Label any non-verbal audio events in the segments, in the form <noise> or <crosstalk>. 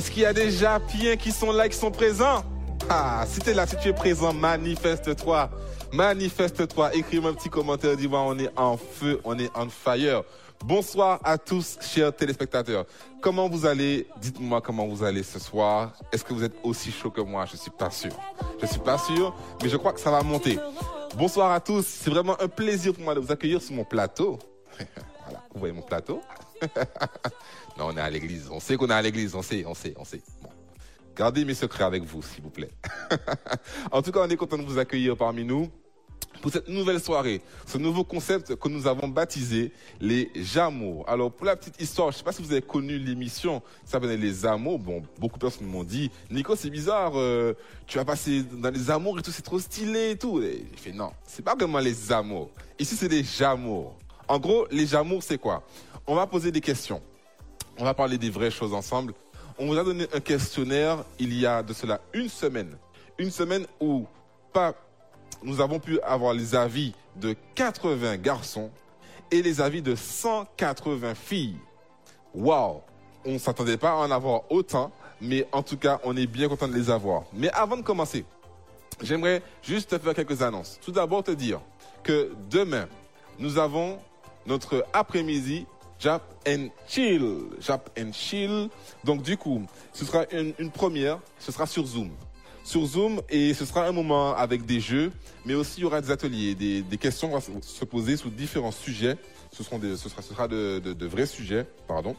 Est-ce qu'il y a des Japiens qui sont là, qui sont présents? Ah, si t'es là, si tu es présent, manifeste-toi. Manifeste-toi. Écris-moi un petit commentaire, dis-moi, on est en feu, on est on fire. Bonsoir à tous, chers téléspectateurs. Comment vous allez? Dites-moi comment vous allez ce soir. Est-ce que vous êtes aussi chaud que moi? Je suis pas sûr. Je suis pas sûr, mais je crois que ça va monter. Bonsoir à tous. C'est vraiment un plaisir pour moi de vous accueillir sur mon plateau. <laughs> voilà, vous voyez mon plateau? <laughs> Non, on est à l'église. On sait qu'on est à l'église. On sait, on sait, on sait. Bon. Gardez mes secrets avec vous, s'il vous plaît. <laughs> en tout cas, on est content de vous accueillir parmi nous pour cette nouvelle soirée, ce nouveau concept que nous avons baptisé les Jamours. Alors, pour la petite histoire, je ne sais pas si vous avez connu l'émission ça s'appelait Les Amours. Bon, beaucoup de personnes m'ont dit, Nico, c'est bizarre, euh, tu vas passer dans les Amours et tout, c'est trop stylé et tout. Et j'ai fait, non, c'est pas vraiment les Amours. Ici, c'est les Jamours. En gros, les Jamours, c'est quoi? On va poser des questions. On va parler des vraies choses ensemble. On vous a donné un questionnaire il y a de cela une semaine. Une semaine où pas nous avons pu avoir les avis de 80 garçons et les avis de 180 filles. Waouh On ne s'attendait pas à en avoir autant, mais en tout cas, on est bien content de les avoir. Mais avant de commencer, j'aimerais juste te faire quelques annonces. Tout d'abord, te dire que demain, nous avons notre après-midi Jap and Chill. Jap and Chill. Donc du coup, ce sera une, première, ce sera sur Zoom sur Zoom et ce sera un moment avec des jeux, mais aussi il y aura des ateliers, des, questions vont se poser sur différents sujets. Ce, seront ce sera, ce sera de, vrais sujets, pardon.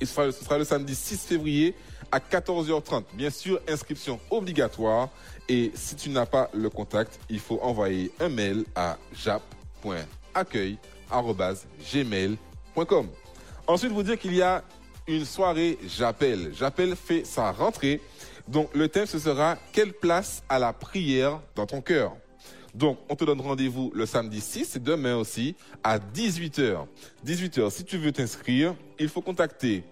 Et ce sera, ce sera le samedi 6 février à 14h30. Bien sûr, inscription obligatoire. Et si tu n'as pas le contact, il faut envoyer un mail à jap.accueil.gmail.com. Ensuite, vous dire qu'il y a une soirée J'appelle. J'appelle fait sa rentrée donc le thème, ce sera quelle place à la prière dans ton cœur? Donc, on te donne rendez-vous le samedi 6 et demain aussi à 18h. 18h, si tu veux t'inscrire, il faut contacter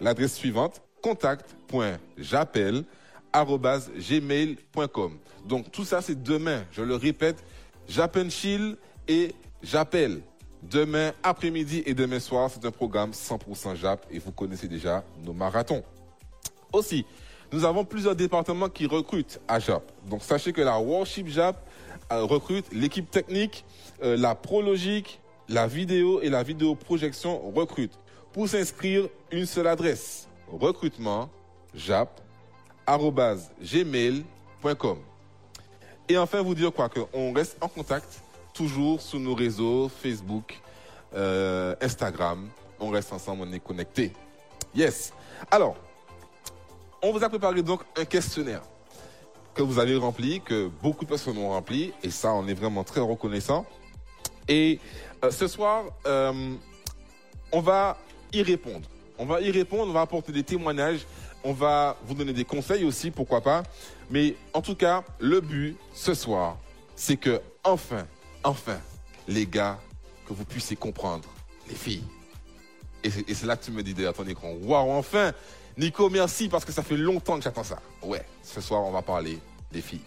l'adresse suivante contact.j'appelle@gmail.com. Donc tout ça c'est demain, je le répète, j'appelle chill et j'appelle. Demain après-midi et demain soir, c'est un programme 100% Jap et vous connaissez déjà nos marathons. Aussi, nous avons plusieurs départements qui recrutent à JAP. Donc sachez que la Worship JAP euh, recrute l'équipe technique, euh, la prologique, la vidéo et la vidéo projection recrutent. Pour s'inscrire, une seule adresse recrutement. Et enfin, vous dire quoi qu'on reste en contact toujours sur nos réseaux Facebook, euh, Instagram. On reste ensemble, on est connectés. Yes. Alors, on vous a préparé donc un questionnaire que vous avez rempli, que beaucoup de personnes ont rempli, et ça, on est vraiment très reconnaissant. Et euh, ce soir, euh, on va y répondre. On va y répondre, on va apporter des témoignages, on va vous donner des conseils aussi, pourquoi pas. Mais en tout cas, le but ce soir, c'est que enfin, enfin, les gars, que vous puissiez comprendre les filles. Et c'est là que tu me dis derrière ton écran, waouh, enfin, Nico, merci parce que ça fait longtemps que j'attends ça. Ouais, ce soir, on va parler des filles.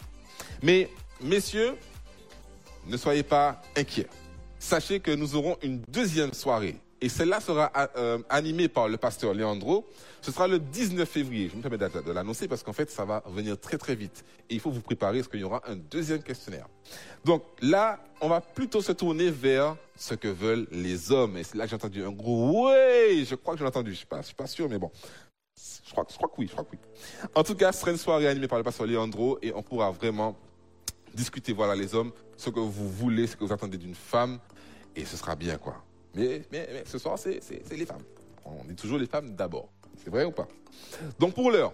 Mais, messieurs, ne soyez pas inquiets. Sachez que nous aurons une deuxième soirée. Et celle-là sera euh, animée par le pasteur Leandro. Ce sera le 19 février. Je me permets de l'annoncer parce qu'en fait, ça va venir très très vite. Et il faut vous préparer parce qu'il y aura un deuxième questionnaire. Donc là, on va plutôt se tourner vers ce que veulent les hommes. Et c'est là que j'ai entendu un gros ouais. Je crois que j'ai entendu. Je ne suis pas sûr, mais bon. Je crois que oui, je crois que oui. En tout cas, ce sera une soirée animée par le pasteur Leandro et on pourra vraiment discuter, voilà, les hommes, ce que vous voulez, ce que vous attendez d'une femme et ce sera bien, quoi. Mais, mais, mais ce soir, c'est les femmes. On dit toujours les femmes d'abord. C'est vrai ou pas? Donc pour l'heure,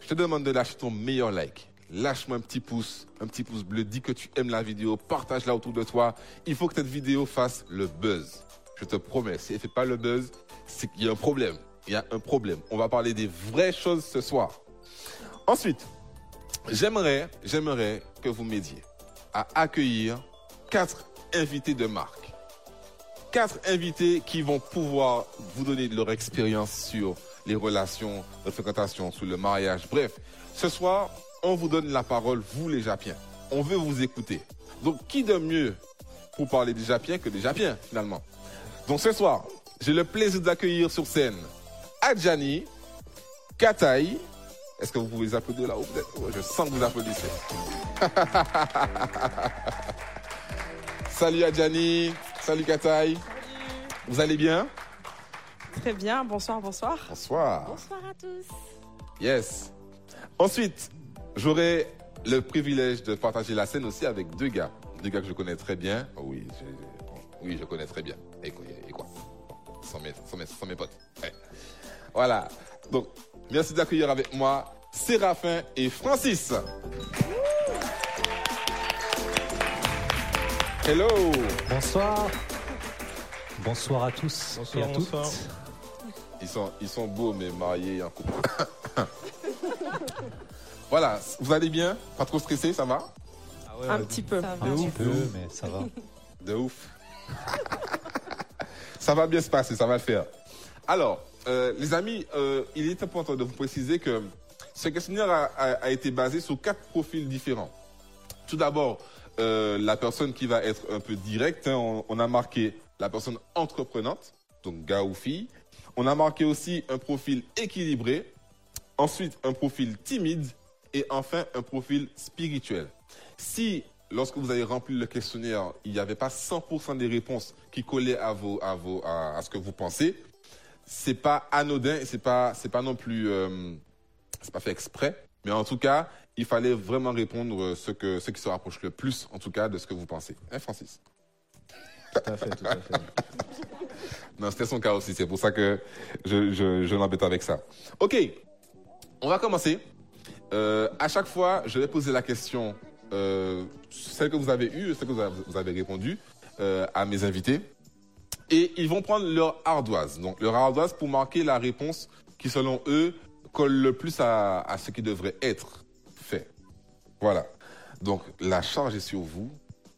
je te demande de lâcher ton meilleur like. Lâche-moi un petit pouce, un petit pouce bleu. Dis que tu aimes la vidéo, partage-la autour de toi. Il faut que cette vidéo fasse le buzz. Je te promets, si elle ne fait pas le buzz, c'est qu'il y a un problème il y a un problème. On va parler des vraies choses ce soir. Ensuite, j'aimerais, j'aimerais que vous m'aidiez à accueillir quatre invités de marque. Quatre invités qui vont pouvoir vous donner leur expérience sur les relations de fréquentation, sur le mariage. Bref, ce soir, on vous donne la parole, vous les Japiens. On veut vous écouter. Donc, qui de mieux pour parler des Japiens que des Japiens, finalement? Donc, ce soir, j'ai le plaisir d'accueillir sur scène Adjani Kataï. Est-ce que vous pouvez les applaudir là-haut Je sens que vous applaudissez. <laughs> Salut Adjani. Salut Kataï. Vous allez bien? Très bien, bonsoir, bonsoir. Bonsoir. Bonsoir à tous. Yes. Ensuite, j'aurai le privilège de partager la scène aussi avec deux gars. Deux gars que je connais très bien. Oh oui, je, oui, je connais très bien. Et quoi, et quoi? Sans, mes, sans, mes, sans mes potes. Ouais. Voilà. Donc, merci d'accueillir avec moi Séraphin et Francis. Hello. Bonsoir. Bonsoir à tous Bonsoir, et à toutes. bonsoir. Ils sont, ils sont beaux, mais mariés et en couple. voilà. Vous allez bien? Pas trop stressé, ça va? Un petit peu. Ça va. Un petit peu, mais ça va. De ouf. <laughs> ça va bien se passer, ça va le faire. Alors, euh, les amis, euh, il est important de vous préciser que ce questionnaire a, a- a été basé sur quatre profils différents. Tout d'abord, euh, la personne qui va être un peu directe, hein, on, a marqué la personne entreprenante, donc gars ou fille. On a marqué aussi un profil équilibré, ensuite un profil timide et enfin un profil spirituel. Si, lorsque vous avez rempli le questionnaire, il n'y avait pas 100% des réponses qui collaient à, vos, à, ce que vous pensez, c'est pas anodin et c'est pas, pas non plus, euh, c'est pas fait exprès. Mais en tout cas, il fallait vraiment répondre ce, que, ce qui se rapproche le plus, en tout cas, de ce que vous pensez. Hein, Francis? Tout à fait, tout à fait. <laughs> Non, c'était son cas aussi. C'est pour ça que je, je, je l'embête avec ça. OK. On va commencer. Euh, à chaque fois, je vais poser la question, euh, celle que vous avez eue, celle que vous avez, vous avez répondu, euh, à mes invités. Et ils vont prendre leur ardoise. Donc, leur ardoise pour marquer la réponse qui, selon eux, colle le plus à, à ce qui devrait être. Voilà. Donc, la charge est sur vous.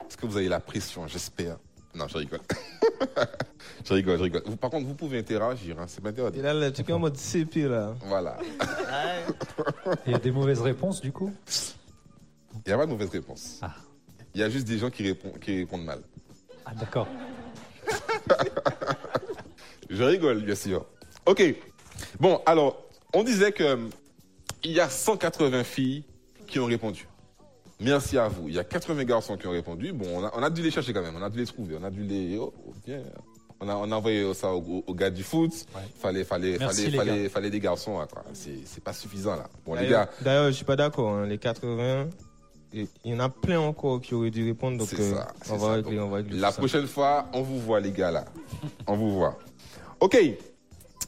Est-ce que vous avez la pression? J'espère. Non, je rigole. <laughs> je rigole, je rigole. Vous- par contre, vous pouvez interagir, hein, c'est pas interdit. Là, là, tu es en mode CP là. Voilà. Il y a des mauvaises réponses du coup? Il n'y a pas de mauvaise réponse. Ah. Il y a juste des gens qui répondent, qui répondent mal. Ah d'accord. <laughs> Je rigole, bien sûr. OK. Bon, alors, on disait que euh, il y a 180 filles qui ont répondu. Merci à vous. Il y a 80 garçons qui ont répondu. Bon, on a, on a dû les chercher quand même. On a dû les trouver. On a dû les. Oh, bien. On a, on a envoyé ça au, au gars du foot. Ouais. Fallait, fallait, Merci, fallait, des garçons. C'est, pas suffisant là. Bon, les D'ailleurs, gars, d'ailleurs, je suis pas d'accord. hein, Les 80, et il y en a plein encore qui auraient dû répondre. Donc, C'est euh, ça, on, va ça. régler, Donc, on va régler La ça. prochaine fois, on vous voit, les gars, là. on vous voit. OK.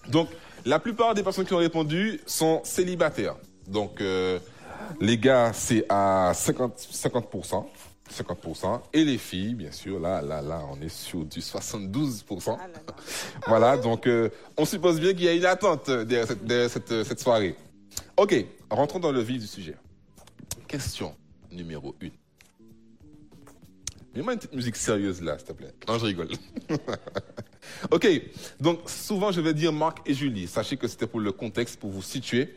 Donc, la plupart des personnes qui ont répondu sont célibataires. Donc, euh, les gars, c'est à 50, 50%. 50%. Et les filles, bien sûr, là, là, là, on est sur du 72%. Ah là là. <laughs> Voilà, donc euh, on suppose bien qu'il y a une attente derrière cette, derrière cette, euh, cette soirée. Ok, rentrons dans le vif du sujet. Question numéro 1. Mets-moi une petite musique sérieuse là, s'il te plaît. Non, je rigole. <laughs> ok, donc souvent je vais dire Marc et Julie. Sachez que c'était pour le contexte, pour vous situer.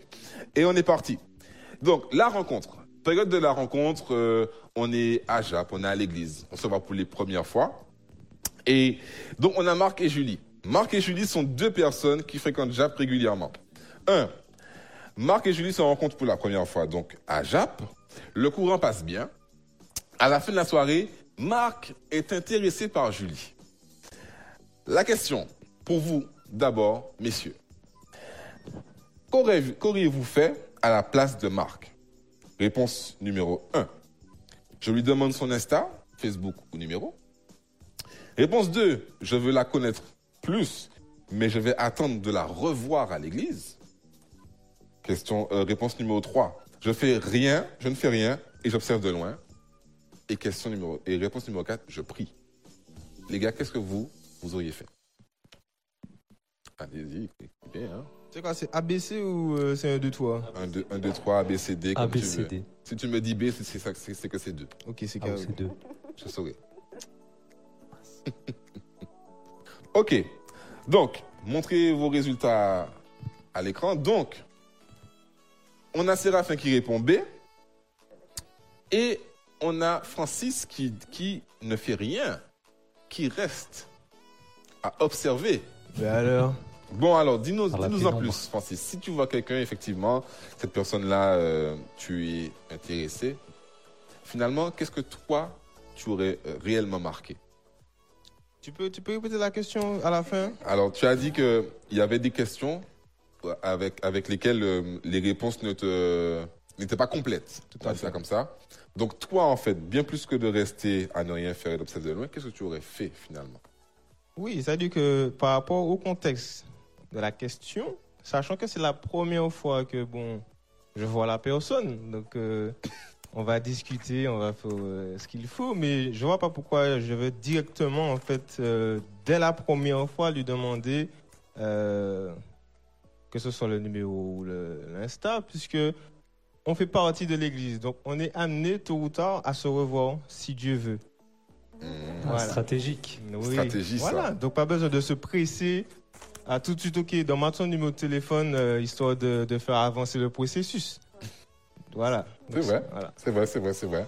Et on est parti. Donc, la rencontre. Période de la rencontre, euh, on est à Jap, on est à l'église. On se voit pour les premières fois. Et donc, on a Marc et Julie. Marc et Julie sont deux personnes qui fréquentent Jap régulièrement. Un, Marc et Julie se rencontrent pour la première fois donc à Jap. Le courant passe bien. À la fin de la soirée, Marc est intéressé par Julie. La question, pour vous d'abord, messieurs. Qu'auriez-vous fait à la place de Marc Réponse numéro 1. Je lui demande son Insta, Facebook ou numéro. Réponse 2. Je veux la connaître plus, mais je vais attendre de la revoir à l'église. Question, euh, réponse numéro 3. Je fais rien, je ne fais rien et j'observe de loin. Et question numéro et réponse numéro 4, je prie. Les gars, qu'est-ce que vous vous auriez fait? Allez-y, écoutez, hein. C'est quoi, c'est ABC ou euh, c'est un 2 3 1, 2, 1, 2, 3, A, B, C, D, comme A, B, tu C, veux. D. Si tu me dis B, c'est- c'est ça- c'est c'est que c'est 2. Ok, c'est Ah, carré. c'est deux. Je saurai. <laughs> ok. Donc, montrez vos résultats à l'écran. Donc, on a Séraphin qui répond B. Et on a Francis qui, qui ne fait rien, qui reste à observer. Mais alors? Bon, alors, dis-nous dis-nous en plus, Francis. Si tu vois quelqu'un, effectivement, cette personne-là, euh, tu es intéressé, finalement, qu'est-ce que toi, tu aurais euh, réellement marqué? Tu peux, tu peux répéter la question à la fin? Alors, tu as dit qu'il y avait des questions euh, avec, avec lesquelles euh, les réponses ne te, n'étaient pas complètes. Tout à dire ça fait. comme ça. Donc, toi, en fait, bien plus que de rester à ne rien faire et d'observer de loin, qu'est-ce que tu aurais fait finalement? Oui, c'est-à-dire que par rapport au contexte de la question, sachant que c'est la première fois que bon, je vois la personne, donc euh, on va discuter, on va faire euh, ce qu'il faut, mais je vois pas pourquoi je vais directement en fait euh, dès la première fois lui demander euh, que ce soit le numéro ou l'Insta, puisque on fait partie de l'Église, donc on est amené tôt ou tard à se revoir si Dieu veut. Voilà. Stratégique. Oui. Stratégie, ça. Voilà, donc pas besoin de se presser à tout de suite, ok, dans ton numéro de téléphone, euh, histoire de, de faire avancer le processus. Voilà. C'est vrai. Voilà. C'est vrai, c'est vrai, c'est vrai.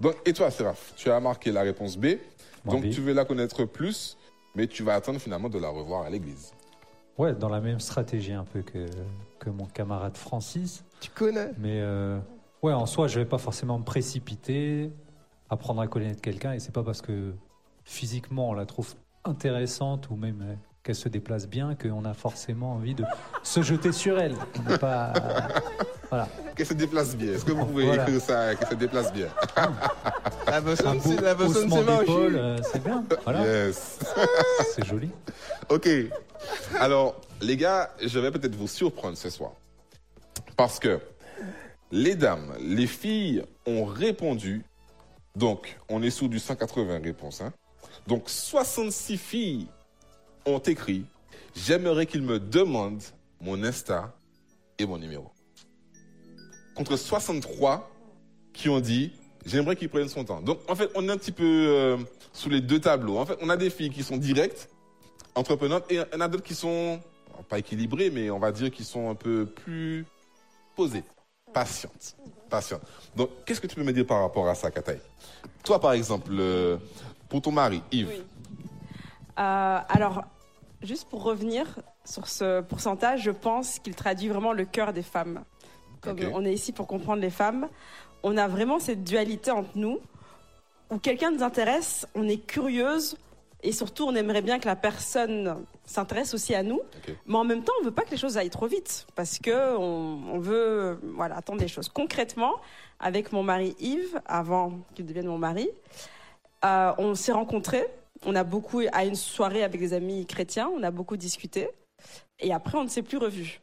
Donc, et toi, Séraph, tu as marqué la réponse B. Moi, donc, B. tu veux la connaître plus, mais tu vas attendre finalement de la revoir à l'église. Ouais, dans la même stratégie un peu que, que mon camarade Francis. Tu connais Mais euh, ouais, en soi, je vais pas forcément me précipiter, apprendre à connaître quelqu'un. Et c'est pas parce que physiquement on la trouve intéressante ou même euh, qu'elle se déplace bien qu'on a forcément envie de <laughs> se jeter sur elle. Pas. voilà. Qu'elle se déplace bien. Est-ce que vous pouvez Voilà. écrire ça, qu'elle se déplace bien? <laughs> La personne, c'est la personne, c'est euh, c'est bien. Voilà, Yes. <laughs> c'est joli. Ok. Alors, les gars, je vais peut-être vous surprendre ce soir. Parce que les dames, les filles ont répondu. Donc, on est sous du 180 réponses. hein. Donc, 66 filles ont écrit J'aimerais qu'il me demande mon Insta et mon numéro. Contre 63 qui ont dit J'aimerais qu'il prenne son temps. Donc, en fait, on est un petit peu euh, sous les deux tableaux. En fait, on a des filles qui sont directes, entreprenantes, et on a d'autres qui sont pas équilibrées, mais on va dire qui sont un peu plus posées, patientes. patientes. Donc, qu'est-ce que tu peux me dire par rapport à ça, Kataï? Toi, par exemple, euh, pour ton mari, Yves. Euh, alors, juste pour revenir sur ce pourcentage, je pense qu'il traduit vraiment le cœur des femmes. Comme on est ici pour comprendre les femmes, on a vraiment cette dualité entre nous où quelqu'un nous intéresse, on est curieuse et surtout on aimerait bien que la personne s'intéresse aussi à nous, mais en même temps on veut pas que les choses aillent trop vite parce que on, on veut voilà attendre les choses. Concrètement, avec mon mari Yves, avant qu'il devienne mon mari, euh, on s'est rencontrés. On a beaucoup, à une soirée avec des amis chrétiens, on a beaucoup discuté. Et après, on ne s'est plus revus.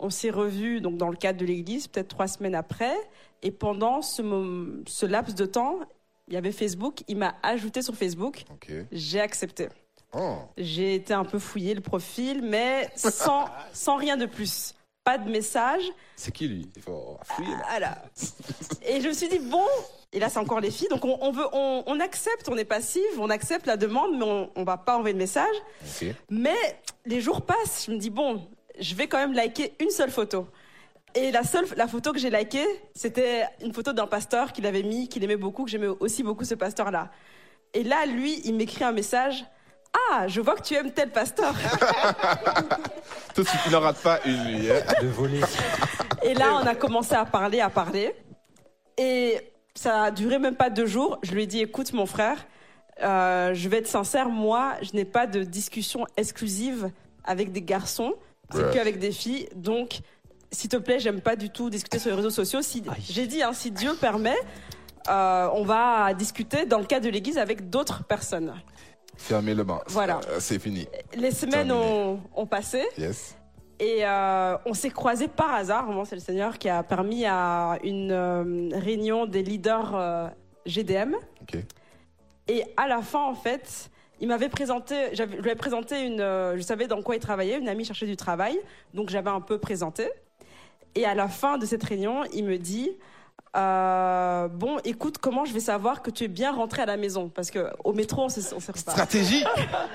On s'est revus donc, dans le cadre de l'église, peut-être trois semaines après. Et pendant ce, laps de temps, il y avait Facebook. Il m'a ajouté sur Facebook. ok. J'ai accepté. Oh, J'ai été un peu fouiller le profil, mais sans, <laughs> sans rien de plus. Pas de message. c'est qui lui? Il faut fouiller. là. Voilà. Et je me suis dit, bon, et là c'est encore les filles, donc on, on veut, on, on accepte, on est passif, on accepte la demande, mais on, on va pas envoyer de message. Mais les jours passent, je me dis, bon, je vais quand même liker une seule photo. Et la seule, la photo que j'ai likée, c'était une photo d'un pasteur qu'il avait mis, qu'il aimait beaucoup, que j'aimais aussi beaucoup ce pasteur-là. Et là, lui, il m'écrit un message. Ah, je vois que tu aimes tel pasteur. Tout de suite, il n'en rate pas une nuit. hein. De voler. Et là, on a commencé à parler, à parler. Et ça a duré même pas deux jours. Je lui ai dit, écoute, mon frère, euh, je vais être sincère, moi, je n'ai pas de discussion exclusive avec des garçons, c'est qu'avec des filles. Donc, s'il te plaît, j'aime pas du tout discuter sur les réseaux sociaux. Si, j'ai dit, hein, si Dieu permet, euh, on va discuter dans le cadre de l'église avec d'autres personnes. Fermez le banc. Voilà. Euh, c'est fini. Les semaines ont, ont passé. Yes. Et euh, on s'est croisés par hasard. Vraiment, c'est le Seigneur qui a permis à une euh, réunion des leaders euh, GDM. Et à la fin, en fait, il m'avait présenté, je lui avais présenté une, je savais dans quoi il travaillait, une amie cherchait du travail, donc j'avais un peu présenté. Et à la fin de cette réunion, il me dit, euh, bon, écoute, comment je vais savoir que tu es bien rentré à la maison? Parce que au métro, on s'est on reparlé. Stratégie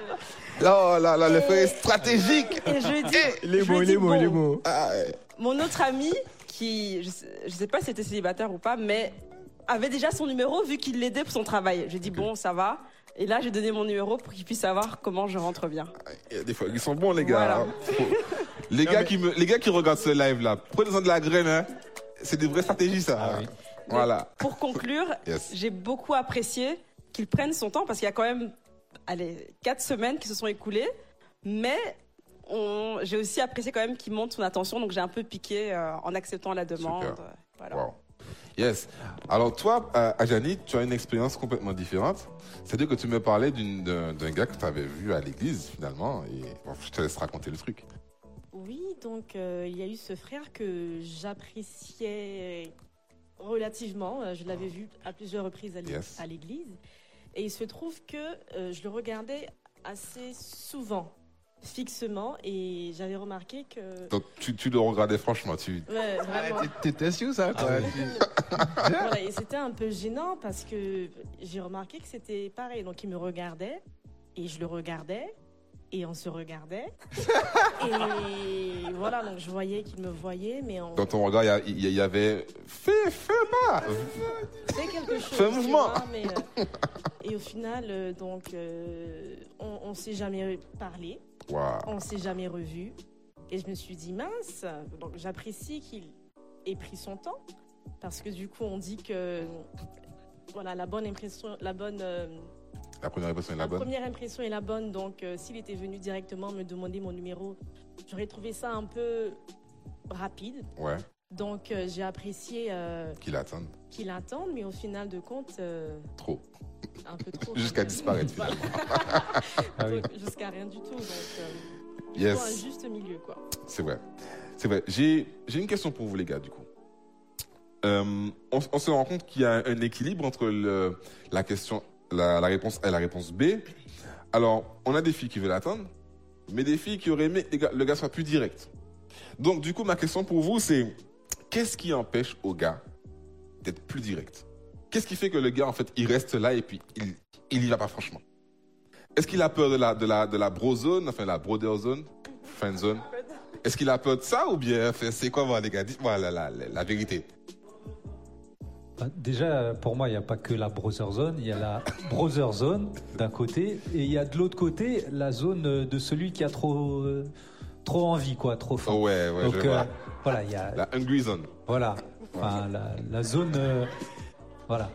<laughs> Oh là là, le fait est stratégique Et je lui ai dit, Il est ai il est beau, il est bon. Ah, ouais. mon autre ami, qui, je sais, je sais pas si était célibataire ou pas, mais avait déjà son numéro vu qu'il l'aidait pour son travail. J'ai dit, bon, ça va. Et là, j'ai donné mon numéro pour qu'il puisse savoir comment je rentre bien. Il y a des fois, ils sont bons, les gars. Voilà. Faut- Les, Non, gars mais- qui me, les gars qui regardent ce live-là, prenez-en de la graine, hein. C'est des vraies stratégies, ça. Ah oui. Voilà. Pour conclure, Yes. j'ai beaucoup apprécié qu'il prenne son temps parce qu'il y a quand même, allez, quatre semaines qui se sont écoulées. Mais j'ai aussi apprécié quand même qu'il montre son attention. Donc j'ai un peu piqué euh, en acceptant la demande. Super. Voilà. Wow. Yes. Alors toi, euh, Ajani, tu as une expérience complètement différente. C'est-à-dire que tu me parlais d'un gars que tu avais vu à l'église, finalement. Et bon, je te laisse raconter le truc. Oui, donc euh, il y a eu ce frère que j'appréciais relativement. Je l'avais vu à plusieurs reprises à l'é- Yes. Et il se trouve que euh, je le regardais assez souvent, fixement, et j'avais remarqué que... Donc tu, tu le regardais franchement. Tu... Ouais, vraiment. T'étais sûr ça Ah. <laughs> Voilà, et c'était un peu gênant parce que j'ai remarqué que c'était pareil. Donc il me regardait et je le regardais et on se regardait. <laughs> et voilà, donc je voyais qu'il me voyait, mais on Dans ton regard, il y avait fais, fais pas. fait quelque chose. Fais un mouvement. vois, mais, euh, <laughs> et au final, euh, donc, euh, on, on s'est jamais parlé, Waouh. on s'est jamais revu. Et je me suis dit mince. Donc j'apprécie qu'il ait pris son temps parce que du coup, on dit que voilà la bonne impression, la bonne euh, La première impression est la La bonne. première impression est la bonne, donc euh, s'il était venu directement me demander mon numéro, j'aurais trouvé ça un peu rapide. Ouais, Donc euh, j'ai apprécié euh, qu'il attende. qu'il attende, mais au final de compte, euh, Trop. un peu trop. <laughs> Jusqu'à disparaître, Voilà. <laughs> Ah oui. Jusqu'à rien du tout. Donc euh, il Yes. faut un juste milieu, quoi. C'est vrai. C'est vrai. J'ai j'ai une question pour vous, les gars, du coup. Euh, on, on se rend compte qu'il y a un équilibre entre le, la question, la, réponse A et la réponse B. Alors, on a des filles qui veulent attendre, mais des filles qui auraient aimé que le gars soit plus direct. Donc, du coup, ma question pour vous, c'est qu'est-ce qui empêche au gars d'être plus direct? Qu'est-ce qui fait que le gars, en fait, il reste là et puis il, il y va pas franchement? Est-ce qu'il a peur de la, de la, de la bro zone, enfin la brother zone, friend zone? Est-ce qu'il a peur de ça ou bien c'est quoi, les gars Dites-moi la, la, la vérité. Bah, Déjà, pour moi, il n'y a pas que la brother zone, il y a la <coughs> brother zone d'un côté, et il y a de l'autre côté la zone de celui qui a trop, euh, trop envie, quoi, trop faim. Oh, ouais, ouais, Donc, je euh, vois. voilà, il y a, La hungry zone. voilà, enfin, la, la zone, euh, voilà,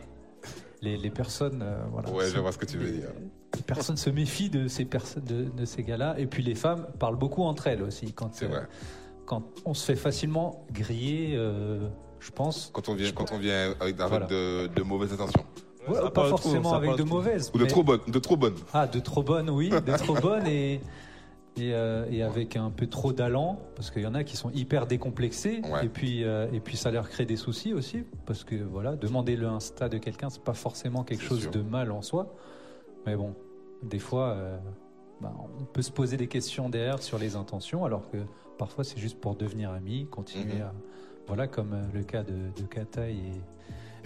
les, les personnes, euh, voilà. Ouais, je vois ce que tu veux les- dire. Les personnes se méfient de ces de, de ces gars-là, et puis les femmes parlent beaucoup entre elles aussi. Quand, C'est vrai. quand on se fait facilement griller, je pense. Quand on vient, quand on vient avec, avec Voilà. de, de mauvaises intentions. Ouais, pas trop, forcément avec de trop. mauvaises. Ou de mais- trop bonnes. De trop bonnes. Ah, de trop bonnes, oui, de <laughs> trop bonnes et, et, euh, et avec un peu trop d'allant, parce qu'il y en a qui sont hyper décomplexés, Ouais. et, puis, euh, et puis ça leur crée des soucis aussi, parce que voilà, demander le Insta de quelqu'un, c'est pas forcément quelque chose sûr. de mal en soi, mais bon, des fois, euh, bah, on peut se poser des questions derrière sur les intentions, alors que parfois c'est juste pour devenir amis, continuer Mhm. à. Voilà, comme euh, le cas de, de Kata et,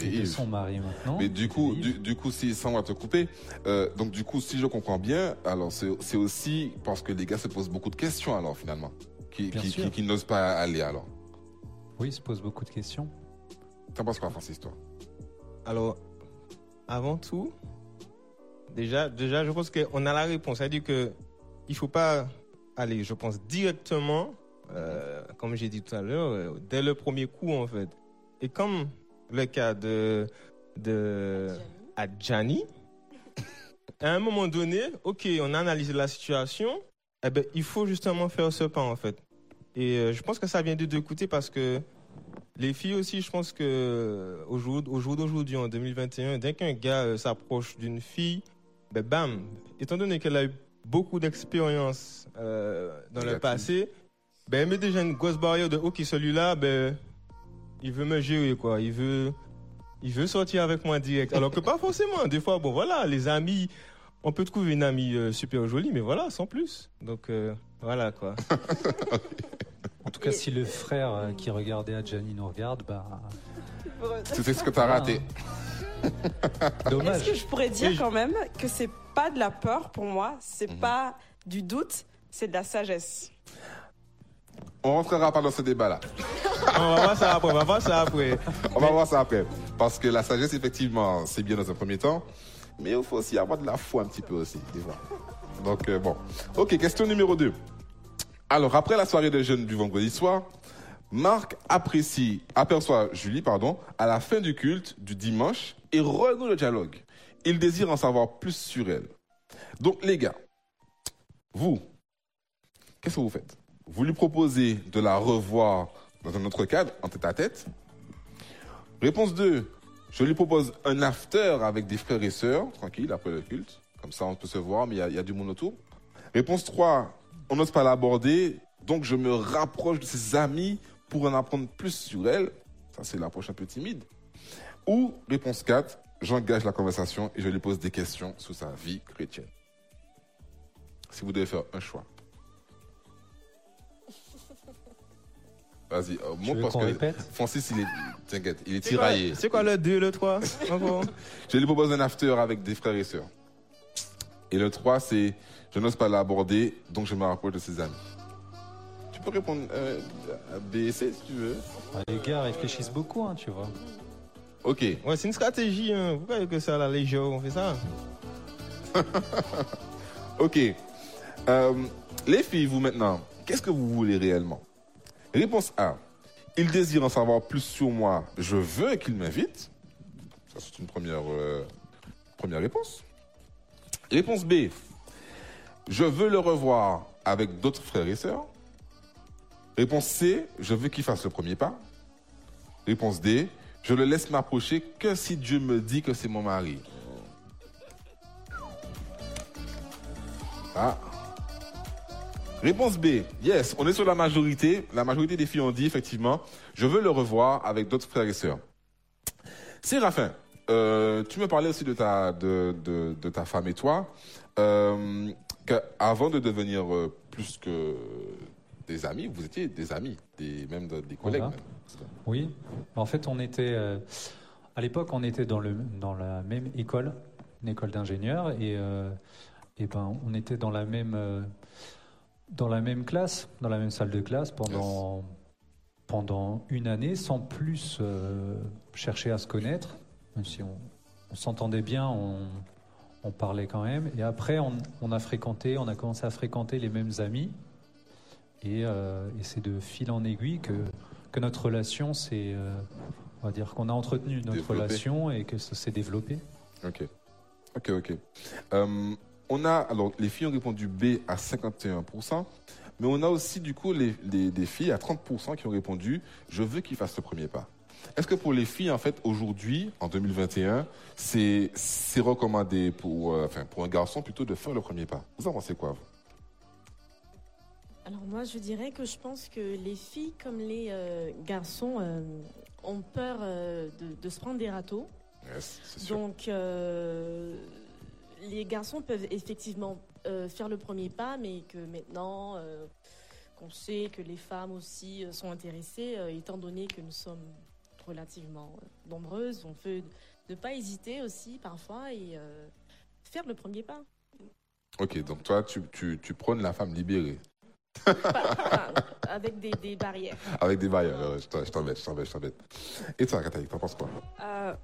Et et de son mari maintenant. Mais du coup, du, du coup, si ça on va te couper, euh, donc du coup, si je comprends bien, alors c'est aussi parce que les gars se posent beaucoup de questions alors finalement, qui, Bien qui, sûr. qui- qui n'osent pas aller alors. Oui, il se pose beaucoup de questions. T'en penses quoi, Francis, toi? Alors, avant tout, déjà, déjà je pense qu'on a la réponse. C'est-à-dire que il faut pas aller, je pense, directement, euh, comme j'ai dit tout à l'heure, euh, dès le premier coup, en fait. Et comme le cas de, de Adjani, à un moment donné, ok, on a analysé la situation, eh ben, il faut justement faire ce pas, en fait. Et euh, je pense que ça vient de deux côtés parce que les filles aussi, je pense que au jour, au jour d'aujourd'hui, en 2021, dès qu'un gars euh, s'approche d'une fille, ben bam, étant donné qu'elle a eu beaucoup d'expérience euh, dans le passé, ben elle met déjà une grosse barrière de ok celui-là, ben il veut me gérer quoi, il veut, il veut sortir avec moi direct. Alors que pas forcément. Des fois, bon voilà, les amis, on peut trouver une amie euh, super jolie, mais voilà, sans plus. Donc euh, voilà quoi. <laughs> En tout cas, si le frère euh, qui regardait Adjani nous regarde, bah, <laughs> C'est ce que t'as raté. <laughs> Est-ce dommage. que je pourrais dire quand même que c'est pas de la peur pour moi, c'est Mhm. pas du doute, c'est de la sagesse? On rentrera pas dans ce débat-là. on va voir ça après, on va voir ça après. <laughs> On va voir ça après. Parce que la sagesse, effectivement, c'est bien dans un premier temps. Mais il faut aussi avoir de la foi un petit peu aussi. Donc, euh, bon. Ok, question numéro 2. Alors, après la soirée de jeunes du vendredi soir, Marc apprécie, aperçoit Julie, pardon, à la fin du culte du dimanche et renoue le dialogue. Il désire en savoir plus sur elle. Donc, les gars, vous, qu'est-ce que vous faites? Vous lui proposez de la revoir dans un autre cadre, en tête à tête Réponse 2, je lui propose un after avec des frères et sœurs, tranquille, après le culte. Comme ça, on peut se voir, mais il y a- du monde autour. Réponse 3, on n'ose pas l'aborder, donc je me rapproche de ses amis pour en apprendre plus sur elle. Ça, c'est l'approche un peu timide. Ou réponse 4, j'engage la conversation et je lui pose des questions sur sa vie chrétienne. Si vous devez faire un choix. Vas-y, euh, veux parce qu'on que répète Francis, il est, t'inquiète, il est quoi, tiraillé. c'est quoi le 2, le 3 Encore <laughs> Je lui propose un after avec des frères et sœurs. Et le 3, c'est je n'ose pas l'aborder, donc je me rapproche de ses amis. Tu peux répondre euh, à B et C si tu veux. Ah, Les gars réfléchissent beaucoup, hein, tu vois. Ok. Ouais, c'est une stratégie. Hein. Vous croyez que c'est à la légère on fait ça? <laughs> Ok. Euh, les filles, vous maintenant, qu'est-ce que vous voulez réellement? Réponse A. Il désire en savoir plus sur moi. Je veux qu'il m'invite. Ça, c'est une première, euh, première réponse. Réponse B. Je veux le revoir avec d'autres frères et sœurs. Réponse C. Je veux qu'il fasse le premier pas. Réponse D. Je le laisse m'approcher que si Dieu me dit que c'est mon mari. Ah. Réponse B. Yes, on est sur la majorité. La majorité des filles ont dit effectivement, je veux le revoir avec d'autres frères et sœurs. Séraphin, euh, tu me parlais aussi de ta, de, de, de ta femme et toi. Euh, avant de devenir euh, plus que des amis, vous étiez des amis, des, même de- des collègues. Voilà. même. Oui. En fait, on était. euh, à l'époque, on était dans, le, dans la même école, une école d'ingénieurs, et, et ben, on était dans la même. Dans la même classe, dans la même salle de classe pendant, pendant une année, sans plus euh, chercher à se connaître, même si on, on s'entendait bien, on, on parlait quand même. Et après, on, on a fréquenté, on a commencé à fréquenter les mêmes amis. Et, euh, et c'est de fil en aiguille que, que notre relation s'est, euh, on va dire qu'on a entretenu notre Développé. relation et que ça s'est développé. Ok. Ok, ok. On a, alors, les filles ont répondu B à 51%, mais on a aussi, du coup, les, les- des filles à 30% qui ont répondu Je veux qu'il fasse le premier pas. Est-ce que pour les filles, en fait, aujourd'hui, en 2021, c'est c'est recommandé pour, euh, enfin, pour un garçon plutôt de faire le premier pas? Vous en pensez quoi, vous? Alors moi, je dirais que je pense que les filles comme les euh, garçons euh, ont peur euh, de, de se prendre des râteaux. Yes, c'est sûr. Donc, les garçons peuvent effectivement euh, faire le premier pas, mais que maintenant euh, qu'on sait que les femmes aussi euh, sont intéressées, étant donné que nous sommes relativement nombreuses, on peut ne pas hésiter aussi parfois et faire le premier pas. Ok, donc toi, tu, tu, tu prônes la femme libérée, avec des, des barrières. avec des barrières. Ouais, je t'embête, je t'embête, je t'embête. Et toi, Kathaï, t'en penses quoi?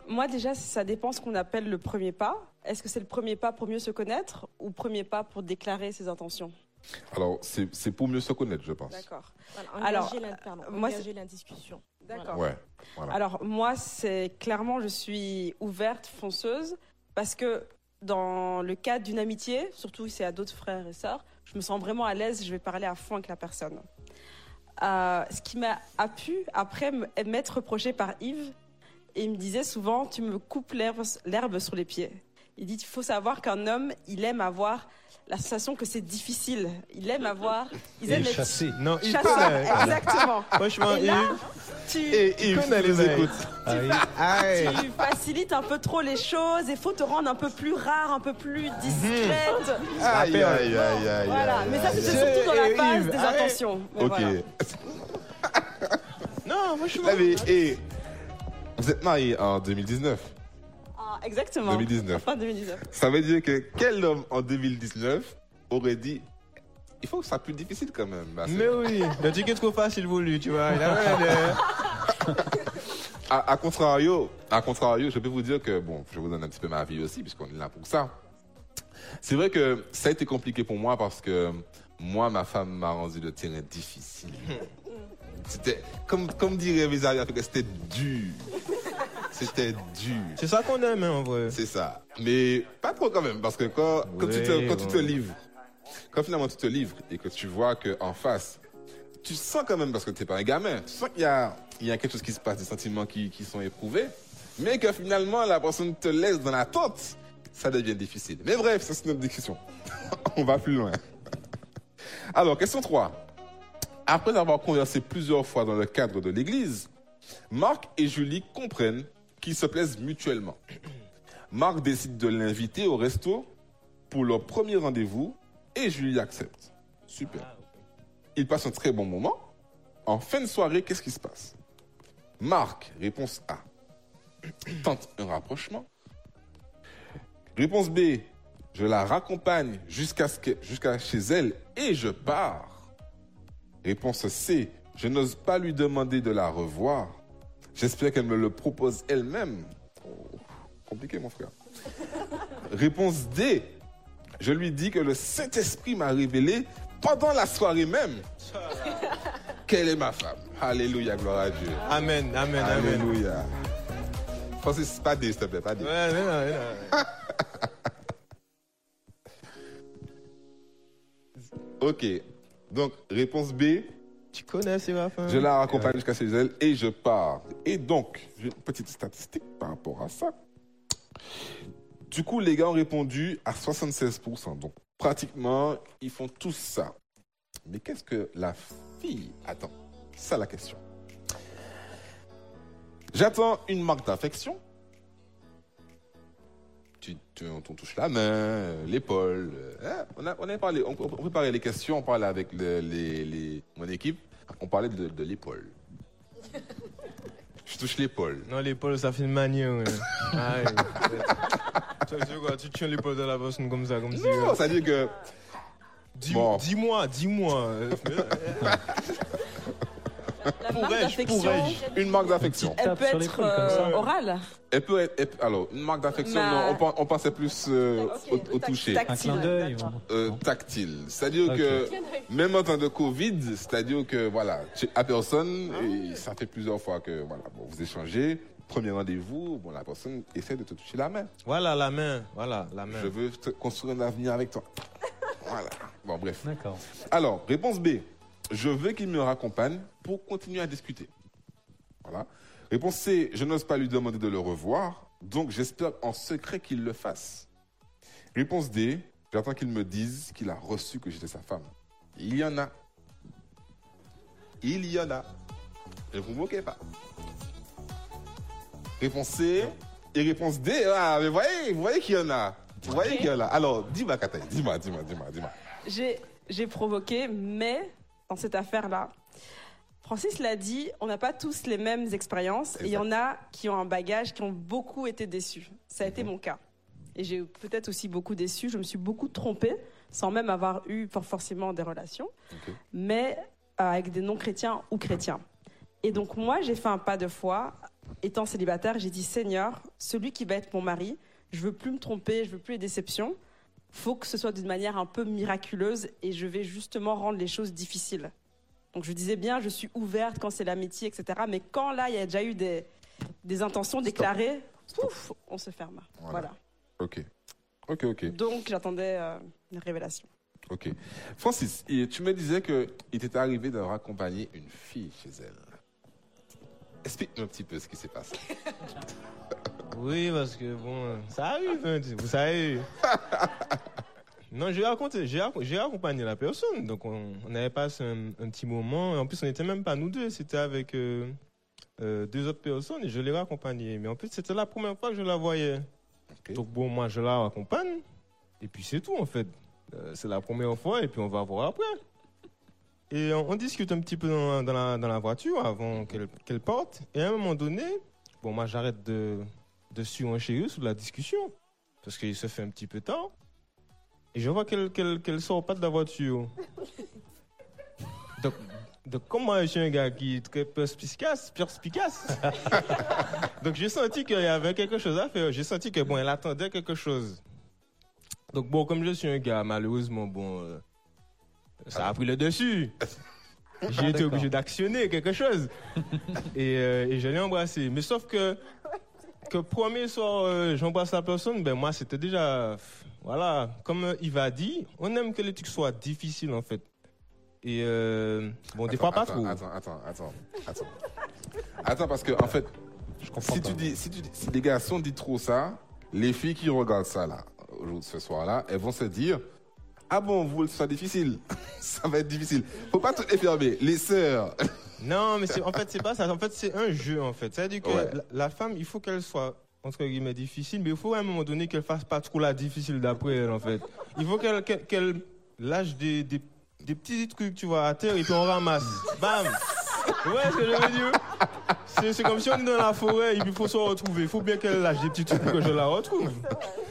Moi, déjà, ça dépend ce qu'on appelle le premier pas. Est-ce que c'est le premier pas pour mieux se connaître ou premier pas pour déclarer ses intentions? Alors, c'est pour mieux se connaître, je pense. D'accord. Voilà, Alors, la, pardon, moi, la discussion. D'accord. Ouais, voilà. Alors, moi, c'est clairement, je suis ouverte, fonceuse, parce que dans le cadre d'une amitié, surtout si c'est à d'autres frères et sœurs, je me sens vraiment à l'aise, je vais parler à fond avec la personne. Euh, ce qui m'a a pu, après, me- m'être reproché par Yves, et il me disait souvent, tu me coupes l'herbe l'herbe sur les pieds. Il dit, il faut savoir qu'un homme, il aime avoir la sensation que c'est difficile. Il aime avoir... Aiment être chasser. Non, il connaît. Exactement. <laughs> Franchement, Et là, il tu... Et tu les nous mecs. écoutes. Ah oui. Aïe. tu facilites un peu trop les choses et faut te rendre un peu plus rare, un peu plus discrète. Aïe, aïe, aïe, aïe. Voilà, aïe, mais ça aïe, c'était surtout dans la Yves, phase des arrête. intentions. Mais Ok. voilà. Non, franchement. Là, mais, et, vous êtes mariés en 2019. Ah, exactement. 2019. Fin 2019. Ça veut dire que quel homme en 2019 aurait dit il faut que ça soit plus difficile quand même. bah, Mais oui, le truc est trop facile pour lui, tu vois. Il a rien de- à, à contrario, à contrario, je peux vous dire que, bon, je vous donne un petit peu ma vie aussi, puisqu'on est là pour ça. C'est vrai que ça a été compliqué pour moi parce que moi, ma femme m'a rendu le terrain difficile. <laughs> C'était, comme, comme dirait mes amis africains, c'était dur. C'était dur. C'est ça qu'on aime, hein, en vrai. C'est ça. Mais pas trop quand même, parce que quand, quand, tu, te, quand tu te livres, quand finalement tu te livres et que tu vois qu'en face, tu sens quand même, parce que tu n'es pas un gamin, tu sens qu'il y a, il y a quelque chose qui se passe, des sentiments qui, qui sont éprouvés, mais que finalement la personne te laisse dans l'attente, ça devient difficile. Mais bref, ça c'est notre discussion. <laughs> On va plus loin. Alors, question 3. Après avoir conversé plusieurs fois dans le cadre de l'église, Marc et Julie comprennent qu'ils se plaisent mutuellement. <clears throat> Marc décide de l'inviter au resto pour leur premier rendez-vous et Julie accepte. Super. Ils passent un très bon moment. En fin de soirée, qu'est-ce qui se passe? Marc, réponse A, <clears throat> tente un rapprochement. Réponse B, je la raccompagne jusqu'à chez elle et je pars. Réponse C, je n'ose pas lui demander de la revoir. J'espère qu'elle me le propose elle-même. Oh, compliqué, mon frère. <laughs> Réponse D. Je lui dis que le Saint-Esprit m'a révélé pendant la soirée même <laughs> qu'elle est ma femme. Alléluia, gloire à Dieu. Amen, amen, amen. Alléluia. Francis, pas D, s'il te plaît, pas D. Ouais, mais non, mais non. Ok. Donc, réponse B. Tu connais Séraphin Je la raccompagne jusqu'à chez elle et je pars. Et donc, j'ai une petite statistique par rapport à ça. Du coup, les gars ont répondu à 76%. Donc, pratiquement, ils font tous ça. Mais qu'est-ce que la fille attend? C'est ça la question. J'attends une marque d'affection. Tu, tu- on touche la main, euh, l'épaule. euh, hein, on, a, on a parlé, on, on préparait les questions, on parlait avec le- les, les- mon équipe, on parlait de, de l'épaule. Je touche l'épaule. Non, l'épaule, ça fait une manière. <laughs> Ah. Ça dire quoi Tu tiens l'épaule de la personne comme ça, comme si. Non, euh, ça veut dire que Bon. Dis-moi, dis-moi. <laughs> Pourrais-je, pourrais-je une marque d'affection. elle peut être euh, orale. Elle peut être, elle alors, une marque d'affection, Ma- non, on, pen- on pensait plus euh, Ok, au, au toucher. Un clin d'œil. D'accord. ou- Euh, tactile. C'est-à-dire Ok. que, même en temps de Covid, c'est-à-dire que, voilà, tu à personne, et ça fait plusieurs fois que, voilà, bon, vous échangez, premier rendez-vous, bon, la personne essaie de te toucher la main. Voilà la main. Voilà la main. Je veux te construire un avenir avec toi. Voilà. Bon, bref. D'accord. Alors, réponse B. Je veux qu'il me raccompagne pour continuer à discuter. Voilà. Réponse C. Je n'ose pas lui demander de le revoir, donc j'espère en secret qu'il le fasse. Réponse D. J'attends qu'il me dise qu'il a reçu que j'étais sa femme. Il y en a. Il y en a. Ne vous moquez pas. Réponse C. Et réponse D. Ah, mais voyez, vous voyez qu'il y en a. Vous voyez qu'il y en a. Alors, dis-moi, Kataï. Dis-moi, dis-moi, dis-moi, j'ai provoqué, mais dans cette affaire-là, Francis l'a dit, on n'a pas tous les mêmes expériences. Et il y en a qui ont un bagage, qui ont beaucoup été déçus. Ça a été mon cas. Et j'ai peut-être aussi beaucoup déçu. Je me suis beaucoup trompée, sans même avoir eu for- forcément des relations, mais euh, avec des non-chrétiens ou chrétiens. Et donc moi, j'ai fait un pas de foi. Étant célibataire, j'ai dit Seigneur, celui qui va être mon mari, je veux plus me tromper, je veux plus les déceptions. Faut que ce soit d'une manière un peu miraculeuse et je vais justement rendre les choses difficiles. Donc je disais bien, je suis ouverte quand c'est l'amitié, etc. Mais quand là, il y a déjà eu des, des intentions déclarées, pouf, on se ferme. Voilà. Voilà. Ok. Ok, ok. Donc j'attendais euh, une révélation. Ok. Francis, tu me disais qu'il t'était arrivé de raccompagner une fille chez elle. Explique-nous un petit peu ce qui s'est passé. <laughs> Oui, parce que bon, euh, ça arrive, hein, vous savez. <laughs> Non, j'ai raconté, j'ai accompagné la personne. Donc, on, on avait passé un, un petit moment. En plus, on n'était même pas nous deux, c'était avec euh, euh, deux autres personnes et je l'ai raccompagnée. Mais en plus, c'était la première fois que je la voyais. Donc, bon, moi, je la raccompagne. Et puis, c'est tout, en fait. Euh, c'est la première fois et puis on va voir après. Et on, on discute un petit peu dans, dans la, dans la voiture avant qu'elle qu'elle parte. Et à un moment donné, bon, moi, j'arrête de, de surenchérir sous la discussion. Parce qu'il se fait un petit peu tard. Et je vois qu'elle qu'elle qu'elle sort pas de la voiture. Donc, Donc, comme moi, je suis un gars qui est très perspicace, perspicace? <laughs> Donc, j'ai senti qu'il y avait quelque chose à faire. J'ai senti que, bon, elle attendait quelque chose. Donc, bon, comme je suis un gars, malheureusement, bon, euh, ça a pris le dessus. J'ai été d'accord. obligé d'actionner quelque chose. Et, euh, et je l'ai embrassé. Mais sauf que, que premier soir, euh, j'embrasse la personne, ben moi, c'était déjà. Voilà, comme euh, Yves a dit, on aime que les trucs soient difficiles, en fait. Et euh, bon, des Attends, fois, pas attends, trop. Attends, attends, attends, attends. Attends, parce que, en fait, Je comprends si pas. tu dis, si tu dis, si les garçons disent trop ça, les filles qui regardent ça là, ce soir-là, elles vont se dire, ah bon, vous, ça difficile, <laughs> ça va être difficile. Faut pas tout enfermer. Les sœurs, <laughs> Non, mais c'est- en fait, c'est pas ça. En fait, c'est un jeu, en fait. C'est-à-dire que Ouais. la, la femme, il faut qu'elle soit, entre guillemets, difficile, mais il faut à un moment donné qu'elle fasse pas trop la difficile d'après elle, en fait. Il faut qu'elle qu'elle- qu'elle lâche des, des, des petits trucs, tu vois, à terre, et puis on ramasse. Bam Ouais, ce que je veux dire? C'est c'est comme si on est dans la forêt et puis il faut se retrouver. Il faut bien qu'elle lâche des petits trucs pour que je la retrouve.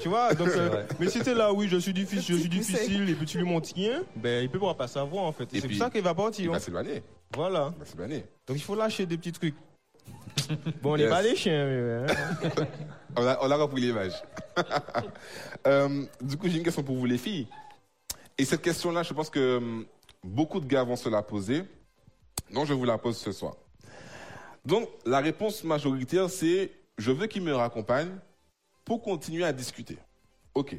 Tu vois? Donc, euh. Mais si t'es là, oui, je suis difficile, je suis difficile, et puis tu lui montres rien, ben il peut pas savoir, en fait. Et Et c'est pour ça qu'il va il partir. va hein. s'éloigner. Voilà. S'éloigner. Donc il faut lâcher des petits trucs. <laughs> Bon, on n'est Yes. pas des chiens, mais ouais. <laughs> On a, on a repris l'image. <laughs> Euh, du coup, j'ai une question pour vous, les filles. Et cette question-là, je pense que hum, beaucoup de gars vont se la poser. Donc, je vous la pose ce soir. Donc, la réponse majoritaire, c'est je veux qu'il me raccompagne pour continuer à discuter. OK.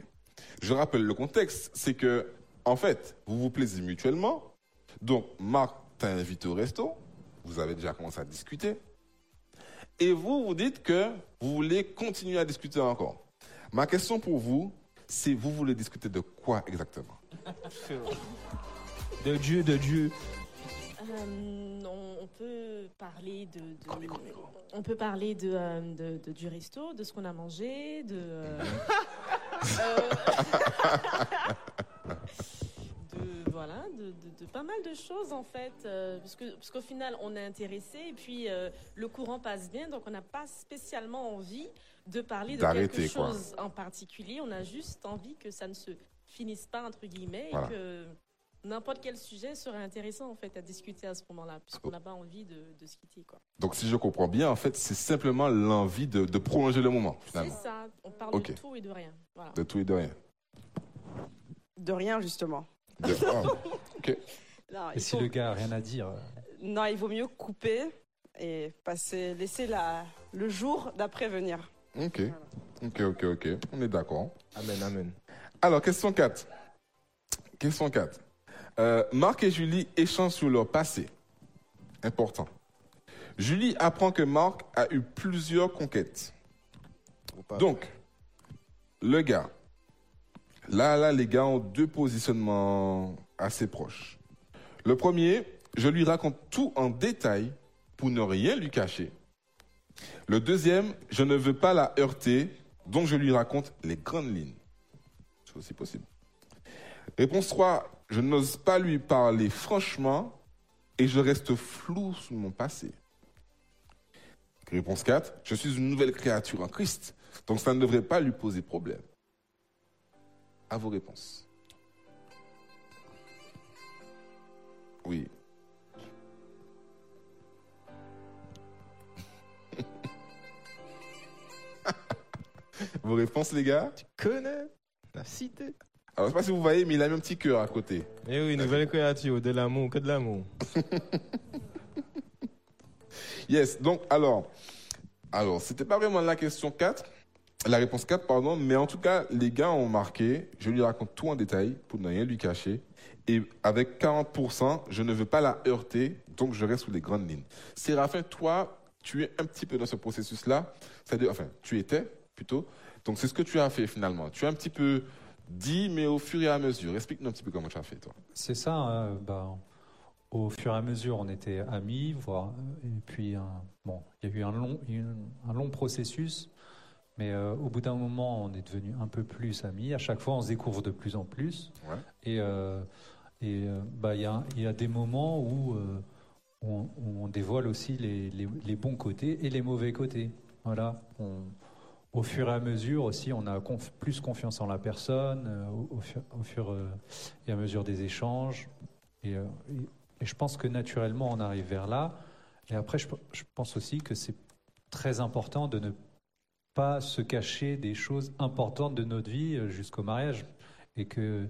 Je rappelle le contexte, c'est que, en fait, vous vous plaisez mutuellement. Donc, Marc t'a invité au resto. Vous avez déjà commencé à discuter. Et vous, vous dites que vous voulez continuer à discuter encore. Ma question pour vous, c'est vous voulez discuter de quoi exactement? De Dieu, de Dieu. Euh, on, on peut parler de, de- Encore micro, micro. on peut parler de, euh, de- de- du resto, de ce qu'on a mangé, de, euh, <laughs> euh, de voilà, de, de- de pas mal de choses en fait, euh, parce que parce qu'au final on est intéressé et puis euh, le courant passe bien, donc on n'a pas spécialement envie de parler de quelque quoi. chose en particulier. On a juste envie que ça ne se finisse pas entre guillemets Voilà. et que n'importe quel sujet serait intéressant en fait à discuter à ce moment-là, puisqu'on n'a pas envie de, de se quitter quoi. Donc, si je comprends bien, en fait, c'est simplement l'envie de, de prolonger le moment, C'est ça, on parle Ok. de tout et de rien. Voilà. De tout et de rien. De rien, justement. De- <laughs> oh, Non, Et si faut- le gars a rien à dire, euh, non, il vaut mieux couper et passer, laisser la, le jour d'après venir. ok. Ok, ok, ok. On est d'accord. Amen, amen. Alors, question 4. Question 4. Euh, Marc et Julie échangent sur leur passé. Important. Julie apprend que Marc a eu plusieurs conquêtes. Donc, le gars. Là, là, les gars ont deux positionnements assez proches. Le premier, je lui raconte tout en détail pour ne rien lui cacher. Le deuxième, je ne veux pas la heurter, donc je lui raconte les grandes lignes. C'est aussi possible. Réponse 3, je n'ose pas lui parler franchement et je reste flou sur mon passé. Réponse 4, je suis une nouvelle créature en Christ, donc ça ne devrait pas lui poser problème. À vos réponses. Oui. <laughs> Vos réponses, les gars Connais la cité. Alors, je sais pas si vous voyez, mais il a mis un petit cœur à côté. Eh oui, nouvelle créature, de l'amour, que de l'amour. <laughs> Yes, donc, alors, alors, c'était pas vraiment la question 4, la réponse 4, pardon, mais en tout cas, les gars ont marqué, je lui raconte tout en détail pour ne rien lui cacher, et avec 40%, je ne veux pas la heurter, donc je reste sous les grandes lignes. Séraphin, toi, tu es un petit peu dans ce processus-là, c'est-à-dire, enfin, tu étais plutôt, donc c'est ce que tu as fait finalement. Tu as un petit peu dit, mais au fur et à mesure. Explique-nous un petit peu comment tu as fait, toi. c'est ça. hein, bah, au fur et à mesure, on était amis, et puis un- bon, il y a eu un long processus, mais euh, au bout d'un moment, on est devenu un peu plus amis. À chaque fois, on se découvre de plus en plus. Ouais. Et euh, et euh, bah, il y a, y a des moments où euh, on, on dévoile aussi les, les- les bons côtés et les mauvais côtés. Voilà. On- au fur et à mesure aussi, on a conf- plus confiance en la personne, au, au fur, au fur, et à mesure des échanges. Et, et Et je pense que naturellement, on arrive vers là. Et après, je, je pense aussi que c'est très important de ne pas se cacher des choses importantes de notre vie euh, jusqu'au mariage. Et que,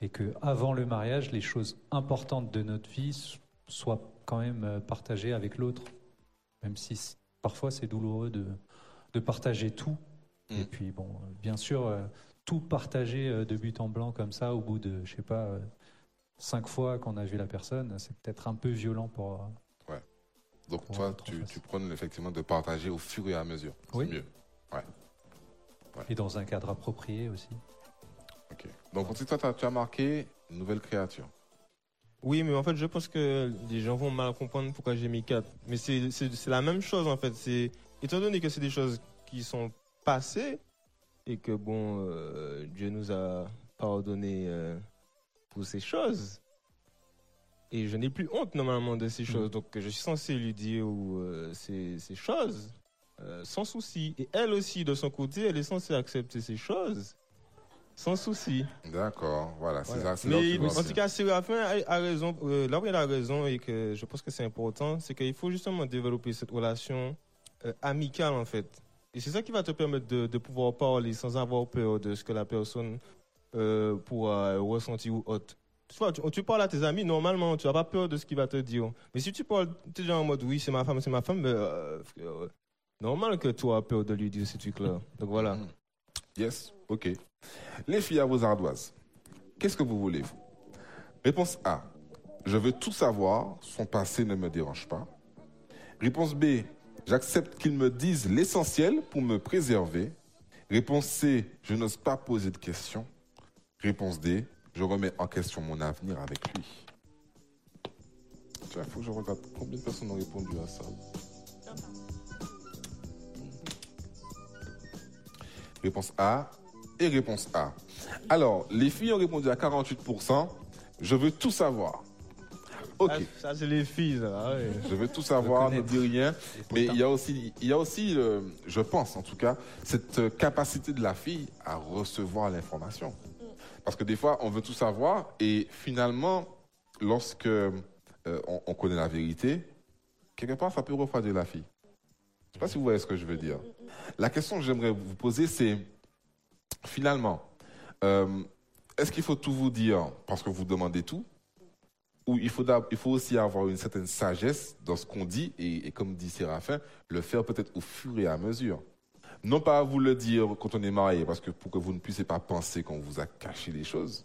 et que avant le mariage, les choses importantes de notre vie soient quand même euh, partagées avec l'autre. Même si parfois c'est douloureux de, de partager tout. Mm. Et puis, bon, euh, bien sûr, euh, tout partager euh, de but en blanc comme ça, au bout de, je sais pas, euh, cinq fois qu'on a vu la personne, c'est peut-être un peu violent pour. euh, Donc Pour toi, tu, tu prônes effectivement de partager au fur et à mesure. C'est Oui. mieux. Et dans un cadre approprié aussi. Ok. Donc ensuite, toi, tu as marqué nouvelle créature. Oui, mais en fait, je pense que les gens vont mal comprendre pourquoi j'ai mis 4. Mais c'est c'est- c'est la même chose, en fait. C'est Étant donné que c'est des choses qui sont passées et que, bon, euh, Dieu nous a pardonné euh, pour ces choses. Et je n'ai plus honte, normalement, de ces choses. Donc, je suis censé lui dire euh, ces, ces choses euh, sans souci. Et elle aussi, de son côté, elle est censée accepter ces choses sans souci. D'accord, voilà. C'est Voilà. ça. c'est Mais en tout cas, Séraphin a, a raison. euh, là où il a raison et que je pense que c'est important, c'est qu'il faut justement développer cette relation euh, amicale en fait. Et c'est ça qui va te permettre de, de pouvoir parler sans avoir peur de ce que la personne euh, pourra ressentir ou autre. Tu vois, tu, tu parles à tes amis, normalement, tu n'as pas peur de ce qu'il va te dire. Mais si tu parles, tu es déjà en mode oui, c'est ma femme, c'est ma femme, mais, normal que tu aies peur de lui dire ces trucs-là. Donc voilà. Mhm. Yes, ok. Les filles à vos ardoises, qu'est-ce que vous voulez, vous? Réponse A. Je veux tout savoir, son passé ne me dérange pas. Réponse B. J'accepte qu'ils me disent l'essentiel pour me préserver. Réponse C. Je n'ose pas poser de questions. Réponse D. Je remets en question mon avenir avec lui. Il faut que je regarde combien de personnes ont répondu à ça. Réponse A et réponse A. Alors, les filles ont répondu à 48%. Je veux tout savoir. Ok, Ça, ça, c'est les filles, ça. ah ouais. je veux tout savoir, ne dis rien. Mais il y a aussi, il y a aussi euh, je pense en tout cas, cette euh, capacité de la fille à recevoir l'information. Parce que des fois, on veut tout savoir et finalement, lorsque euh, on, on connaît la vérité, quelque part, ça peut refroidir la fille. Je ne sais pas si vous voyez ce que je veux dire. La question que j'aimerais vous poser, c'est finalement, euh, est-ce qu'il faut tout vous dire parce que vous demandez tout? Ou il faut, il faut aussi avoir une certaine sagesse dans ce qu'on dit et, comme dit Séraphin, le faire peut-être au fur et à mesure. Non pas vous le dire quand on est marié, parce que pour que vous ne puissiez pas penser qu'on vous a caché des choses,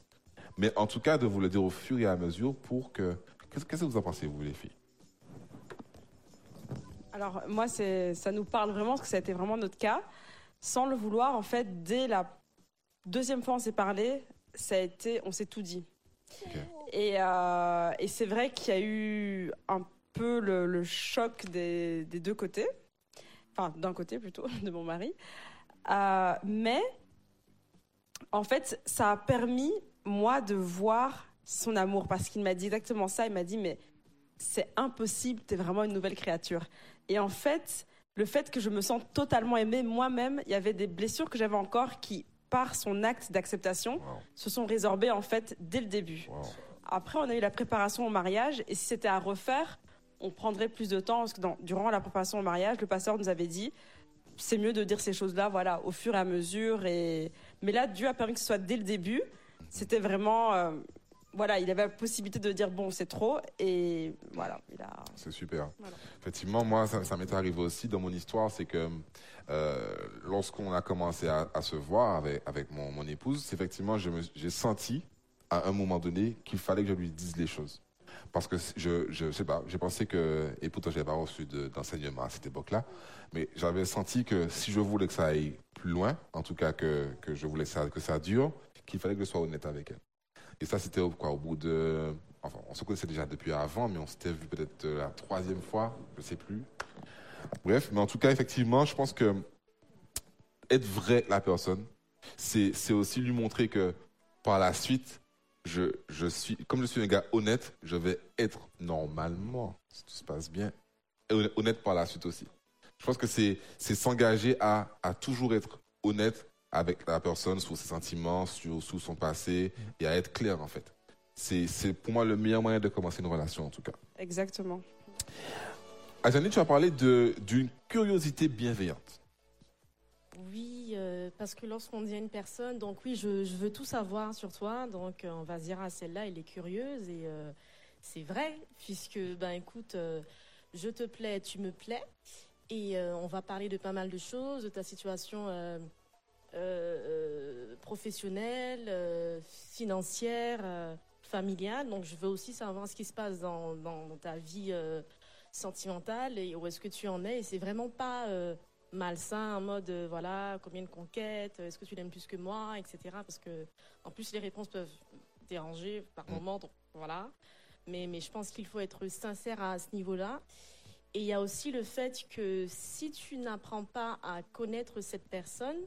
mais en tout cas de vous le dire au fur et à mesure pour que... Qu'est-ce que vous en pensez, vous, les filles? Alors moi, ça nous parle vraiment parce que ça a été vraiment notre cas. Sans le vouloir, en fait, dès la deuxième fois on s'est parlé, ça a été, on s'est tout dit. Et, euh, et c'est vrai qu'il y a eu un peu le, le choc des, des deux côtés, enfin d'un côté plutôt <laughs> de mon mari. Euh, mais en fait, ça a permis moi de voir son amour parce qu'il m'a dit exactement ça. Il m'a dit mais c'est impossible, t'es vraiment une nouvelle créature. Et en fait, le fait que je me sente totalement aimée moi-même, il y avait des blessures que j'avais encore qui, par son acte d'acceptation, Wow. se sont résorbées en fait dès le début. Wow. Après, on a eu la préparation au mariage, et si c'était à refaire, on prendrait plus de temps, parce que dans- durant la préparation au mariage, le pasteur nous avait dit, c'est mieux de dire ces choses-là, voilà, au fur et à mesure. Et... Mais là, Dieu a permis que ce soit dès le début. C'était vraiment, euh, voilà, il avait la possibilité de dire, bon, c'est trop, et voilà, il a... C'est super. Voilà. Effectivement, moi, ça, ça m'est arrivé aussi dans mon histoire, c'est que euh, lorsqu'on a commencé à, à se voir avec, avec mon, mon épouse, effectivement, j'ai senti à un moment donné qu'il fallait que je lui dise les choses. Parce que je, je sais pas, j'ai pensé que, et pourtant j'avais pas reçu de- d'enseignement à cette époque-là, mais j'avais senti que si je voulais que ça aille plus loin, en tout cas que, que je voulais que ça, que ça dure, qu'il fallait que je sois honnête avec elle. Et ça, c'était au, bout de. Enfin, on se connaissait déjà depuis avant, mais on s'était vu peut-être euh, la troisième fois, je sais plus. Bref, mais en tout cas, effectivement, je pense que être vrai la personne, c'est aussi lui montrer que par la suite, je, je suis, comme je suis un gars honnête, je vais être normalement, si tout se passe bien, honnête par la suite aussi. Je pense que c'est s'engager à, à toujours être honnête avec la personne sur ses sentiments, sur, sur son passé, et à être clair en fait. C'est c'est pour moi le meilleur moyen de commencer une relation, en tout cas. Exactement. Azani, tu as parlé de- d'une curiosité bienveillante. Oui, euh, parce que lorsqu'on dit à une personne, donc oui, je, je veux tout savoir sur toi, donc euh, on va se dire, ah, celle-là, elle est curieuse, et euh, c'est vrai, puisque, ben écoute, euh, je te plais, tu me plais, et euh, on va parler de pas mal de choses, de ta situation euh, euh, professionnelle, euh, financière, familiale, donc je veux aussi savoir ce qui se passe dans, dans- dans ta vie sentimentale, et où est-ce que tu en es, et c'est vraiment pas... malsain en mode euh, voilà combien de conquêtes est-ce que tu l'aimes plus que moi etc parce que en plus les réponses peuvent déranger par Mm. moment donc voilà. Mais mais je pense qu'il faut être sincère à ce niveau-là. Et il y a aussi le fait que si tu n'apprends pas à connaître cette personne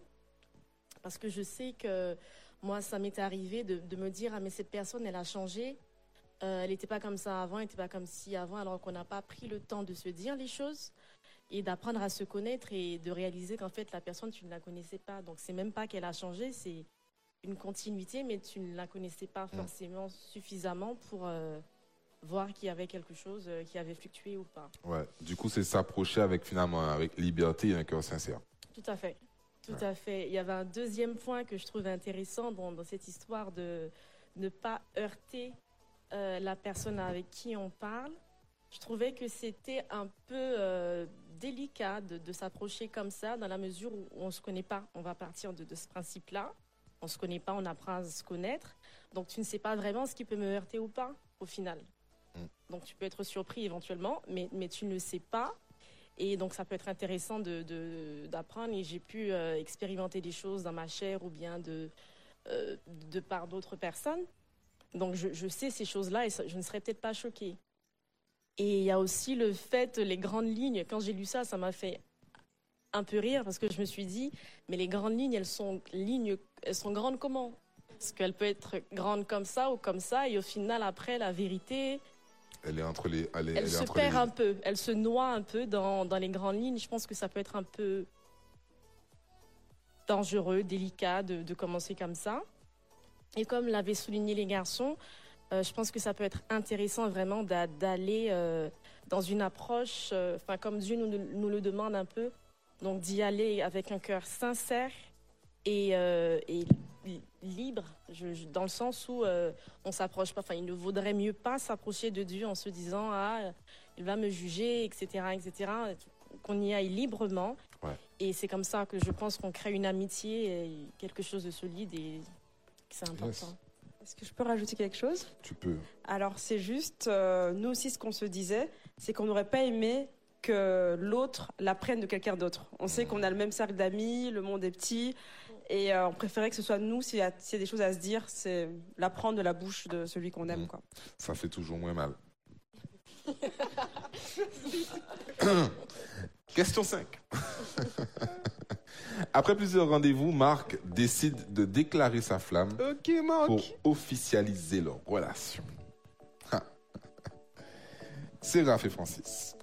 parce que je sais que moi ça m'est arrivé de, de me dire ah mais cette personne elle a changé. Euh, elle n'était pas comme ça avant elle n'était pas comme ci avant alors qu'on n'a pas pris le temps de se dire les choses et d'apprendre à se connaître et de réaliser qu'en fait la personne tu ne la connaissais pas. Donc c'est même pas qu'elle a changé c'est une continuité mais tu ne la connaissais pas forcément suffisamment pour euh, voir qu'il y avait quelque chose euh, qui avait fluctué ou pas. Ouais. Du coup, c'est s'approcher avec finalement avec liberté et un cœur sincère. tout à fait tout à fait il y avait un deuxième point que je trouve intéressant dans, dans cette histoire de ne pas heurter euh, la personne avec qui on parle je trouvais que c'était un peu euh, délicat de, de s'approcher comme ça, dans la mesure où on ne se connaît pas. On va partir de, de ce principe-là. On ne se connaît pas, on apprend à se connaître. Donc tu ne sais pas vraiment ce qui peut me heurter ou pas, au final. Mm. Donc tu peux être surpris éventuellement, mais, mais tu ne le sais pas. Et donc ça peut être intéressant de- de- d'apprendre. Et j'ai pu euh, expérimenter des choses dans ma chair ou bien de, euh, de par d'autres personnes. Donc je, je sais ces choses-là et je ne serais peut-être pas choquée. Et il y a aussi le fait, les grandes lignes. Quand j'ai lu ça, ça m'a fait un peu rire parce que je me suis dit, mais les grandes lignes, elles sont lignes, elles sont grandes comment? Parce qu'elles peuvent être grandes comme ça ou comme ça, et au final, après, la vérité, Elle est entre les. Elle, est- elle, elle est se perd les un peu, elle se noie un peu dans, dans les grandes lignes. Je pense que ça peut être un peu dangereux, délicat de, de commencer comme ça. Et comme l'avaient souligné les garçons, euh, je pense que ça peut être intéressant vraiment d'a- d'aller euh, dans une approche, euh, enfin comme Dieu nous, nous le demande un peu, donc d'y aller avec un cœur sincère et, et libre, je- je- dans le sens où euh, on s'approche pas, enfin il ne vaudrait mieux pas s'approcher de Dieu en se disant ah il va me juger, etc., etc. Qu'on y aille librement. Ouais. Et c'est comme ça que je pense qu'on crée une amitié, et quelque chose de solide et que c'est important. Est-ce que je peux rajouter quelque chose? Tu peux. Alors c'est juste, euh, nous aussi ce qu'on se disait, c'est qu'on n'aurait pas aimé que l'autre l'apprenne de quelqu'un d'autre. On sait qu'on a le même cercle d'amis, le monde est petit, et euh, on préférait que ce soit nous, s'il y, a s'il y a des choses à se dire, c'est l'apprendre de la bouche de celui qu'on aime. Mm. Quoi. Ça fait toujours moins mal. <coughs> Question 5. <laughs> Après plusieurs rendez-vous, Marc décide de déclarer sa flamme Marc. pour officialiser leur relation. Ha. Séraph et Francis.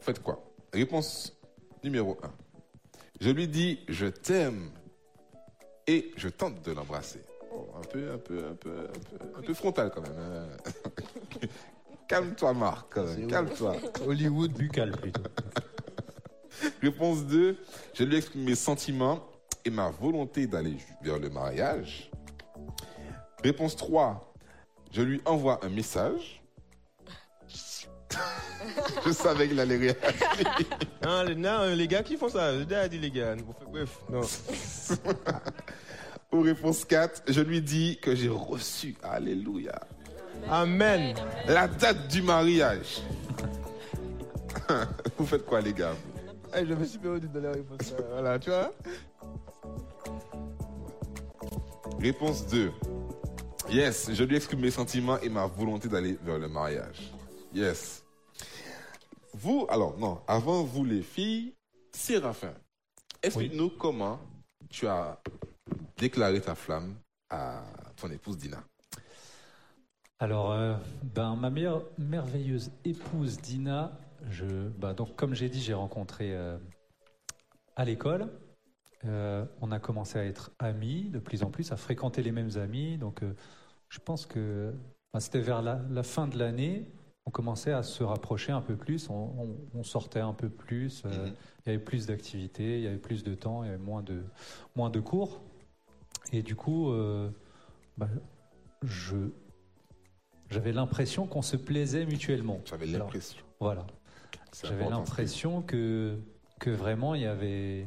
Faites quoi? Réponse numéro 1. Je lui dis je t'aime et je tente de l'embrasser. Oh, un peu, un peu, un peu, un peu, un peu frontal quand même. hein. <laughs> Calme-toi, Marc. Calme-toi. Hollywood. Buccal plutôt. <laughs> Réponse 2. Je lui exprime mes sentiments et ma volonté d'aller vers le mariage. Réponse 3. Je lui envoie un message. <laughs> Je savais qu'il allait réagir. Non, les, non, les gars qui font ça, déjà dit les gars. Bref, non. Ou réponse 4. Je lui dis que j'ai reçu, alléluia, Amen. la date du mariage. <laughs> Vous faites quoi, les gars? Eh, je me suis perdu dans la réponse. <laughs> Voilà, tu vois? Réponse 2. Yes, je lui exprime mes sentiments et ma volonté d'aller vers le mariage. Yes. Vous, alors non, avant vous les filles, Séraphin, explique-nous comment tu as déclaré ta flamme à ton épouse Dina. Alors, euh, ben, ma meilleure, merveilleuse épouse Dina, je, bah, donc, comme j'ai dit, j'ai rencontré euh, à l'école. Euh, on a commencé à être amis de plus en plus, à fréquenter les mêmes amis. Donc, je pense que Enfin, C'était vers la, la fin de l'année, on commençait à se rapprocher un peu plus, on, on- on sortait un peu plus, Mhm. il y avait plus d'activités, il y avait plus de temps, il y avait moins de, moins de cours. Et du coup, euh, bah, je, j'avais l'impression qu'on se plaisait mutuellement. J'avais l'impression. Voilà. J'avais l'impression que, que vraiment il y avait.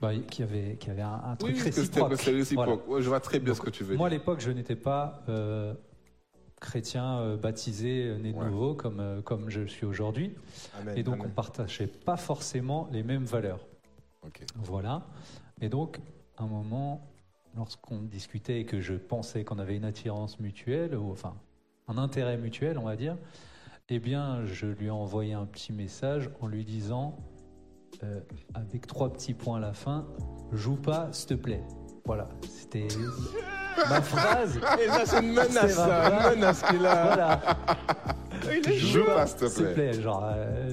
bah, qu'il y avait, qu'il y avait un, truc oui, réciproque. réciproque. Voilà. Je vois très bien Donc, ce que tu veux Moi, à l'époque, je n'étais pas euh, chrétien euh, baptisé, né de Ouais. nouveau, comme, comme je suis aujourd'hui. Et donc, amen. on partageait pas forcément les mêmes valeurs. Voilà. Et donc, un moment, lorsqu'on discutait et que je pensais qu'on avait une attirance mutuelle, ou enfin, un intérêt mutuel, on va dire, eh bien, je lui ai envoyé un petit message en lui disant, euh, avec trois petits points à la fin, joue pas, s'il te plaît. Voilà. C'était <laughs> ma phrase. Et ça, c'est une menace, C'est ça, une menace qu'il a. Voilà. Joue pas, s'il te S'il te plaît. plaît, genre, euh,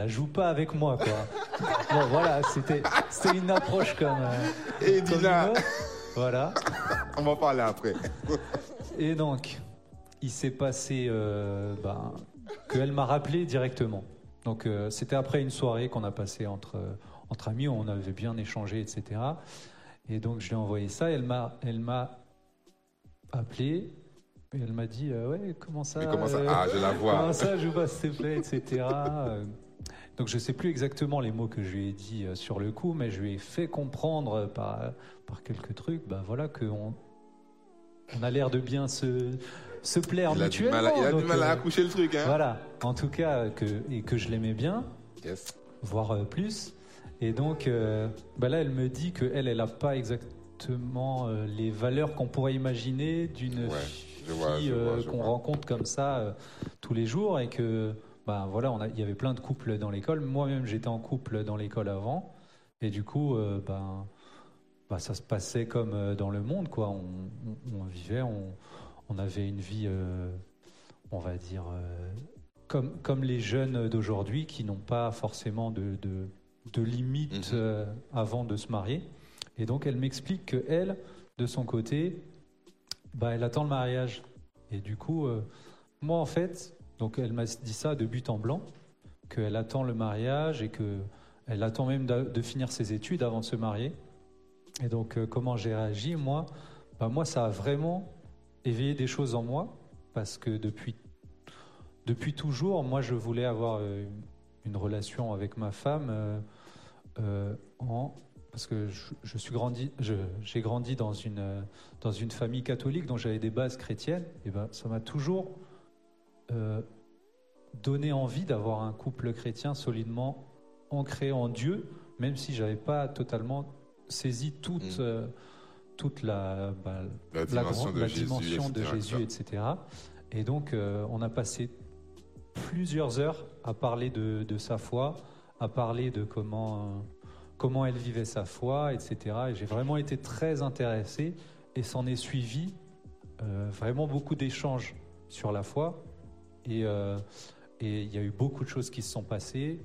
la joue pas avec moi, quoi. <laughs> bon, voilà, c'était c'était une approche comme. euh, Et comme Dina, une autre. Voilà. <laughs> on va en parler après. <laughs> Et donc, il s'est passé euh, ben, qu'elle m'a rappelé directement. Donc, euh, c'était après une soirée qu'on a passée entre, entre amis, où on avait bien échangé, etc. Et donc, je lui ai envoyé ça. Elle m'a, elle m'a appelé. Et elle m'a dit euh, Ouais, comment ça comment ça? Euh, Ah, je la vois. Comment ça, je vois, s'il te plaît, etc. Euh, Donc je sais plus exactement les mots que je lui ai dit euh, sur le coup, mais je lui ai fait comprendre euh, par, par quelques trucs, bah voilà, qu'on on a l'air de bien se, se plaire Il a du mutuellement. mal, à- il a du mal à euh, accoucher le truc, hein. Voilà, en tout cas, euh, que, et que je l'aimais bien, Yes. voire euh, plus. Et donc euh, bah là, elle me dit qu'elle, elle n'a pas exactement euh, les valeurs qu'on pourrait imaginer d'une Ouais, fille euh, qu'on rencontre comme ça euh, tous les jours et que bah voilà il y avait plein de couples dans l'école moi-même j'étais en couple dans l'école avant et du coup euh, ben, ça se passait comme euh, dans le monde quoi on, on- on vivait on, on avait une vie euh, on va dire euh, comme, comme les jeunes d'aujourd'hui qui n'ont pas forcément de, de, de limites Mhm. avant de se marier et donc elle m'explique que elle de son côté bah, elle attend le mariage. Et du coup, moi en fait, donc elle m'a dit ça de but en blanc, qu'elle attend le mariage et que elle attend même de finir ses études avant de se marier. Et donc euh, comment j'ai réagi Moi, bah, moi ça a vraiment éveillé des choses en moi parce que depuis depuis toujours, moi je voulais avoir euh, une relation avec ma femme euh, en parce que je, suis grandi, j'ai grandi dans une dans une famille catholique dont j'avais des bases chrétiennes, et ben ça m'a toujours euh, donné envie d'avoir un couple chrétien solidement ancré en Dieu, même si j'avais pas totalement saisi toute Mm. euh, toute la, bah, La la, dimension de la Jésus, dimension de etc., Jésus, etc. Et donc, euh, on a passé plusieurs heures à parler de, de sa foi, à parler de comment, euh, comment elle vivait sa foi, etc. Et j'ai vraiment été très intéressé et s'en est suivi vraiment beaucoup d'échanges sur la foi. Et euh, et il y a eu beaucoup de choses qui se sont passées,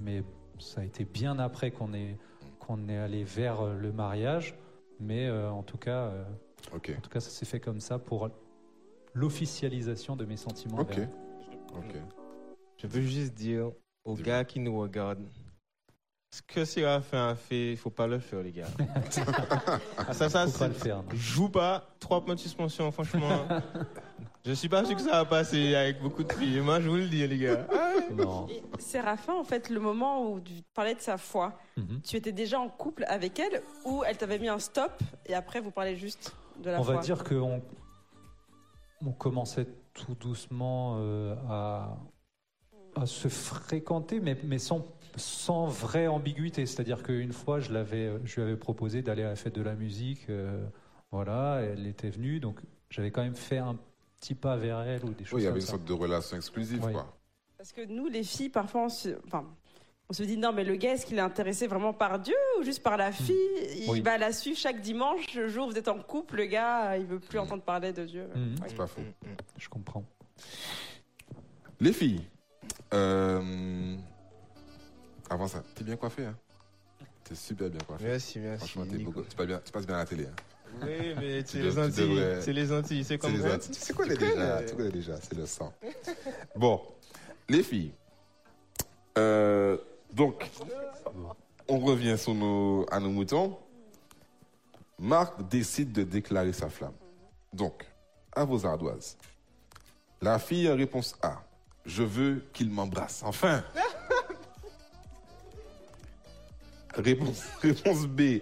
mais ça a été bien après qu'on est, qu'on est allé vers euh, le mariage. Mais euh, en tout cas, euh, en tout cas, ça s'est fait comme ça pour l'officialisation de mes sentiments. Ok. Je veux juste dire aux gars qui nous regardent, ce que Séraphin a fait, il faut pas le faire, les gars. <laughs> ah, ça, ça, Faut pas le c'est- faire. non. Joue pas, trois points de suspension, franchement. <laughs> je suis pas sûr que ça va passer avec beaucoup de filles. Moi, je vous le dis, les gars. <laughs> Non. Et Séraphin, en fait, le moment où tu parlais de sa foi, Mhm. tu étais déjà en couple avec elle ou elle t'avait mis un stop et après vous parlez juste de la On foi? va dire qu'on on commençait tout doucement euh, à, à se fréquenter, mais, mais sans, sans vraie ambiguïté. C'est-à-dire qu'une fois, je, l'avais, je lui avais proposé d'aller à la fête de la musique. euh, voilà, elle était venue, donc j'avais quand même fait un petit pas vers elle ou des choses Oui, il y avait une ça. sorte de relation exclusive, Oui. quoi. Parce que nous, les filles, parfois, on se, enfin, on se dit non, mais le gars, est-ce qu'il est intéressé vraiment par Dieu ou juste par la fille? Il Oui. va la suivre chaque dimanche, le jour où vous êtes en couple, le gars, il veut plus entendre parler de Dieu. Mhm. Ouais. C'est pas faux. Je comprends. Les filles, euh, avant ça, t'es bien coiffé, hein? T'es super bien coiffé. Merci, merci. Franchement, t'es beau. Tu passes bien, tu passes bien à la télé. hein. Oui, mais <laughs> c'est Tu les Antilles. C'est les Antilles. C'est comme les ça. Tu connais Tu déjà, tu connais déjà, c'est le sang. <laughs> Bon, les filles. Euh, donc, on revient sur nos, à nos moutons. Marc décide de déclarer sa flamme. Donc, à vos ardoises. La fille en réponse A. Je veux qu'il m'embrasse. Enfin. <laughs> réponse, réponse B.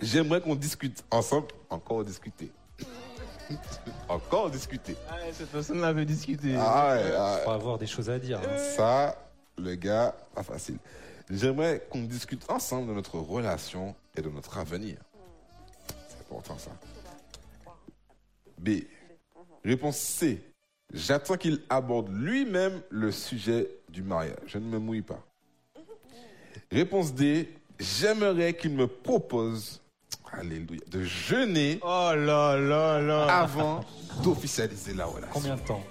J'aimerais qu'on discute ensemble. Encore discuter. <laughs> Encore discuter. Ah, cette personne l'avait discuté. Ah ouais, ah, Faut avoir des choses à dire. hein. ça, le gars, pas facile. J'aimerais qu'on discute ensemble de notre relation et de notre avenir. C'est important ça. B. Réponse C. J'attends qu'il aborde lui-même le sujet du mariage. Je ne me mouille pas. Réponse D. J'aimerais qu'il me propose, alléluia, de jeûner Oh là là là. avant d'officialiser la relation. Combien de temps?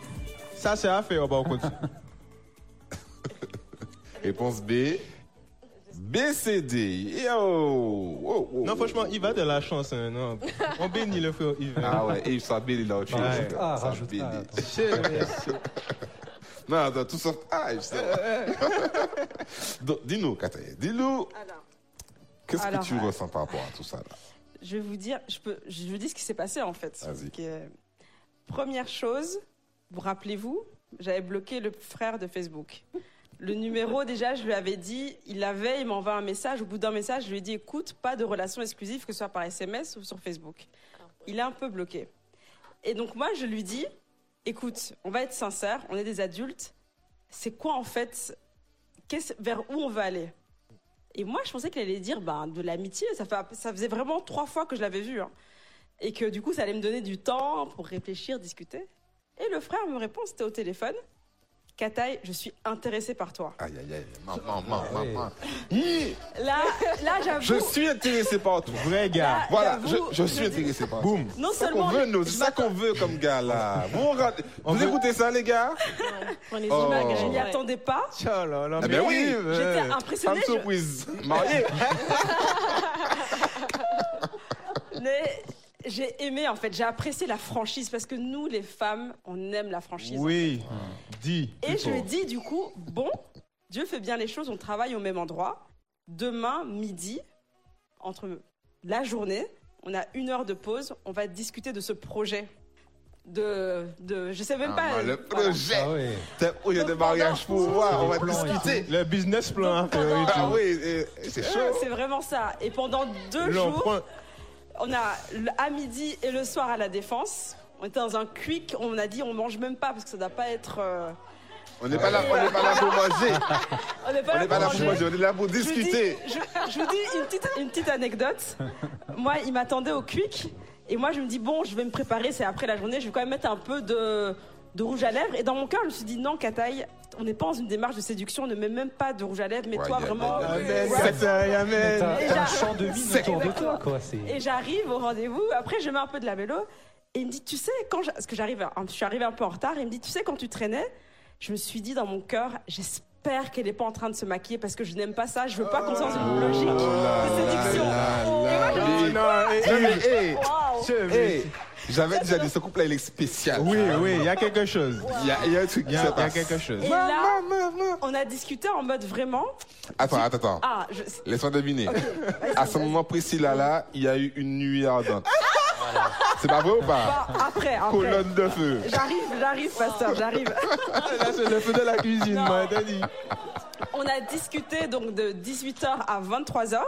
Ça, c'est à faire. Bah, on continue. <laughs> Réponse B. B, C, D. Yo! Wow, wow, Non, franchement, il va de la chance. hein, non. On bénit le frère Yves. Ah ouais, et ça bénit là. Ouais. Ah, Ça bénit. <laughs> Non, attends, tout ça. Ah, je sais. <laughs> Dis-nous, Kataya, dis-nous, Alors, qu'est-ce que tu euh, ressens par rapport à tout ça là? Je vais vous dire, je, peux, je vous dis ce qui s'est passé en fait. Que- première chose, vous rappelez-vous, j'avais bloqué le frère de Facebook. Le numéro, <laughs> déjà, je lui avais dit, il l'avait, il m'envoie un message. Au bout d'un message, je lui ai dit, écoute, pas de relation exclusive, que ce soit par SMS ou sur Facebook. Il est un peu bloqué. Et donc, moi, je lui dis, écoute, on va être sincère, on est des adultes. C'est quoi, en fait, qu'est-ce- vers où on veut aller? Et moi, je pensais qu'il allait dire, ben, de l'amitié. Ça, faisait vraiment trois fois que je l'avais vu. hein. Et que du coup, ça allait me donner du temps pour réfléchir, discuter. Et le frère me répond, c'était au téléphone. Kataï, je suis intéressé par toi. Aïe, aïe, aïe, maman, maman, Ouais. maman. Là, là Je j'avoue. suis intéressé par toi. Vrai gars. Voilà, je, je suis je dis- intéressé par toi. Boum. Non C'est ça seulement. qu'on veut, nous. je C'est ça qu'on veut comme gars là. Vous, regardez- On vous veut- écoutez ça, les gars? Prenez Oh. images, Je ouais. attendais pas. Oh là là. Ah ben mais oui. J'étais Femme impressionnée. je- surprise. Marié. <laughs> Mais j'ai aimé en fait, j'ai apprécié la franchise parce que nous les femmes, on aime la franchise. Oui. Dis. Et je lui ai dit du coup, bon, Dieu fait bien les choses, on travaille au même endroit. Demain midi, entre la journée, on a une heure de pause, on va discuter de ce projet. De, de je sais même Ah, pas. le voilà. projet. Ah ouais. C'est un projet de mariage pour voir. On va discuter. Le business plan Ah oui, c'est chaud. C'est vraiment ça. Et pendant deux jours, On a à midi et le soir à la défense. On était dans un quick. On a dit on mange même pas parce que ça doit pas être. euh, On n'est pas là, on n'est pas là pour manger. On n'est pas là pas pour là pour manger. On est là pour Je vous dis, discuter. je, je vous dis une petite, une petite anecdote. Moi, il m'attendait au quick. Et moi, je me dis, bon, je vais me préparer, c'est après la journée, je vais quand même mettre un peu de, de rouge à lèvres. Et dans mon cœur, je me suis dit, non, Kataï, on n'est pas dans une démarche de séduction, on ne met même pas de rouge à lèvres, mais toi, vraiment. Amen. Kataï, amen. Un champ de mine C'est autour de toi, quoi. C'est Et j'arrive au rendez-vous, après je mets un peu de la vélo, et il me dit, tu sais, quand je, parce que j'arrive, je suis arrivée un peu en retard, et il me dit, tu sais, quand tu traînais, je me suis dit dans mon cœur, j'espère qu'elle n'est pas en train de se maquiller parce que je n'aime pas ça, je veux pas qu'on soit dans une logique de séduction. J'avais déjà dit, ce couple-là, il est spécial. Oui, oui, il y a quelque chose. Il y a, il y a un truc qui se il y a passe. quelque chose. Et là, on a discuté en mode vraiment. Attends, attends, attends. Ah, je, Laisse-moi deviner. À ce moment précis là, là, il y a eu une nuit ardente. C'est pas vrai ou pas? Bon, après, après. Colonne de feu. J'arrive, j'arrive, pasteur, j'arrive. <laughs> Là, c'est le feu de la cuisine, moi, t'as dit. On a discuté donc de 18h à 23h.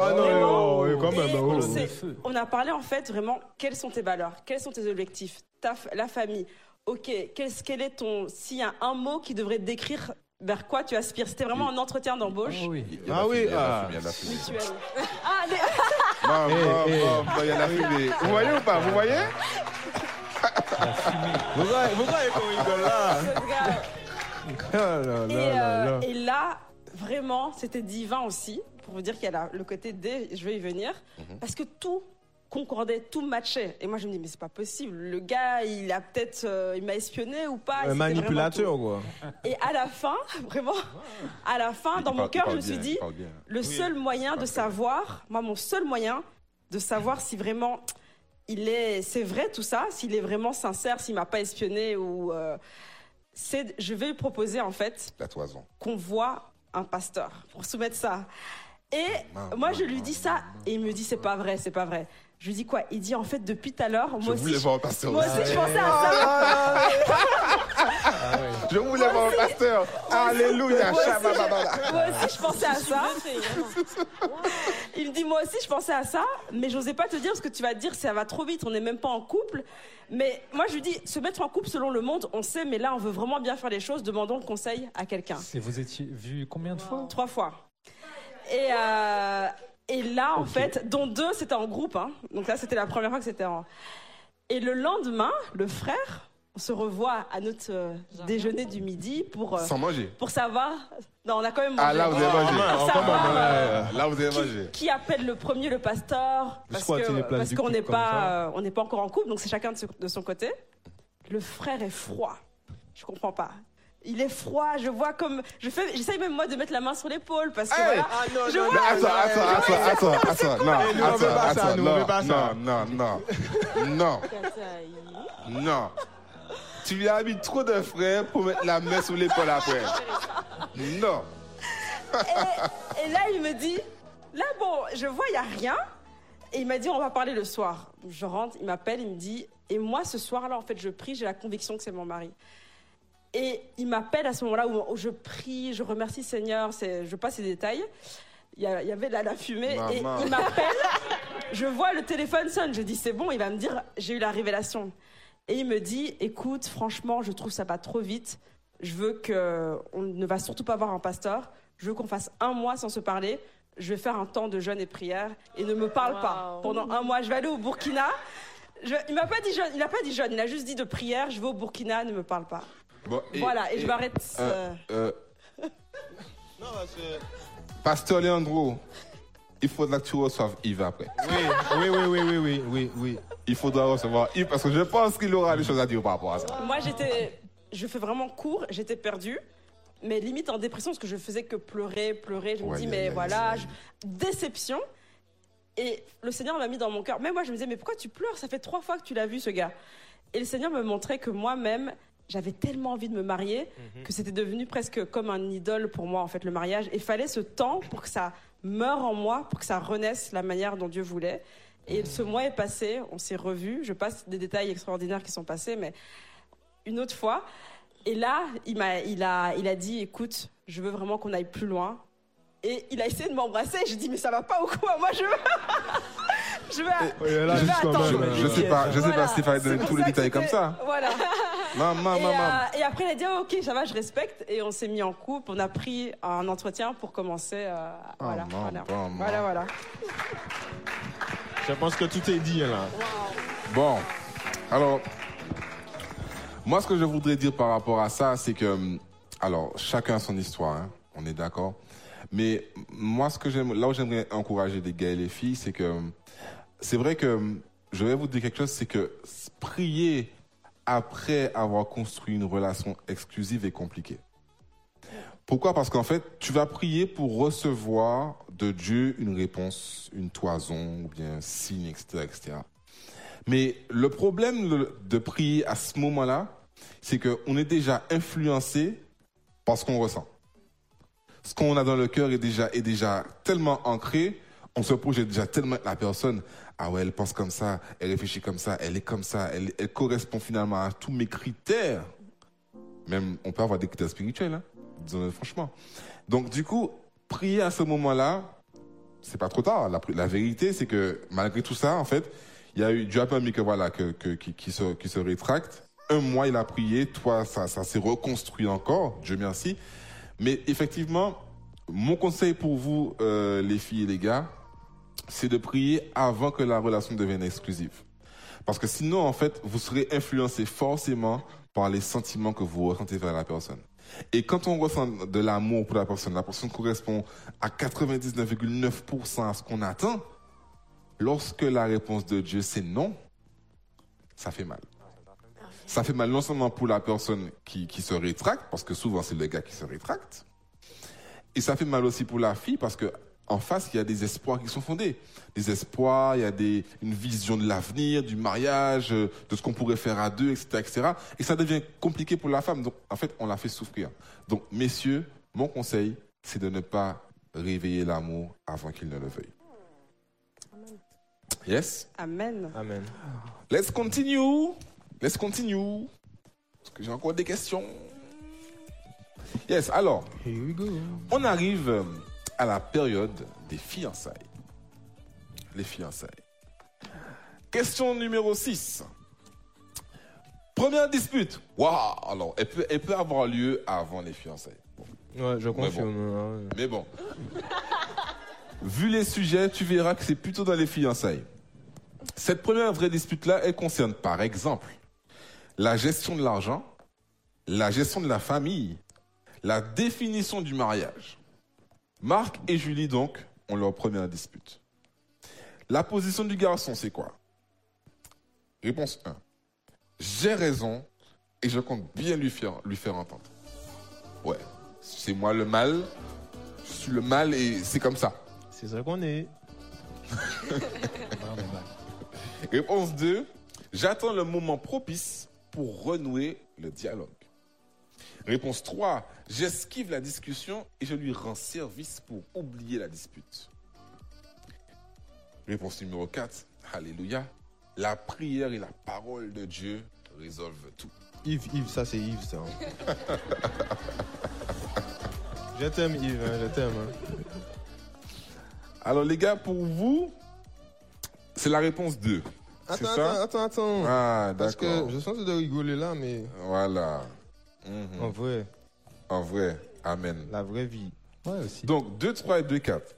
Ah non, Vraiment. quand même. Oh. on, a parlé en fait vraiment quelles sont tes valeurs, quels sont tes objectifs, ta la famille. Ok, qu'est-ce quel est ton s'il y a un mot qui devrait te décrire vers quoi tu aspires? C'était vraiment un entretien d'embauche Ah oui. Il y a de la Ah oui, fumée, il y a de la ah. fumée, il y a de la fumée. mutuelle. <laughs> Ah, les- <laughs> il y a la fumée. Vous voyez ou pas? Vous voyez? <laughs> Vous voyez, vous voyez qu'on rigole là. Ah là Et, euh, là. et là, vraiment, c'était divin aussi, pour vous dire qu'il y a le côté D, je vais y venir, Mhm. parce que tout concordait, tout matchait. Et moi, je me dis, mais c'est pas possible. Le gars, il a peut-être, euh, il m'a espionné ou pas. Un manipulateur, quoi. Et à la fin, <laughs> vraiment, à la fin, dans Il mon cœur, je me suis dit, le seul moyen de savoir, moi, mon seul moyen de savoir si vraiment il est, c'est vrai tout ça, s'il est vraiment sincère, s'il m'a pas espionné ou, euh, c'est, je vais lui proposer en fait La toison. qu'on voit un pasteur pour soumettre ça. Et moi, je lui dis ça et il me dit c'est pas vrai, c'est pas vrai. Je lui dis quoi? Il dit en fait depuis tout à l'heure, Je moi <laughs> voulais aussi, voir un pasteur. moi aussi je pensais à ça. Je voulais voir un pasteur. Alléluia. Moi aussi, Shabba-ba-ba-ba. Moi aussi je pensais à ça. Il me dit moi aussi je pensais à ça, mais j'osais pas te dire parce que tu vas te dire ça va trop vite, on n'est même pas en couple. Mais moi je lui dis se mettre en couple selon le monde, on sait, mais là on veut vraiment bien faire les choses, demandons le conseil à quelqu'un. Et vous étiez vu combien de fois? Trois fois. Et, euh, et là, en Ok. fait, dont deux, c'était en groupe. hein. Donc là, c'était la première fois que c'était en... Et le lendemain, le frère, on se revoit à notre euh, déjeuner du midi pour, euh, Sans manger. pour savoir... Non, on a quand même Ah mangé. là, vous avez mangé. Ah, Pour quand savoir, euh, Là, vous avez qui, mangé. qui appelle le premier le pasteur parce qu'on couple n'est pas euh, on n'est pas encore en couple donc c'est chacun de, ce- de son côté le frère est froid je comprends pas il est froid je vois comme je fais j'essaye même moi de mettre la main sur l'épaule parce que Hey voilà Ah non, Je non, vois- attends, attends, attends, attends, attends, non, attends, non, pas ça. non, non, non, non, <laughs> non. Tu lui as mis trop de frères pour mettre la main sur l'épaule après. Non. et, et là il me dit là bon je vois il y a rien et il m'a dit on va parler le soir je rentre il m'appelle il me dit et moi ce soir là en fait je prie j'ai la conviction que c'est mon mari Et il m'appelle à ce moment-là où, je prie, je remercie Seigneur, je passe les détails. Il y, a- il y avait là la fumée et il m'appelle. je vois le téléphone sonne, je dis c'est bon, il va me dire j'ai eu la révélation. Et il me dit écoute, franchement, je trouve ça va trop vite. Je veux que on ne va surtout pas voir un pasteur. Je veux qu'on fasse un mois sans se parler. Je vais faire un temps de jeûne et prière et ne me parle pas pendant un mois. Je vais aller au Burkina. Je- il m'a pas dit jeûne, il n'a pas dit jeûne, il a juste dit de prière. Je vais au Burkina, ne me parle pas. Bon, voilà, et, je m'arrête. euh, euh, <laughs> Non, parce que- Pasteur Leandro, il faudra que tu reçoives Yves après. Oui, oui, oui, oui, oui, oui, oui, oui. Il faudra recevoir Yves parce que je pense qu'il aura des choses à dire par rapport à ça. Moi, j'étais. Je fais vraiment court, j'étais perdue. Mais limite en dépression, parce que je faisais que pleurer, pleurer. Je me Ouais, dis, mais voilà, je- déception. Et le Seigneur m'a mis dans mon cœur. Même moi, je me disais, mais pourquoi tu pleures? Ça fait trois fois que tu l'as vu, ce gars. Et le Seigneur me montrait que moi-même, j'avais tellement envie de me marier que c'était devenu presque comme un idole pour moi, en fait, le mariage. Et il fallait ce temps pour que ça meure en moi, pour que ça renaisse la manière dont Dieu voulait. Et ce mois est passé, on s'est revus. Je passe des détails extraordinaires qui sont passés, mais une autre fois. Et là, il m'a, il a, il a dit, écoute, je veux vraiment qu'on aille plus loin. Et il a essayé de m'embrasser. J'ai dit, mais ça va pas ou quoi Moi, je veux, <laughs> je veux, Ouais, là, je vais juste quand attendre. même, Je sais pas, je sais Voilà. pas s'il fallait donner tous les détails comme ça. Voilà. Maman, Et, maman. euh, et après, il a dit, Ah, ok, ça va, je respecte. Et on s'est mis en couple. On a pris un entretien pour commencer. euh, voilà, maman, voilà. maman. voilà, voilà. Je pense que tout est dit là. Bon, alors, moi, ce que je voudrais dire par rapport à ça, c'est que, hum, alors, chacun a son histoire, hein, on est d'accord. Mais moi, ce que j'aime, là où j'aimerais encourager les gars et les filles, c'est que, hum, c'est vrai que, hum, je vais vous dire quelque chose, c'est que prier après avoir construit une relation exclusive est compliqué. Pourquoi? Parce qu'en fait, tu vas prier pour recevoir de Dieu une réponse, une toison, ou bien un signe, etc., etc. Mais le problème de prier à ce moment-là, c'est qu'on est déjà influencé par ce qu'on ressent. Ce qu'on a dans le cœur est déjà, est déjà tellement ancré, on se projette déjà tellement la personne. Ah ouais, elle pense comme ça, elle réfléchit comme ça, elle est comme ça, elle, correspond finalement à tous mes critères. Même, on peut avoir des critères spirituels, hein, disons-le franchement. Donc, du coup, prier à ce moment-là, c'est pas trop tard. La, vérité, c'est que malgré tout ça, en fait, il y a eu Dieu a permis que voilà que, qui se rétracte. Un mois, il a prié. Toi, ça ça s'est reconstruit encore. Dieu merci. Mais effectivement, mon conseil pour vous, euh, les filles et les gars, c'est de prier avant que la relation devienne exclusive. Parce que sinon, en fait, vous serez influencé forcément par les sentiments que vous ressentez vers la personne. Et quand on ressent de l'amour pour la personne, la personne correspond à 99,9% à ce qu'on attend, lorsque la réponse de Dieu c'est non, ça fait mal. Ça fait mal non seulement pour la personne qui, qui se rétracte, parce que souvent c'est le gars qui se rétracte, et ça fait mal aussi pour la fille parce que en face, il y a des espoirs qui sont fondés. Des espoirs, il y a des, une vision de l'avenir, du mariage, euh, de ce qu'on pourrait faire à deux, etc., etc. Et ça devient compliqué pour la femme. Donc, en fait, on la fait souffrir. Donc, messieurs, mon conseil, c'est de ne pas réveiller l'amour avant qu'il ne le veuille. Yes? Amen. Amen. Let's continue. Let's continue. Parce que j'ai encore des questions. Yes, alors, Here we go. on arrive euh, à la période des fiançailles. Les fiançailles. Question numéro 6. Première dispute. Waouh Alors, elle peut, elle peut avoir lieu avant les fiançailles. Bon. Ouais, je confirme. hein, ouais. Mais bon. Vu les sujets, tu verras que c'est plutôt dans les fiançailles. Cette première vraie dispute-là, elle concerne par exemple la gestion de l'argent, la gestion de la famille, la définition du mariage. Marc et Julie, donc, ont leur première dispute. La position du garçon, c'est quoi? Réponse 1. J'ai raison et je compte bien lui faire, lui faire entendre. Ouais, c'est moi le mal, je suis le mal et c'est comme ça. C'est ça qu'on est. Réponse 2. J'attends le moment propice pour renouer le dialogue. Réponse 3. J'esquive la discussion et je lui rends service pour oublier la dispute. Réponse numéro 4. Alléluia. La prière et la parole de Dieu résolvent tout. Yves, Yves, ça c'est Yves, ça. <laughs> je t'aime, Yves, hein, je t'aime. hein. Alors les gars, pour vous, c'est la réponse 2. C'est Attends, attends, attends, attends. Ah, Parce que d'accord. je sens de rigoler là, mais Voilà. Mhm. en vrai, En vrai, Amen. la vraie vie. Ouais, aussi. Donc, 2, 3 et 2, 4.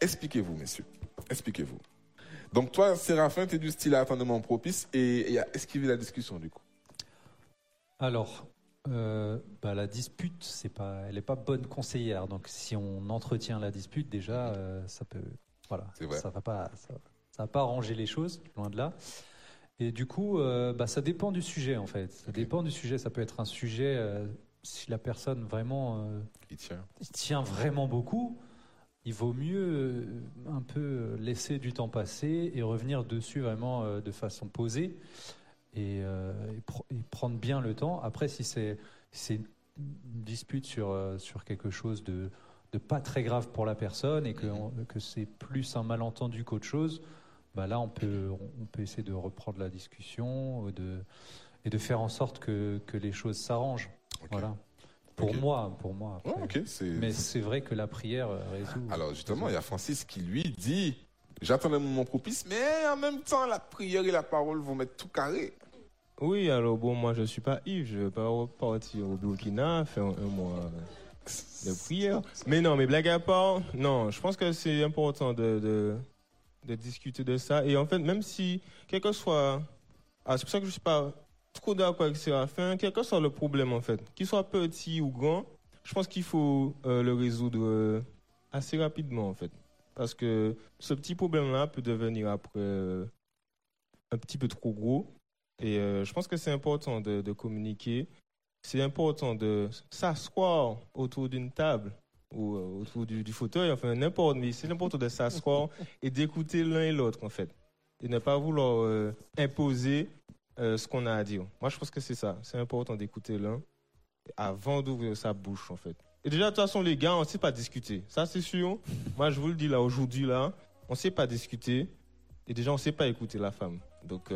Expliquez-vous, messieurs. Expliquez-vous. Donc, toi, Séraphin, tu es du style à moment propice et, et à esquiver la discussion, du coup. Alors, euh, bah, la dispute, c'est pas, elle n'est pas bonne conseillère. Donc, si on entretient la dispute, déjà, euh, ça peut, voilà, ça va pas, ça, ça va pas arranger les choses, loin de là. Et du coup, euh, bah, ça dépend du sujet en fait. Ça dépend du sujet. Ça peut être un sujet euh, si la personne vraiment euh, Il tient. il tient vraiment beaucoup. Il vaut mieux un peu laisser du temps passer et revenir dessus vraiment de façon posée et, et pr- et prendre bien le temps. Après, si c'est si une dispute sur, sur quelque chose de, de pas très grave pour la personne et que, on- que c'est plus un malentendu qu'autre chose, bah là, on peut, on peut essayer de reprendre la discussion euh, de, et de faire en sorte que, que les choses s'arrangent. Voilà. Pour moi, pour moi. Après. c'est. Mais c'est vrai que la prière euh, résout. Alors, justement, il y a Francis qui lui dit J'attends le moment propice, mais en même temps, la prière et la parole vont mettre tout carré. Oui, alors bon, moi je suis pas Yves, je vais pas repartir au Burkina faire un, un mois de prière. <laughs> Mais non, mais blague à part, non, je pense que c'est important de, de, de discuter de ça. Et en fait, même si, quel que soit. Ah, c'est pour ça que je suis pas trop d'accord avec Séraphin, quel que soit le problème en fait, qu'il soit petit ou grand, je pense qu'il faut euh, le résoudre euh, assez rapidement en fait. Parce que ce petit problème-là peut devenir après euh, un petit peu trop gros. Et je pense que c'est important de communiquer. C'est important de s'asseoir autour d'une table ou euh, autour du, du fauteuil, enfin n'importe, mais c'est important de s'asseoir <laughs> et d'écouter l'un et l'autre en fait. Et ne pas vouloir euh, imposer euh, ce qu'on a à dire. Moi je pense que c'est ça. C'est important d'écouter l'un avant d'ouvrir sa bouche en fait. Et déjà, de toute façon, les gars, on ne sait pas discuter. Ça, c'est sûr. <laughs> Moi, je vous le dis là, aujourd'hui, là, on ne sait pas discuter. Et déjà, on ne sait pas écouter la femme. Donc,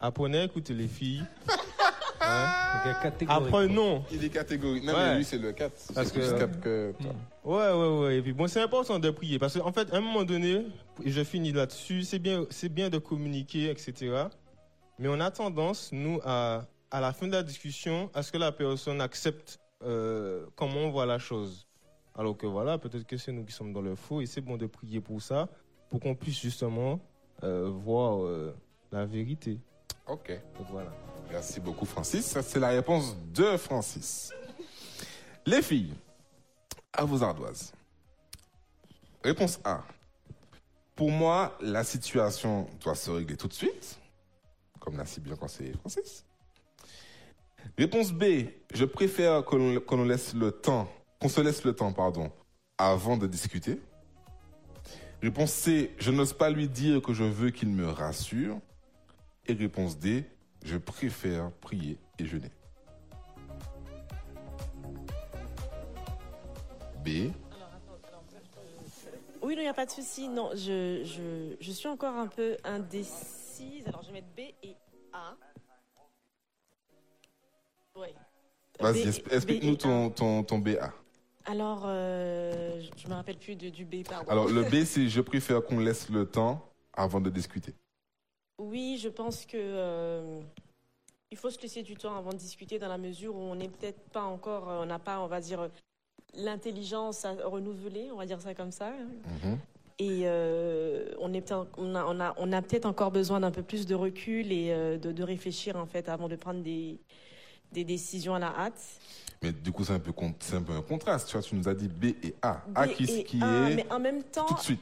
apprenez à écouter les filles. <laughs> Catégorique, Après, non. Il est catégorique. Non, Ouais. mais lui, c'est le 4. Parce plus que- 4 que toi. Ouais, ouais, ouais. Et puis, bon, c'est important de prier. Parce qu'en fait, à un moment donné, et je finis là-dessus, c'est bien, c'est bien de communiquer, etc. Mais on a tendance, nous, à, à la fin de la discussion, à ce que la personne accepte euh, comment on voit la chose. Alors que voilà, peut-être que c'est nous qui sommes dans le faux et c'est bon de prier pour ça, pour qu'on puisse justement euh, voir euh, la vérité. Ok. Donc voilà. Merci beaucoup, Francis. Ça, c'est la réponse de Francis. Les filles, à vos ardoises. Réponse A. Pour moi, la situation doit se régler tout de suite, comme l'a si bien conseillé Francis. Réponse B. Je préfère qu'on nous laisse le temps, qu'on se laisse le temps, pardon, avant de discuter. Réponse C, je n'ose pas lui dire que je veux qu'il me rassure. Et réponse D, je préfère prier et jeûner. B, Oui, non, il n'y a pas de souci. Non, je, je, je suis encore un peu indécise. Alors, je vais mettre B et A. Oui. vas-y, explique-nous ton, A. ton, ton BA. Alors, euh, je me rappelle plus de- du B, pardon. Alors, le B, <laughs> c'est je préfère qu'on laisse le temps avant de discuter. Oui, je pense que euh, il faut se laisser du temps avant de discuter dans la mesure où on n'est peut-être pas encore, euh, on n'a pas, on va dire, l'intelligence à renouveler, on va dire ça comme ça. Mhm. Et euh, on, est peut-être- on a, on a, on a peut-être encore besoin d'un peu plus de recul et euh, de, de réfléchir en fait avant de prendre des, des décisions à la hâte. Mais du coup, c'est un, peu un peu un contraste. Tu vois, tu nous as dit B et A. A qui, et qui A, est mais en même temps, tout de suite.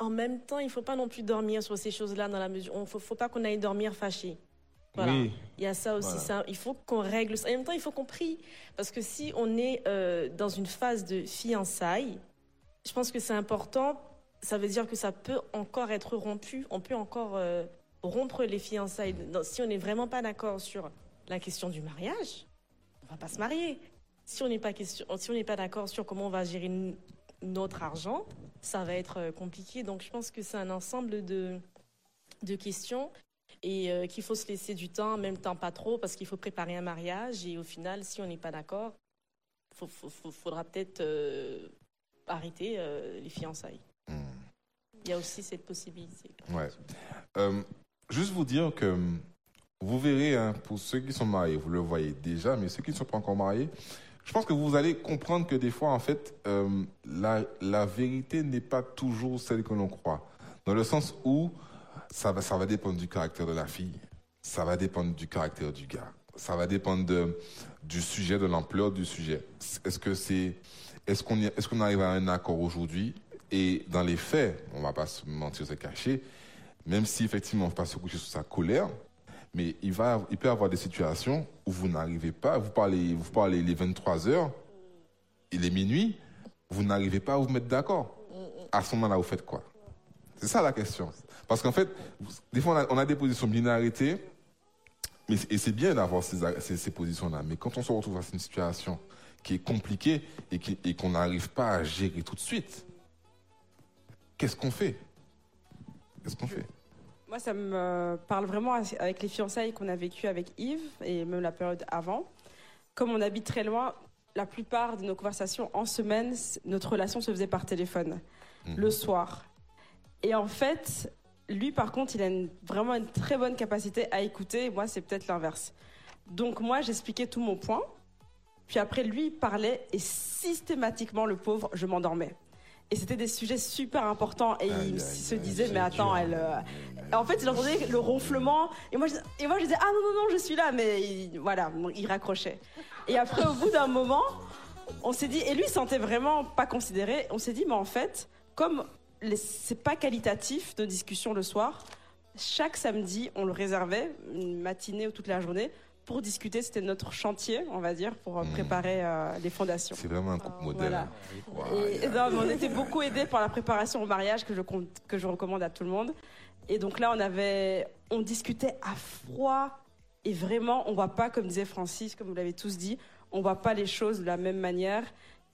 En même temps, il faut pas non plus dormir sur ces choses-là dans la mesure. Il faut, faut pas qu'on aille dormir fâché. Voilà. Oui, Il y a ça aussi. Voilà. ça, il faut qu'on règle ça. En même temps, il faut qu'on prie. Parce que si on est euh, dans une phase de fiançailles, je pense que c'est important. Ça veut dire que ça peut encore être rompu. On peut encore euh, rompre les fiançailles. Non, si on n'est vraiment pas d'accord sur la question du mariage, on va pas se marier. Si on n'est pas, question, si on pas d'accord sur comment on va gérer notre argent, ça va être euh, compliqué. Donc, je pense que c'est un ensemble de, de questions et euh, qu'il faut se laisser du temps, en même temps pas trop, parce qu'il faut préparer un mariage. Et au final, si on n'est pas d'accord, il faudra peut-être euh, arrêter euh, les fiançailles. Hmm. Il y a aussi cette possibilité. Ouais. Juste vous dire que vous verrez, hein, pour ceux qui sont mariés, vous le voyez déjà, mais ceux qui ne sont pas encore mariés, je pense que vous allez comprendre que des fois, en fait, euh, la, vérité n'est pas toujours celle que l'on croit. Dans le sens où ça va, ça va dépendre du caractère de la fille, ça va dépendre du caractère du gars, ça va dépendre du sujet, de l'ampleur du sujet. Est-ce que c'est, est-ce qu'on, est-ce arrive à un accord aujourd'hui? Et dans les faits, on va pas se mentir, se cacher, même si effectivement on ne peut pas se coucher sous sa colère, mais il, va, il peut y avoir des situations où vous n'arrivez pas, vous parlez, vous parlez les 23 heures, il est minuit, vous n'arrivez pas à vous mettre d'accord. À ce moment-là, vous faites quoi? C'est ça la question. Parce qu'en fait, des fois, on a, des positions bien arrêtées, mais, et c'est bien d'avoir ces, ces, positions-là, mais quand on se retrouve face à une situation qui est compliquée et qui- et qu'on n'arrive pas à gérer tout de suite, qu'est-ce qu'on fait? Qu'est-ce qu'on fait? Moi, ça me parle vraiment avec les fiançailles qu'on a vécues avec Yves et même la période avant. Comme on habite très loin, la plupart de nos conversations en semaine, notre relation se faisait par téléphone, Mhm. le soir. Et en fait, lui, par contre, il a une- vraiment une très bonne capacité à écouter. et Moi, c'est peut-être l'inverse. Donc, moi, j'expliquais tout mon point. Puis après, lui, il parlait et systématiquement, le pauvre, je m'endormais. Et c'était des sujets super importants. Et il se disait, mais attends, dur. elle. euh, en fait, il entendait le ronflement. Et moi, je, et moi, je disais, ah non, non, non, je suis là. Mais il- voilà, il raccrochait. Et après, au bout d'un moment, on s'est dit, et lui, il se sentait vraiment pas considéré. On s'est dit, mais en fait, comme les- c'est pas qualitatif de discussion le soir, chaque samedi, on le réservait, une matinée ou toute la journée, pour discuter. C'était notre chantier, on va dire, pour euh, Mhm. préparer euh, les fondations. C'est vraiment un couple modèle. Voilà. Et, aïe. non, mais on était beaucoup aidés par la préparation au mariage que je, compte- que je recommande à tout le monde. Et donc là, on avait, on discutait à froid et vraiment, on voit pas, comme disait Francis, comme vous l'avez tous dit, on voit pas les choses de la même manière.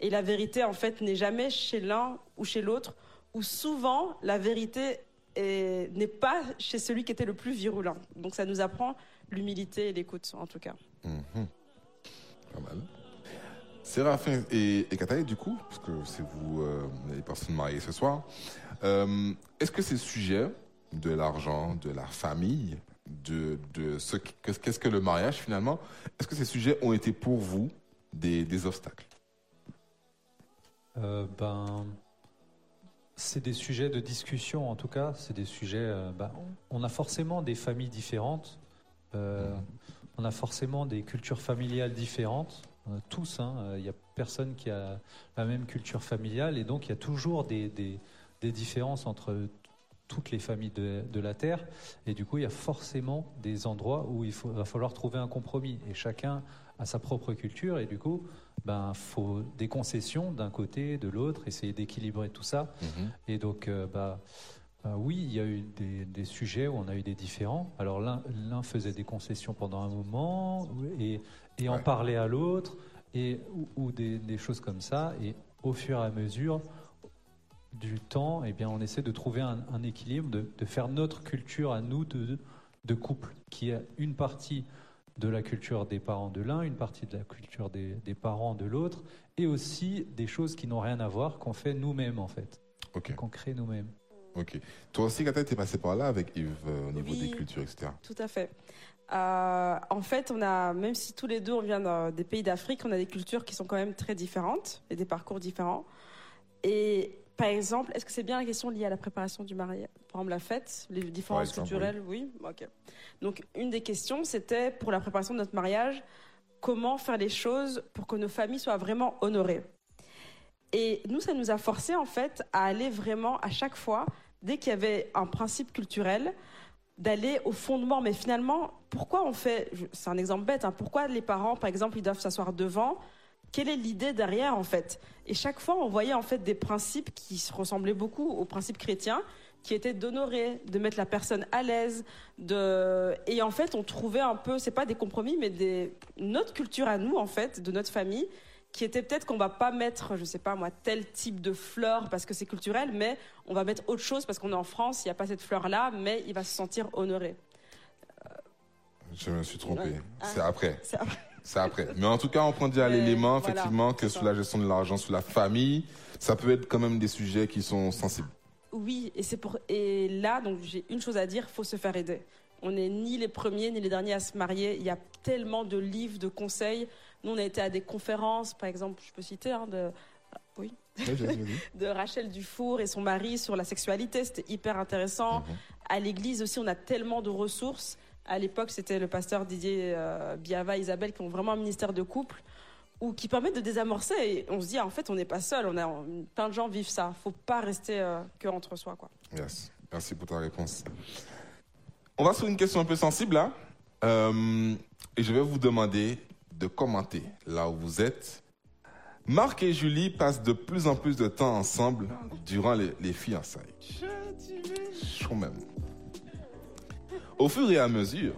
Et la vérité, en fait, n'est jamais chez l'un ou chez l'autre, ou souvent, la vérité est- n'est pas chez celui qui était le plus virulent. Donc ça nous apprend l'humilité et l'écoute, en tout cas. Mhm. Pas mal. Séraphin et, et Kathaï, du coup, parce que c'est vous euh, les personnes mariées ce soir, euh, est-ce que ces sujets de l'argent, de la famille, de, de ce qu'est-ce que le mariage finalement, est-ce que ces sujets ont été pour vous des, des obstacles? Euh, ben, c'est des sujets de discussion en tout cas. C'est des sujets. euh, ben, on a forcément des familles différentes. Euh, On a forcément des cultures familiales différentes. On a tous. hein, Il n'y a personne qui a la même culture familiale et donc il y a toujours des, des- des différences entre toutes les familles de, de la Terre. Et du coup, il y a forcément des endroits où il faut, va falloir trouver un compromis. Et chacun a sa propre culture. Et du coup, ben, faut des concessions d'un côté, de l'autre, essayer d'équilibrer tout ça. Mhm. Et donc, euh, bah, euh, oui, il y a eu des, des sujets où on a eu des différends. Alors, l'un faisait des concessions pendant un moment et, et en Ouais. parlait à l'autre, et ou, ou des, des choses comme ça. Et au fur et à mesure du temps, eh bien, on essaie de trouver un, un équilibre, de, de faire notre culture à nous de, de couple, qui est une partie de la culture des parents de l'un, une partie de la culture des, des parents de l'autre, et aussi des choses qui n'ont rien à voir, qu'on fait nous-mêmes en fait, qu'on crée nous-mêmes. Ok. Toi aussi, Gata, t'es passé par là avec Yves euh, au niveau Oui. des cultures, etc. Tout à fait. Euh, en fait, on a, même si tous les deux on vient des pays d'Afrique, on a des cultures qui sont quand même très différentes et des parcours différents. Et par exemple, est-ce que c'est bien la question liée à la préparation du mariage? Par exemple, la fête, les différences exemple, culturelles, oui. Ok. Donc, une des questions, c'était pour la préparation de notre mariage, comment faire les choses pour que nos familles soient vraiment honorées? Et nous, ça nous a forcé en fait à aller vraiment à chaque fois, dès qu'il y avait un principe culturel, d'aller au fondement. Mais finalement, pourquoi on fait, c'est un exemple bête, hein, pourquoi les parents, par exemple, ils doivent s'asseoir devant? Quelle est l'idée derrière en fait? Et chaque fois, on voyait en fait des principes qui se ressemblaient beaucoup aux principes chrétiens, qui étaient d'honorer, de mettre la personne à l'aise, de et en fait, on trouvait un peu, c'est pas des compromis, mais des notre culture à nous en fait, de notre famille, qui était peut-être qu'on va pas mettre, je sais pas moi, tel type de fleur parce que c'est culturel, mais on va mettre autre chose parce qu'on est en France, il n'y a pas cette fleur-là, mais il va se sentir honoré. Je me suis trompé. Ouais. Ah. <laughs> C'est après. C'est après. Mais en tout cas, on prend déjà Mais l'élément, voilà, effectivement, que ça. la gestion de l'argent, sur la famille, ça peut être quand même des sujets qui sont sensibles. Oui, et c'est pour et là donc j'ai une chose à dire, faut se faire aider. On n'est ni les premiers ni les derniers à se marier. Il y a tellement de livres, de conseils. Nous, on a été à des conférences, par exemple, je peux citer, hein, de, oui, <laughs> de Rachel Dufour et son mari sur la sexualité. C'était hyper intéressant. Mhm. À l'église aussi, on a tellement de ressources. À l'époque, c'était le pasteur Didier euh, Biava, Isabelle, qui ont vraiment un ministère de couple ou qui permettent de désamorcer. Et on se dit, en fait, on n'est pas seul. On a plein de gens vivent ça. Faut pas rester euh, que entre soi, quoi. Yes. Merci pour ta réponse. On va sur une question un peu sensible là. Euh, et je vais vous demander de commenter là où vous êtes. Marc et Julie passent de plus en plus de temps ensemble durant les, les fiançailles. Chaud même. Au fur et à mesure.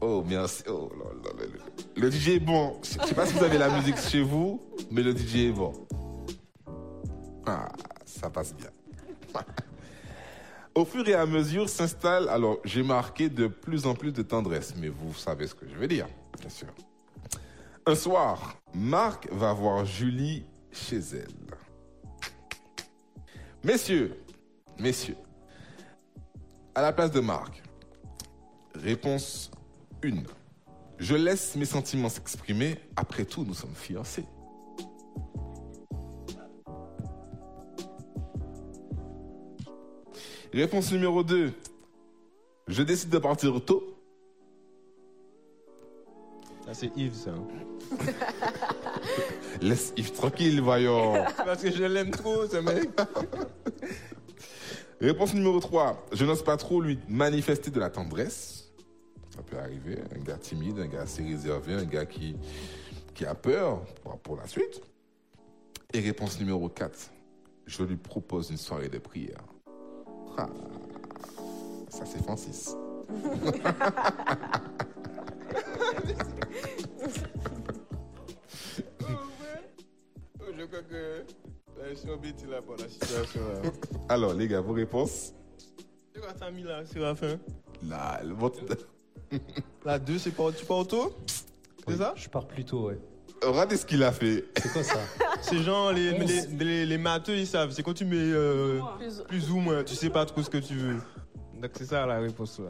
Oh, merci. Oh, là, là. Le DJ est bon. Je sais pas si vous avez la musique chez vous, mais le DJ est bon. Ah, ça passe bien. Au fur et à mesure s'installe, alors j'ai marqué de plus en plus de tendresse, mais vous savez ce que je veux dire, bien sûr. Un soir, Marc va voir Julie chez elle. Messieurs, messieurs, à la place de Marc, réponse 1. Je laisse mes sentiments s'exprimer, après tout nous sommes fiancés. Réponse numéro 2. Je décide de partir tôt. Ah, c'est Yves, ça. <laughs> Laisse Yves tranquille, voyons. <laughs> Parce que je l'aime trop, ce mec. <laughs> Réponse numéro 3. Je n'ose pas trop lui manifester de la tendresse. Ça peut arriver. Un gars timide, un gars assez réservé, un gars qui, qui a peur pour, pour la suite. Et réponse numéro 4. Je lui propose une soirée de prière. Ah, ça c'est Francis. Je crois que je suis embêté là pour la situation. Là. Alors les gars, vos réponses? T'as mis là, Là, le votre- La 2, c'est pas, tu pars tôt C'est ça? Je pars plus tôt, ouais. Regardez ce qu'il a fait. C'est quoi ça? C'est genre, les, les, les, les matheux, ils savent. C'est quand tu mets euh, Plus- plus ou moins, tu sais pas trop ce que tu veux. Donc c'est ça la réponse.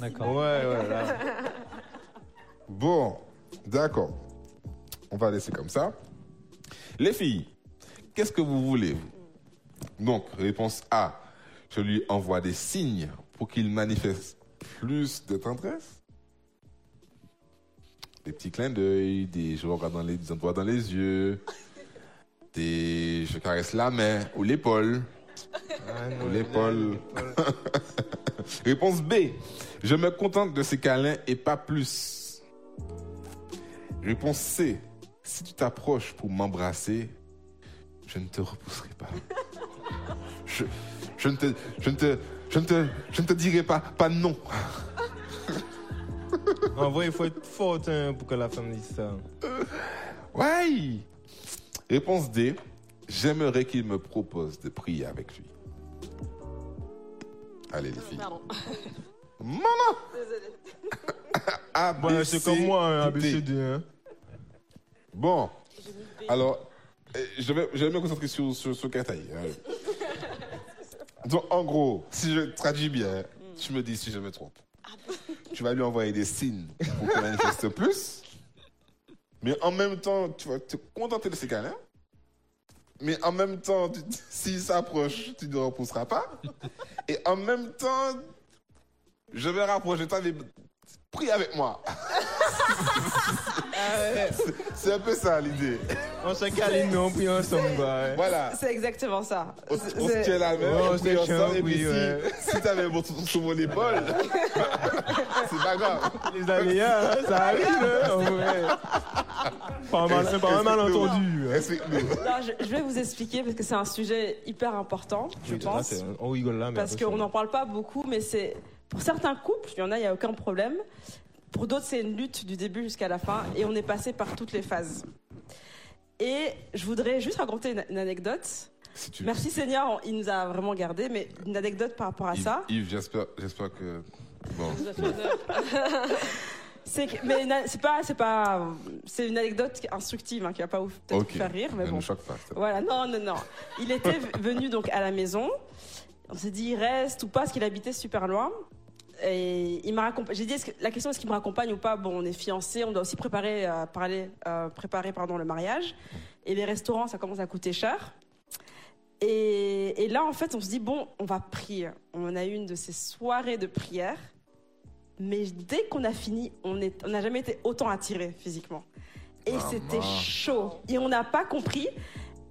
D'accord. Ouais, ouais, là. Bon, d'accord. On va laisser comme ça. Les filles, qu'est-ce que vous voulez vous Donc, réponse A, je lui envoie des signes pour qu'il manifeste plus de tendresse. Des petits clins d'œil, des je regarde dans les des endroits dans les yeux, des je caresse la main ou l'épaule. Ah, non, <laughs> L'épaule. Réponse B. Je me contente de ces câlins et pas plus. Réponse C. Si tu t'approches pour m'embrasser, je ne te repousserai pas. Je, je ne te, je ne te, je ne te, je ne te dirai pas, pas non. <laughs> En vrai, il faut être forte hein, pour que la femme dise ça. Ouais. Réponse D. J'aimerais qu'il me propose de prier avec lui. Allez les filles. Pardon. Maman <laughs> <laughs> A, B, Bon, c'est C, comme moi, hein. ABCD. Hein. Bon, alors, euh, je vais, je vais me concentrer sur, sur, sur Kataï. hein. Donc, en gros, si je traduis bien, tu me dis si je me trompe. Tu vas lui envoyer des signes pour qu'il manifeste plus. Mais en même temps, tu vas te contenter de ses câlins. Mais en même temps, <laughs> s'il s'approche, tu ne le repousseras pas. Et en même temps, je vais rapprocher toi, mais prie avec moi. <laughs> C'est- un peu ça l'idée. On se câline, on prie ensemble. Quoi, hein. Voilà. C'est exactement ça. On, on se c'est- tient la main, Ouais, on on se ensemble, et puis oui, si, ouais. si t'avais mon sur sur mon épaule, <laughs> c'est pas grave. Les aléas, hein, ça arrive. Hein. Pas un, mal, pas un malentendu. hein. Explique-nous. Non, je, vais vous expliquer parce que c'est un sujet hyper important, je pense. on rigole là, mais Parce qu'on n'en parle pas beaucoup, mais c'est pour certains couples, il y en a, il n'y a aucun problème. Pour d'autres, c'est une lutte du début jusqu'à la fin, et on est passé par toutes les phases. Et je voudrais juste raconter une, une anecdote. Si tu- Merci Seigneur, on- il nous a vraiment gardé, mais une anecdote par rapport à Yves, ça. Yves, j'espère, j'espère que. Bon. <laughs> C'est que- mais une- c'est pas, c'est pas, c'est une anecdote instructive hein, qui va pas vous peut-être Ok. vous faire rire, mais Ne bon. nous choque pas. Voilà, non, non, non. Il était venu donc à la maison. On s'est dit, il reste ou pas, parce qu'il habitait super loin. Et il m'a. J'ai dit, que- la question est-ce qu'il me raccompagne ou pas? Bon, on est fiancés, on doit aussi préparer, euh, parler, euh, préparer pardon, le mariage. Et les restaurants, ça commence à coûter cher. Et, et là, en fait, on se dit, bon, on va prier. On a eu une de ces soirées de prière. Mais dès qu'on a fini, on n'a jamais été autant attirés physiquement. Et Maman. c'était chaud. Et on n'a pas compris.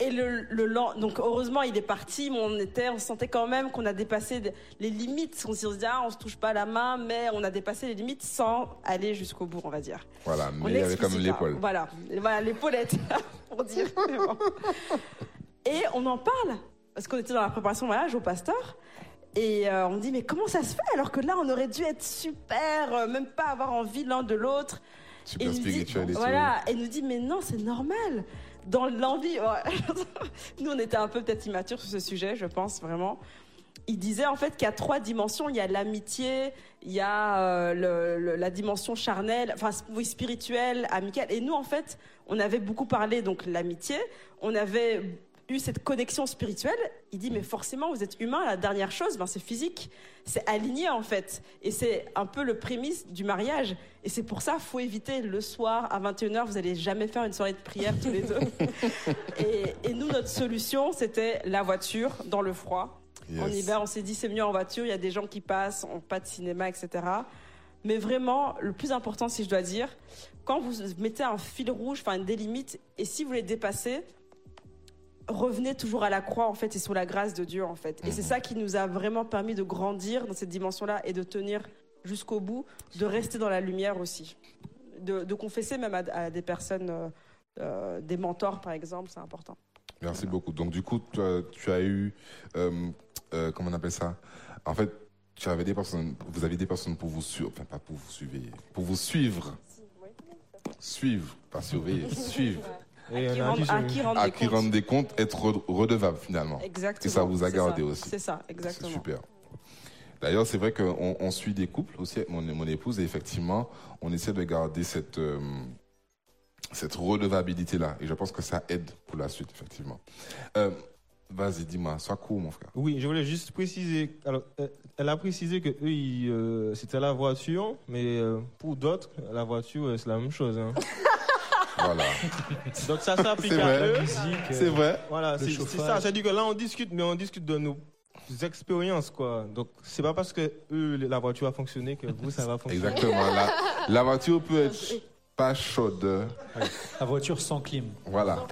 Et le, le donc heureusement il est parti, mais on était, on sentait quand même qu'on a dépassé les limites. On se disait ah, on se touche pas la main, mais on a dépassé les limites sans aller jusqu'au bout, on va dire. Voilà, mais il y avait explicite comme l'épaule. Voilà, voilà l'épaule était là pour dire. bon. Et on en parle parce qu'on était dans la préparation mariage au pasteur. Et euh, on dit mais comment ça se fait alors que là on aurait dû être super, euh, même pas avoir envie l'un de l'autre? Super Et nous dit, voilà, et nous dit, mais non, c'est normal. Dans l'envie, <laughs> nous on était un peu peut-être immatures sur ce sujet, je pense vraiment. Il disait en fait qu'il y a trois dimensions. Il y a l'amitié, il y a euh, la dimension charnelle, enfin oui, spirituelle, amicale. Et nous en fait, on avait beaucoup parlé donc l'amitié. On avait eu cette connexion spirituelle. Il dit mais forcément vous êtes humain. La dernière chose, ben c'est physique, c'est aligné en fait. Et c'est un peu le prémisse du mariage. Et c'est pour ça faut éviter le soir à 21h. Vous allez jamais faire une soirée de prière tous les deux. <laughs> et, et nous notre solution c'était la voiture dans le froid. En hiver, on s'est dit c'est mieux en voiture, il y a des gens qui passent, on pas de cinéma, etc. Mais vraiment, le plus important, si je dois dire, quand vous mettez un fil rouge, enfin des limites, et si vous les dépassez, revenez toujours à la croix, en fait, et sous la grâce de Dieu, en fait. Et c'est ça qui nous a vraiment permis de grandir dans cette dimension-là et de tenir jusqu'au bout, de rester dans la lumière aussi. De, de confesser même à, à des personnes, euh, euh, des mentors, par exemple, c'est important. Merci beaucoup. Donc, du coup, tu as, tu as eu. euh, comment on appelle ça? En fait, tu avais des personnes. Vous aviez des personnes pour vous suivre. Enfin, pas pour vous suivre. Pour vous suivre. Suivre. Pas surveiller. <laughs> suivre. Et Qui à c'est- qui rendre À des qui comptes. rendre des comptes, être re- redevable finalement. Exactement. Et ça vous a c'est gardé ça. aussi. C'est ça, C'est exactement. super. D'ailleurs, c'est vrai qu'on on suit des couples aussi avec mon, mon épouse et effectivement, on essaie de garder cette, euh, cette redevabilité-là. Et je pense que ça aide pour la suite, effectivement. Euh, Vas-y, dis-moi, sois court, mon frère. Oui, je voulais juste préciser. Alors, euh, elle a précisé que eux, ils, euh, c'était la voiture, mais euh, pour d'autres, la voiture, c'est la même chose. hein. <laughs> Voilà. <laughs> Donc ça s'applique C'est à vrai. eux. Musique, c'est vrai. Voilà, c'est ça. C'est-à-dire que là, on discute, mais on discute de nos expériences, quoi. Donc, c'est pas parce que eux, la voiture a fonctionné que vous, ça va fonctionner. Exactement. La, la voiture peut être pas chaude. La voiture sans clim. Voilà.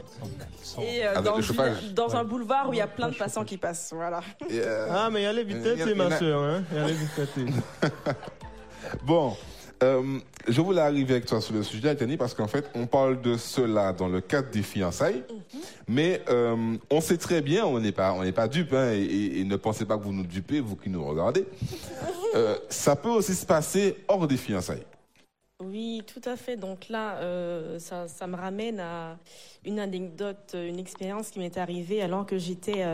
Sans- sans- Et euh, dans, un Ouais. boulevard où il y a plein de pas passants qui passent. Voilà. Et, euh, Ah, mais il y a les Il y vitesses, a- c'est il y en ma soeur. Hein? Il y a les vitesses. <laughs> Bon, euh, je voulais arriver avec toi sur le sujet, Tani, parce qu'en fait, on parle de cela dans le cadre des fiançailles, mais euh, on sait très bien, on n'est pas, on n'est pas dupes, hein, et, ne pensez pas que vous nous dupez, vous qui nous regardez. <laughs> Euh, ça peut aussi se passer hors des fiançailles. Oui, tout à fait. Donc là, euh, ça, ça me ramène à une anecdote, une expérience qui m'est arrivée alors que j'étais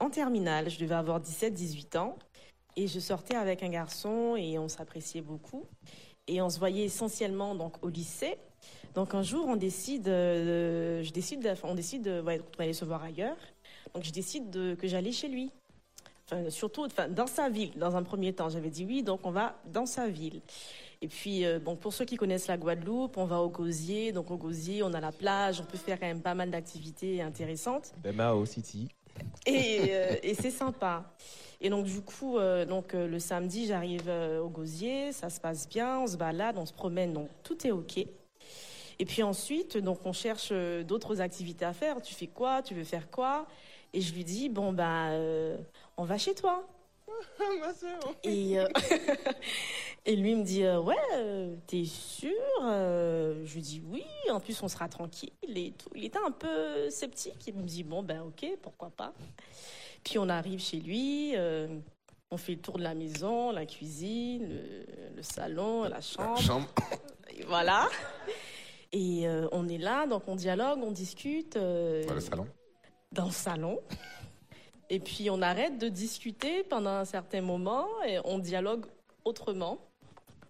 en terminale. Je devais avoir 17-18 ans. Et je sortais avec un garçon et on s'appréciait beaucoup. Et on se voyait essentiellement donc, au lycée. Donc un jour, on décide, euh, je décide, de- on décide de ouais, se voir ailleurs. Donc je décide de- que j'allais chez lui. Enfin, surtout enfin, dans sa ville, dans un premier temps. J'avais dit oui, donc on va dans sa ville. Et puis, euh, bon, pour ceux qui connaissent la Guadeloupe, on va au Gosier. Donc, au Gosier, on a la plage, on peut faire quand même pas mal d'activités intéressantes. Bemao City. Et, euh, et c'est sympa. Et donc, du coup, euh, donc, euh, le samedi, j'arrive euh, au Gosier, ça se passe bien, on se balade, on se promène, donc tout est OK. Et puis ensuite, donc, on cherche d'autres activités à faire. Tu fais quoi? Tu veux faire quoi? Et je lui dis, bon, ben, euh, on va chez toi. <laughs> ma soeur. Et, <laughs> et lui me dit ouais t'es sûr? Je lui dis oui en plus on sera tranquille et tout il était un peu sceptique il me dit bon ben ok pourquoi pas? Puis on arrive chez lui euh, on fait le tour de la maison la cuisine le, le salon la chambre Chambre. et voilà et euh, on est là donc on dialogue on discute euh, Dans le salon. dans le salon. Et puis on arrête de discuter pendant un certain moment et on dialogue autrement.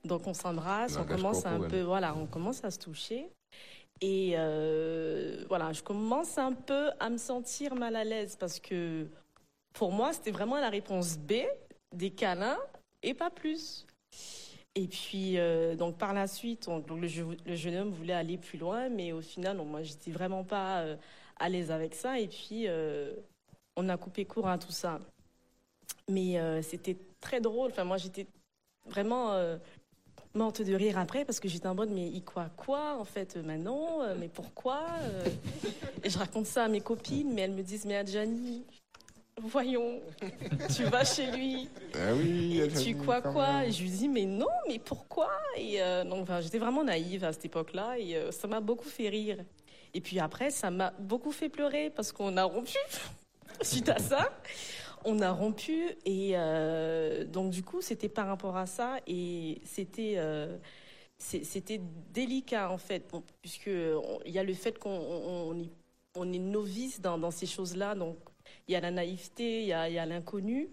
Donc on s'embrasse, on commence un peu, voilà, on commence à se toucher. Et euh, voilà, je commence un peu à me sentir mal à l'aise parce que pour moi c'était vraiment la réponse B, des câlins et pas plus. Et puis, euh, donc par la suite, le, je- le jeune homme voulait aller plus loin, mais au final, non, moi, j'étais vraiment pas euh, à l'aise avec ça. Et puis, euh, on a coupé court à tout ça. Mais c'était très drôle. Enfin, moi, j'étais vraiment morte de rire après parce que j'étais en mode, mais il quoi quoi en fait Maintenant, mais pourquoi Et je raconte ça à mes copines, mais elles me disent, mais Adjani, voyons, tu vas chez lui. Ah oui, Et tu quoi quoi. Et je lui dis mais non, mais pourquoi Et euh, donc enfin, j'étais vraiment naïve à cette époque-là et euh, ça m'a beaucoup fait rire. Et puis après, ça m'a beaucoup fait pleurer parce qu'on a rompu <laughs> suite à ça. On a rompu et euh, donc du coup c'était par rapport à ça et c'était c'était délicat en fait Bon, puisque il y a le fait qu'on on, on est, on est novice dans, dans ces choses-là donc il y a la naïveté, il y a, il y a l'inconnu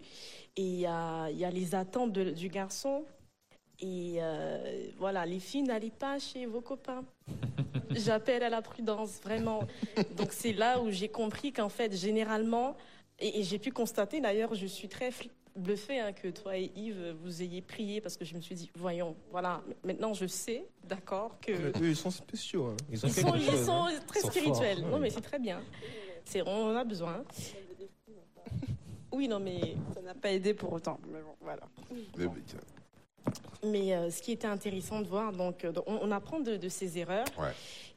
et il y a, il y a les attentes de- du garçon. Et euh, voilà, les filles, n'allez pas chez vos copains. <laughs> J'appelle à la prudence, vraiment. Donc c'est là où j'ai compris qu'en fait, généralement, et, et j'ai pu constater d'ailleurs, je suis très fl- bluffée hein, que toi et Yves, vous ayez prié parce que je me suis dit, voyons, voilà, maintenant je sais, d'accord, que... Eux, ils sont spéciaux. hein. Ils ont Ils quelque sont, ils chose, sont hein. très Ils sont spirituels. forts, Non, mais c'est très bien. C'est, on en a besoin. Oui, non, mais, Ça n'a pas aidé pour autant. Mais bon, voilà. Le- mais euh, ce qui était intéressant de voir, donc, euh, on, on apprend de, de ses erreurs. Ouais.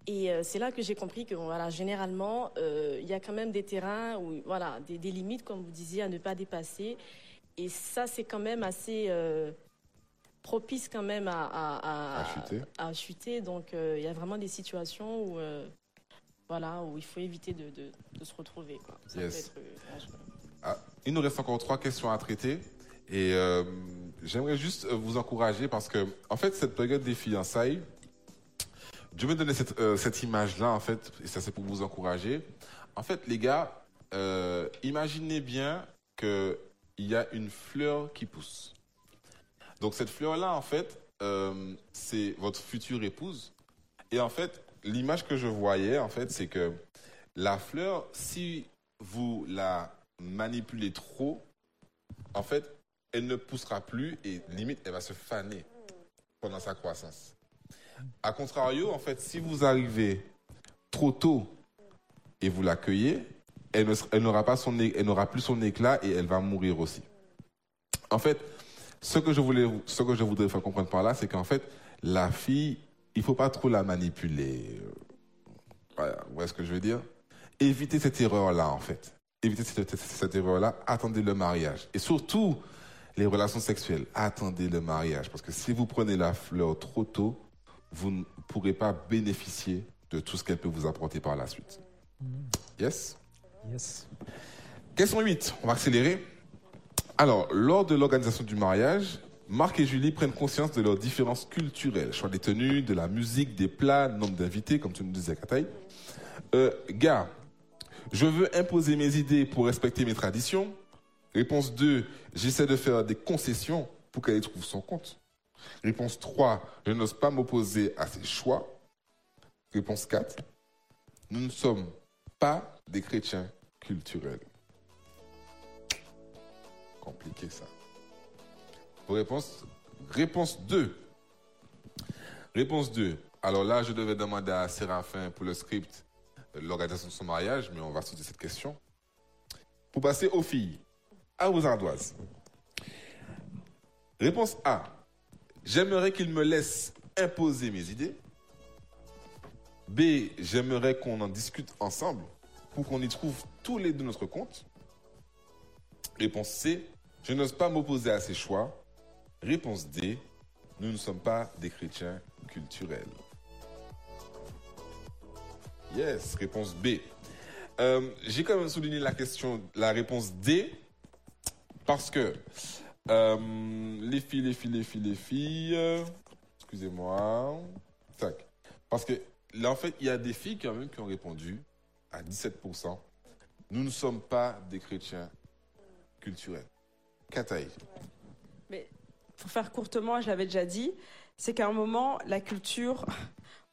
Et euh, c'est là que j'ai compris que, voilà, généralement, euh, il y a quand même des terrains où, voilà, des, des limites, comme vous disiez, à ne pas dépasser. Et ça, c'est quand même assez euh, propice quand même à, à, À chuter. à chuter. Donc, euh, il y a vraiment des situations où, euh, voilà, où il faut éviter de, de- de se retrouver. Quoi. Ça Yes. peut être, euh, dangereux. Il nous reste encore trois questions à traiter. Et euh, j'aimerais juste euh, vous encourager parce que, en fait, cette période des fiançailles, Dieu me donnait cette, euh, cette image-là, en fait, et ça c'est pour vous encourager. En fait, les gars, imaginez bien qu'il y a une fleur qui pousse. Donc cette fleur-là, en fait, c'est votre future épouse. Et en fait, l'image que je voyais, en fait, c'est que la fleur, si vous la manipulez trop, en fait, elle ne poussera plus et limite, elle va se faner pendant sa croissance. A contrario, en fait, si vous arrivez trop tôt et vous l'accueillez, elle elle n'aura pas son, elle n'aura plus son éclat et elle va mourir aussi. En fait, ce que je voulais, ce que je voudrais faire comprendre par là, c'est qu'en fait, la fille, il faut pas trop la manipuler. Voilà, vous voyez ce que je veux dire? Évitez cette erreur-là, en fait. Évitez cette, cette- cette erreur-là. Attendez le mariage. Et surtout, les relations sexuelles. Attendez le mariage. Parce que si vous prenez la fleur trop tôt, vous ne pourrez pas bénéficier de tout ce qu'elle peut vous apporter par la suite. Yes? Yes. Question 8, on va accélérer. Alors, lors de l'organisation du mariage, Marc et Julie prennent conscience de leurs différences culturelles. Choix des tenues, de la musique, des plats, nombre d'invités, comme tu nous disais, Kataï. Euh, gars, je veux imposer mes idées pour respecter mes traditions. Réponse 2, j'essaie de faire des concessions pour qu'elle y trouve son compte. Réponse 3, je n'ose pas m'opposer à ses choix. Réponse 4, nous ne sommes pas des chrétiens culturels. Compliqué ça. Vos réponses Réponse 2. Réponse 2. Alors là, je devais demander à Séraphin pour le script l'organisation de son mariage, mais on va sauter cette question. Pour passer aux filles, à vos ardoises. Réponse A. J'aimerais qu'il me laisse imposer mes idées. B. J'aimerais qu'on en discute ensemble pour qu'on y trouve tous les deux notre compte. Réponse C. Je n'ose pas m'opposer à ses choix. Réponse D. Nous ne sommes pas des chrétiens culturels. Yes, réponse B. Euh, J'ai quand même souligné la question, la réponse D, parce que euh, les filles, les filles, les filles, les filles, euh, excusez-moi, tac. Parce que là, en fait, il y a des filles quand même qui ont répondu à 17%. Nous ne sommes pas des chrétiens culturels. Kataï. Mais pour faire courtement, je l'avais déjà dit, c'est qu'à un moment, la culture,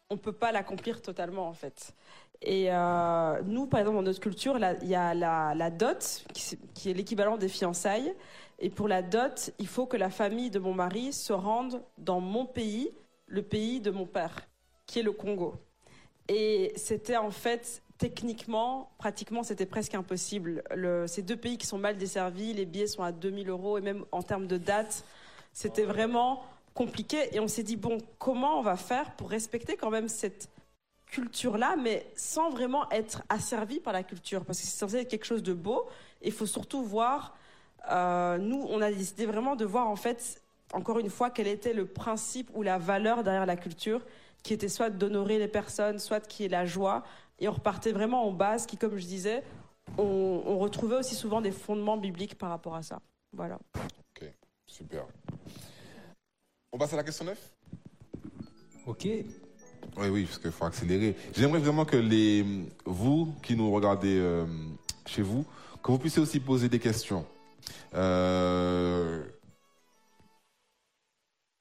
on peut pas l'accomplir totalement en fait. Et euh, nous, par exemple, dans notre culture, il y a la, dot, qui, est l'équivalent des fiançailles. Et pour la dot, il faut que la famille de mon mari se rende dans mon pays, le pays de mon père, qui est le Congo. Et c'était en fait, techniquement, pratiquement, c'était presque impossible. Le, ces deux pays qui sont mal desservis, les billets sont à 2000 euros, et même en termes de date, c'était vraiment compliqué. Et on s'est dit, bon, comment on va faire pour respecter quand même cette culture-là, mais sans vraiment être asservi par la culture, parce que c'est censé être quelque chose de beau. Il faut surtout voir, euh, nous, on a décidé vraiment de voir en fait, encore une fois, quel était le principe ou la valeur derrière la culture, qui était soit d'honorer les personnes, soit qui est la joie. Et on repartait vraiment en base, qui, comme je disais, on, on retrouvait aussi souvent des fondements bibliques par rapport à ça. Voilà. Super. On passe à la question 9 Ok. Oui, oui, parce qu'il faut accélérer. J'aimerais vraiment que les, vous qui nous regardez euh, chez vous, que vous puissiez aussi poser des questions. Euh,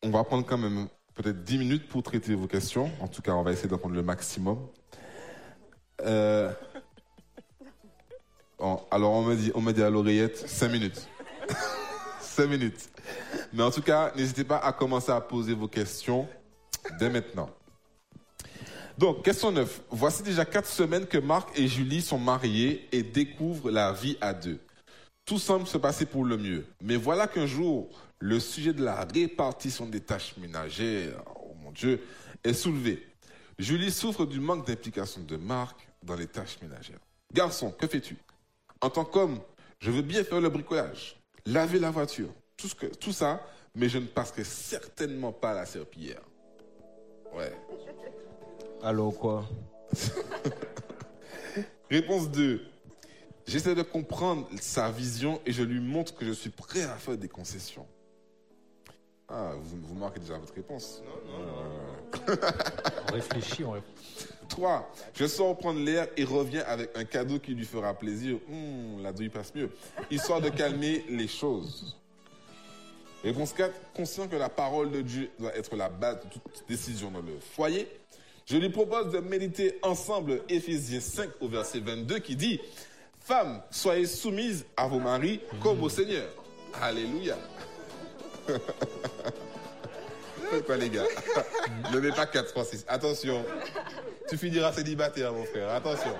on va prendre quand même peut-être 10 minutes pour traiter vos questions. En tout cas, on va essayer d'en prendre le maximum. Euh, <laughs> alors, on me dit, on me dit à l'oreillette 5 minutes. <laughs> 5 minutes. Mais en tout cas, n'hésitez pas à commencer à poser vos questions dès maintenant. Donc, question 9. Voici déjà 4 semaines que Marc et Julie sont mariés et découvrent la vie à deux. Tout semble se passer pour le mieux. Mais voilà qu'un jour, le sujet de la répartition des tâches ménagères, oh mon Dieu, est soulevé. Julie souffre du manque d'implication de Marc dans les tâches ménagères. Garçon, que fais-tu? En tant qu'homme, je veux bien faire le bricolage, laver la voiture, tout, ce que, tout ça, mais je ne passerai certainement pas à la serpillière. Ouais. Alors quoi? <laughs> Réponse 2. J'essaie de comprendre sa vision et je lui montre que je suis prêt à faire des concessions. Ah, vous, vous marquez déjà votre réponse. On réfléchit, on réfléchit. 3. Je sors prendre l'air et reviens avec un cadeau qui lui fera plaisir. Hum, la douille passe mieux. Histoire de calmer les choses. Réponse 4. Conscient que la parole de Dieu doit être la base de toute décision dans le foyer, je lui propose de méditer ensemble Éphésiens 5 au verset 22 qui dit Femmes, soyez soumises à vos maris comme au Seigneur. Alléluia. <laughs> Faites quoi les gars? <laughs> Ne mets pas 4, 3, 6. Attention. Tu finiras célibataire, mon frère. Attention.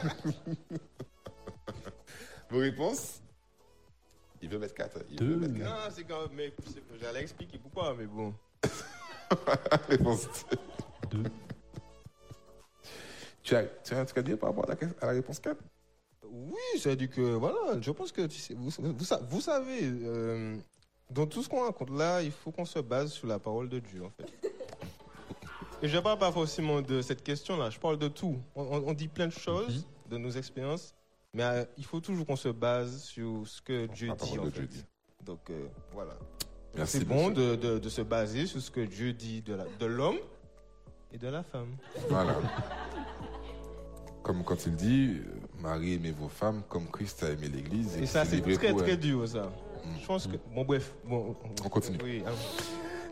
<laughs> Vos réponses? Il veut mettre 4. Il veut mettre 4. Non, c'est quand même. J'allais expliquer pourquoi, mais bon. <laughs> Réponse deux. Tu as, tu as un truc à dire par rapport à la, à la réponse 4 Oui, c'est-à-dire que, voilà, je pense que tu sais, vous, vous, sa- vous savez, euh, dans tout ce qu'on raconte là, il faut qu'on se base sur la parole de Dieu, en fait. Et je ne parle pas forcément de cette question-là, je parle de tout. On, dit plein de choses, de nos expériences, mais euh, il faut toujours qu'on se base sur ce que Dieu La dit, en de fait. Dieu dit. Donc, euh, voilà. C'est bon de, de- de se baser sur ce que Dieu dit de l'homme et de la femme. Voilà. Comme quand il dit, euh, Marie, aimez vos femmes comme Christ a aimé l'Église. Et ça, c'est très, très dur, ça. Je pense que. Bon, bref. Bon, On continue. Oui, hein.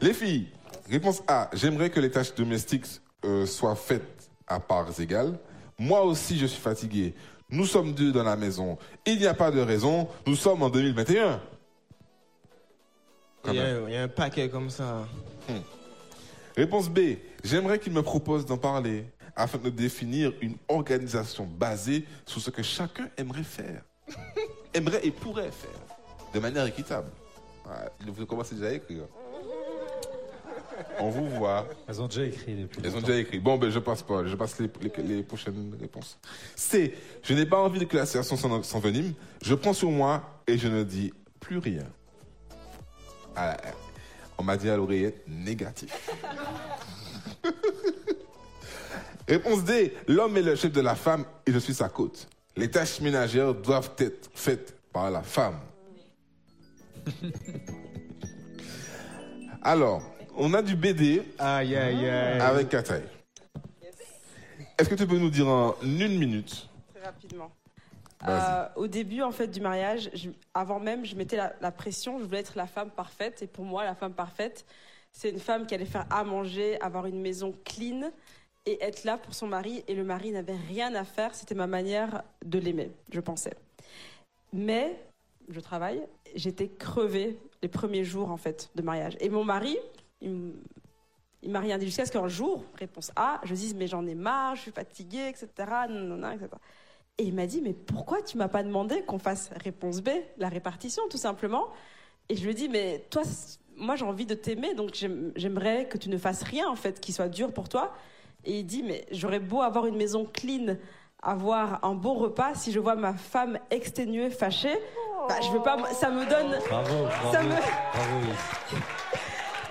Les filles, réponse A. J'aimerais que les tâches domestiques euh, soient faites à parts égales. Moi aussi, je suis fatigué. Nous sommes deux dans la maison. Il n'y a pas de raison. Nous sommes en 2021. Quand Il y, a, un- il y a un paquet comme ça. Réponse B. J'aimerais qu'il me propose d'en parler afin de définir une organisation basée sur ce que chacun aimerait faire. <laughs> aimerait et pourrait faire. De manière équitable. Ouais, vous commencez déjà à écrire. <laughs> On vous voit. Elles ont déjà écrit depuis. Elles ont déjà écrit. Bon, ben, je passe pas. Je passe les, les- les prochaines réponses. C. Je n'ai pas envie que la situation s'en- s'envenime. Je prends sur moi et je ne dis plus rien. Ah, on m'a dit à l'oreillette négatif. <laughs> Réponse D. L'homme est le chef de la femme et je suis sa côte. Les tâches ménagères doivent être faites par la femme. Alors, on a du BD Aïe, aïe, aïe. avec Kataï. Est-ce que tu peux nous dire en une minute? Très rapidement. Euh, au début en fait du mariage, je- avant même, je mettais la, la pression. Je voulais être la femme parfaite. Et pour moi, la femme parfaite, c'est une femme qui allait faire à manger, avoir une maison clean et être là pour son mari. Et le mari n'avait rien à faire. C'était ma manière de l'aimer, je pensais. Mais je travaille. J'étais crevée les premiers jours en fait de mariage. Et mon mari, il il m'a rien dit jusqu'à ce qu'un jour, réponse A, je dise mais j'en ai marre, je suis fatiguée, etc. nanana, etc. Et il m'a dit mais pourquoi tu m'as pas demandé qu'on fasse réponse B, la répartition tout simplement? Et je lui ai dit mais toi, moi j'ai envie de t'aimer donc j'aime- j'aimerais que tu ne fasses rien en fait qui soit dur pour toi. Et il dit mais j'aurais beau avoir une maison clean, avoir un bon repas, si je vois ma femme exténuée, fâchée, bah, je veux pas, ça me donne Bravo, bravo. Ça me- bravo.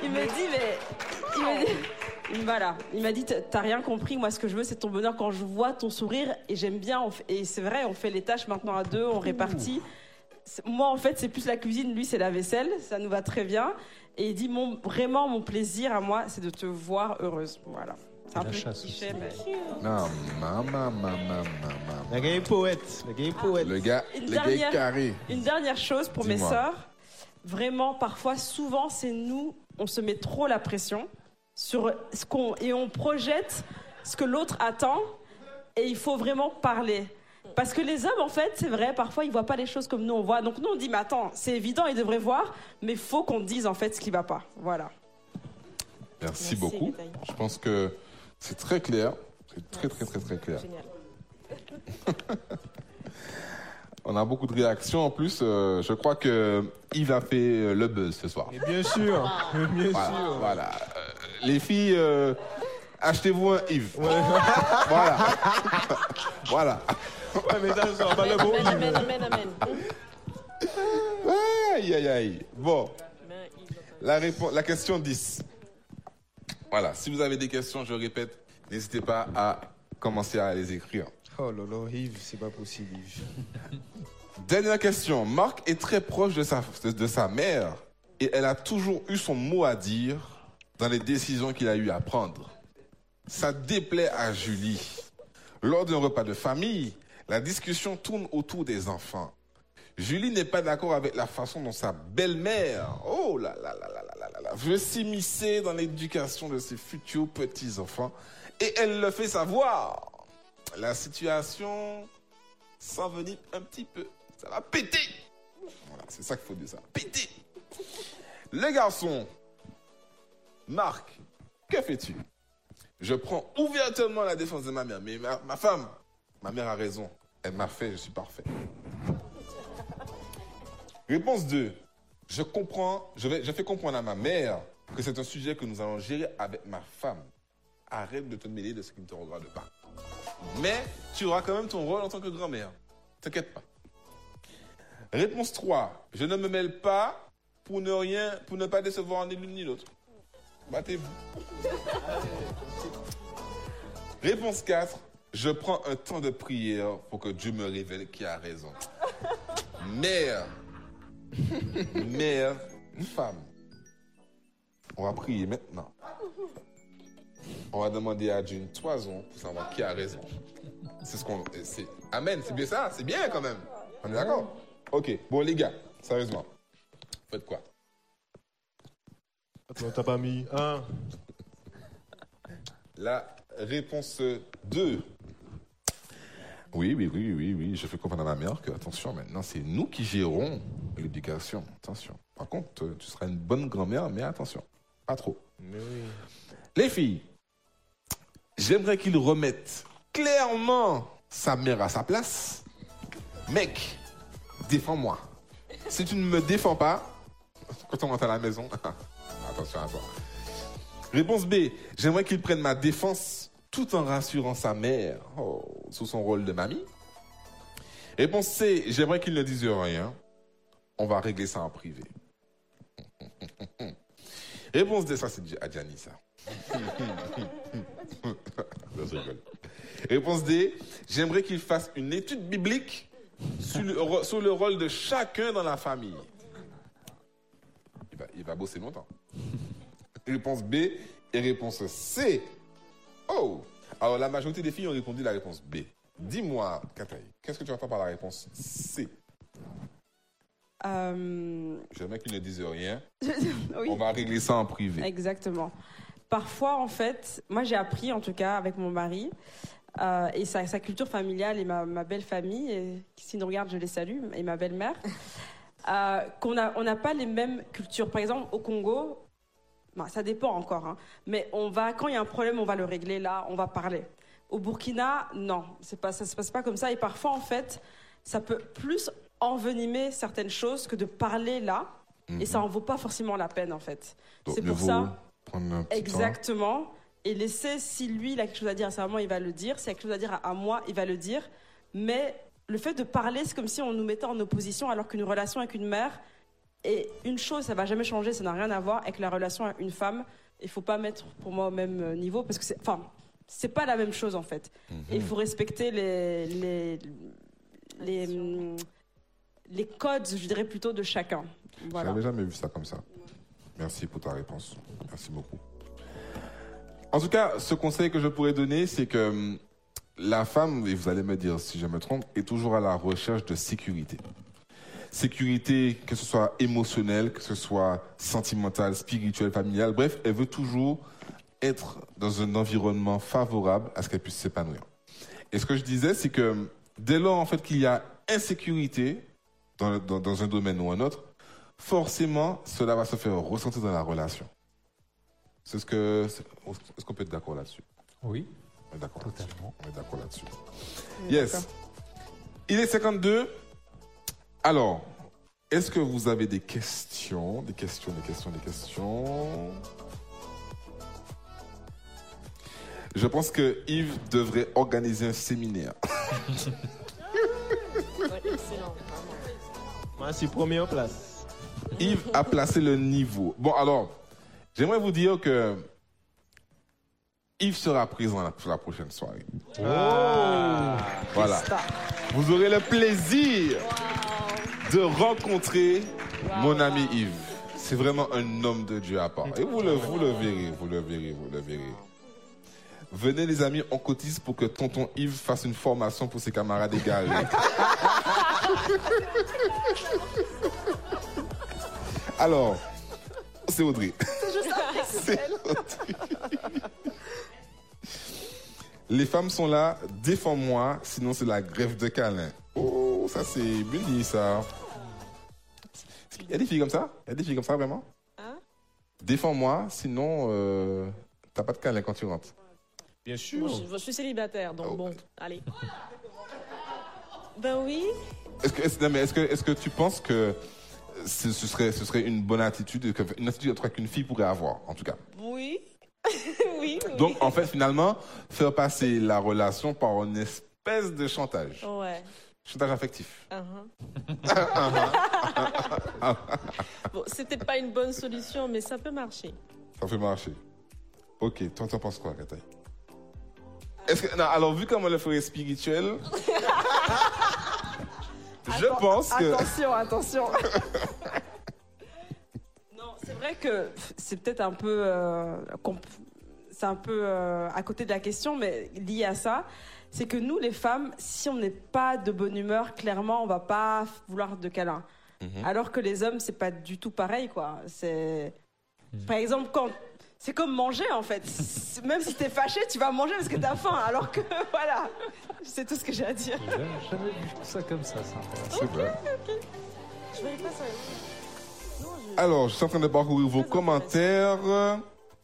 Il me dit, mais. Il me dit. Voilà, il m'a dit t'as rien compris, moi ce que je veux c'est ton bonheur quand je vois ton sourire et j'aime bien on et c'est vrai on fait les tâches maintenant à deux, on répartit. Moi en fait c'est plus la cuisine, lui c'est la vaisselle, ça nous va très bien et il dit mon vraiment mon plaisir à moi c'est de te voir heureuse. Voilà. C'est un peu chasse cliché aussi. mais Non, maman, maman, maman, maman. Le gars est poète. Le gars est poète. Le gars, Une le gars est dernière- carré. Une dernière chose pour mes sœurs, vraiment parfois, souvent, c'est nous, on se met trop la pression sur ce qu'on et on projette ce que l'autre attend et il faut vraiment parler. Parce que les hommes, en fait, c'est vrai, parfois ils voient pas les choses comme nous on voit. Donc nous on dit, mais attends, c'est évident, ils devraient voir, mais faut qu'on dise en fait ce qui va pas. Voilà. Merci, Merci, beaucoup. Je pense que c'est très clair. C'est très, très, très, très clair. <laughs> On a beaucoup de réactions en plus. euh, je crois que Yves a fait euh, le buzz ce soir. Mais bien sûr. Mais bien Voilà. sûr. voilà. Euh, les filles, euh, achetez-vous un Yves. <laughs> voilà. voilà. Ouais, mais ça, ça va le bon. Amen, amen, amen, amen. Aïe, aïe, aïe. Bon, la, réponse, la question 10. Voilà. Si vous avez des questions, je répète, n'hésitez pas à commencer à les écrire. Oh là Yves, c'est pas possible, <laughs> Dernière question. Marc est très proche de sa, mère et elle a toujours eu son mot à dire dans les décisions qu'il a eu à prendre. Ça déplaît à Julie. Lors d'un repas de famille, la discussion tourne autour des enfants. Julie n'est pas d'accord avec la façon dont sa belle-mère, oh là là veut s'immiscer dans l'éducation de ses futurs petits-enfants et elle le fait savoir. La situation s'envenime un petit peu. Ça va péter. Voilà, c'est ça qu'il faut dire, ça péter. Les garçons, Marc, que fais-tu? Je prends ouvertement la défense de ma mère. Mais ma, ma femme, ma mère a raison. Elle m'a fait, je suis parfait. Réponse 2. Je comprends, je, vais, je fais comprendre à ma mère que c'est un sujet que nous allons gérer avec ma femme. arrête de te mêler de ce qui ne te regarde pas. Mais tu auras quand même ton rôle en tant que grand-mère. T'inquiète pas. Réponse 3. Je ne me mêle pas pour ne rien, pour ne pas décevoir ni l'une ni l'autre. Battez-vous. Réponse 4. Je prends un temps de prière pour que Dieu me révèle qui a raison. Mère. Mère. Femme. On va prier maintenant. On va demander à Dieu une toison pour savoir qui a raison. C'est ce qu'on. Amen, c'est bien ça, c'est bien quand même. On est d'accord? Ok, bon les gars, sérieusement. Faites quoi? Attends, t'as pas mis un. La réponse 2. Oui, oui, oui, oui, oui. Je fais comprendre à ma mère que, attention, maintenant, c'est nous qui gérons l'éducation. Attention. Par contre, tu seras une bonne grand-mère, mais attention, pas trop. Mais oui. Les filles, j'aimerais qu'ils remettent clairement sa mère à sa place. Mec, défends-moi. Si tu ne me défends pas, quand on rentre à la maison, <laughs> attention à toi. Réponse B, j'aimerais qu'il prenne ma défense tout en rassurant sa mère oh, sous son rôle de mamie. Réponse C, j'aimerais qu'il ne dise rien. On va régler ça en privé. <laughs> Réponse D, ça c'est à Gianni. <laughs> Réponse D, j'aimerais qu'il fasse une étude biblique sur le, ro- sur le rôle de chacun dans la famille. Il va, il va bosser longtemps. Réponse B et réponse C. Oh Alors la majorité des filles ont répondu la réponse B. Dis-moi, Kataï, qu'est-ce que tu entends par la réponse C? Euh, J'aimerais qu'ils ne disent rien. <laughs> oui. On va régler ça en privé. Exactement. Parfois, en fait, moi j'ai appris, en tout cas avec mon mari, euh, et sa, sa culture familiale et ma, ma belle famille, et, qui s'ils nous regardent, je les salue, et ma belle-mère, euh, qu'on n'a on n'a pas les mêmes cultures. Par exemple, au Congo, bah, ça dépend encore, hein, mais on va, quand il y a un problème, on va le régler là, on va parler. Au Burkina, non, pas, ça se passe pas comme ça, et parfois, en fait, ça peut plus envenimer certaines choses que de parler là, et ça en vaut pas forcément la peine, en fait. C'est pour vaut ça. Prendre un petit temps. Exactement. Et laisser, si lui, il a quelque chose à dire à sa maman, il va le dire. S'il a quelque chose à dire à, à moi, il va le dire. Mais le fait de parler, c'est comme si on nous mettait en opposition, alors qu'une relation avec une mère est une chose, ça va jamais changer, ça n'a rien à voir avec la relation avec une femme. Il faut pas mettre pour moi au même euh, niveau parce que c'est, enfin, c'est pas la même chose en fait. Et il faut respecter les, les, les, les codes, je dirais plutôt, de chacun. Voilà. J'avais jamais vu ça comme ça. Merci pour ta réponse. Merci beaucoup. En tout cas, ce conseil que je pourrais donner, c'est que hum, la femme, et vous allez me dire si je me trompe, est toujours à la recherche de sécurité. Sécurité, que ce soit émotionnelle, que ce soit sentimentale, spirituelle, familiale, bref, elle veut toujours être dans un environnement favorable à ce qu'elle puisse s'épanouir. Et ce que je disais, c'est que dès lors en fait qu'il y a insécurité dans, dans- dans un domaine ou un autre, forcément, cela va se faire ressentir dans la relation. C'est ce que, c'est- est-ce qu'on peut être d'accord là-dessus? Oui, On est d'accord là-dessus. totalement. On est d'accord là-dessus. Yes. Il est 52. Alors, est-ce que vous avez des questions? Des questions, des questions, des questions? Je pense que Yves devrait organiser un séminaire. <laughs> Ouais, excellent. Moi, c'est première place. Yves a placé le niveau. Bon, alors, j'aimerais vous dire que Yves sera présent pour la prochaine soirée. Voilà. Vous aurez le plaisir de rencontrer mon ami Yves. C'est vraiment un homme de Dieu à part. Et vous le, vous le verrez, vous le verrez, vous le verrez. Venez les amis, on cotise pour que tonton Yves fasse une formation pour ses camarades égarés. <laughs> Alors, c'est Audrey. C'est <laughs> Audrey. Les femmes sont là, défends-moi, sinon c'est la grève de câlin. Oh, ça c'est Bunny, ça. Il y a des filles comme ça? Il y a des filles comme ça, vraiment? Hein? Défends-moi, sinon euh, t'as pas de câlin quand tu rentres. Bien sûr. Moi, je, je suis célibataire, donc Oh. bon, allez. Ben oui. Est-ce que, est-ce- non, mais est-ce que, est-ce que tu penses que ce, ce serait, ce serait une bonne attitude, une attitude qu'une fille pourrait avoir, en tout cas <laughs> Oui. oui. Donc, en fait, finalement, faire passer la relation par une espèce de chantage. Ouais. Chantage affectif. Uh-huh. <laughs> bon, c'était pas une bonne solution, mais ça peut marcher. Ça peut marcher. Ok, toi, t'en penses quoi, Kataï que, alors, vu comment le est spirituel, <laughs> je pense que. Attention, attention. <laughs> non, c'est vrai que c'est peut-être un peu. euh, c'est un peu euh, à côté de la question, mais lié à ça. C'est que nous, les femmes, si on n'est pas de bonne humeur, clairement, on va pas vouloir de câlin. Mhm. Alors que les hommes, c'est pas du tout pareil, quoi. C'est. Par exemple, quand. C'est comme manger en fait. Même si t'es fâché, tu vas manger parce que t'as faim. Alors que <laughs> voilà, c'est tout ce que j'ai à dire. J'ai jamais- vu ça comme ça, c'est intéressant. C'est. Je voyais pas ça. Non, je- Alors, je suis en train de parcourir vos commentaires.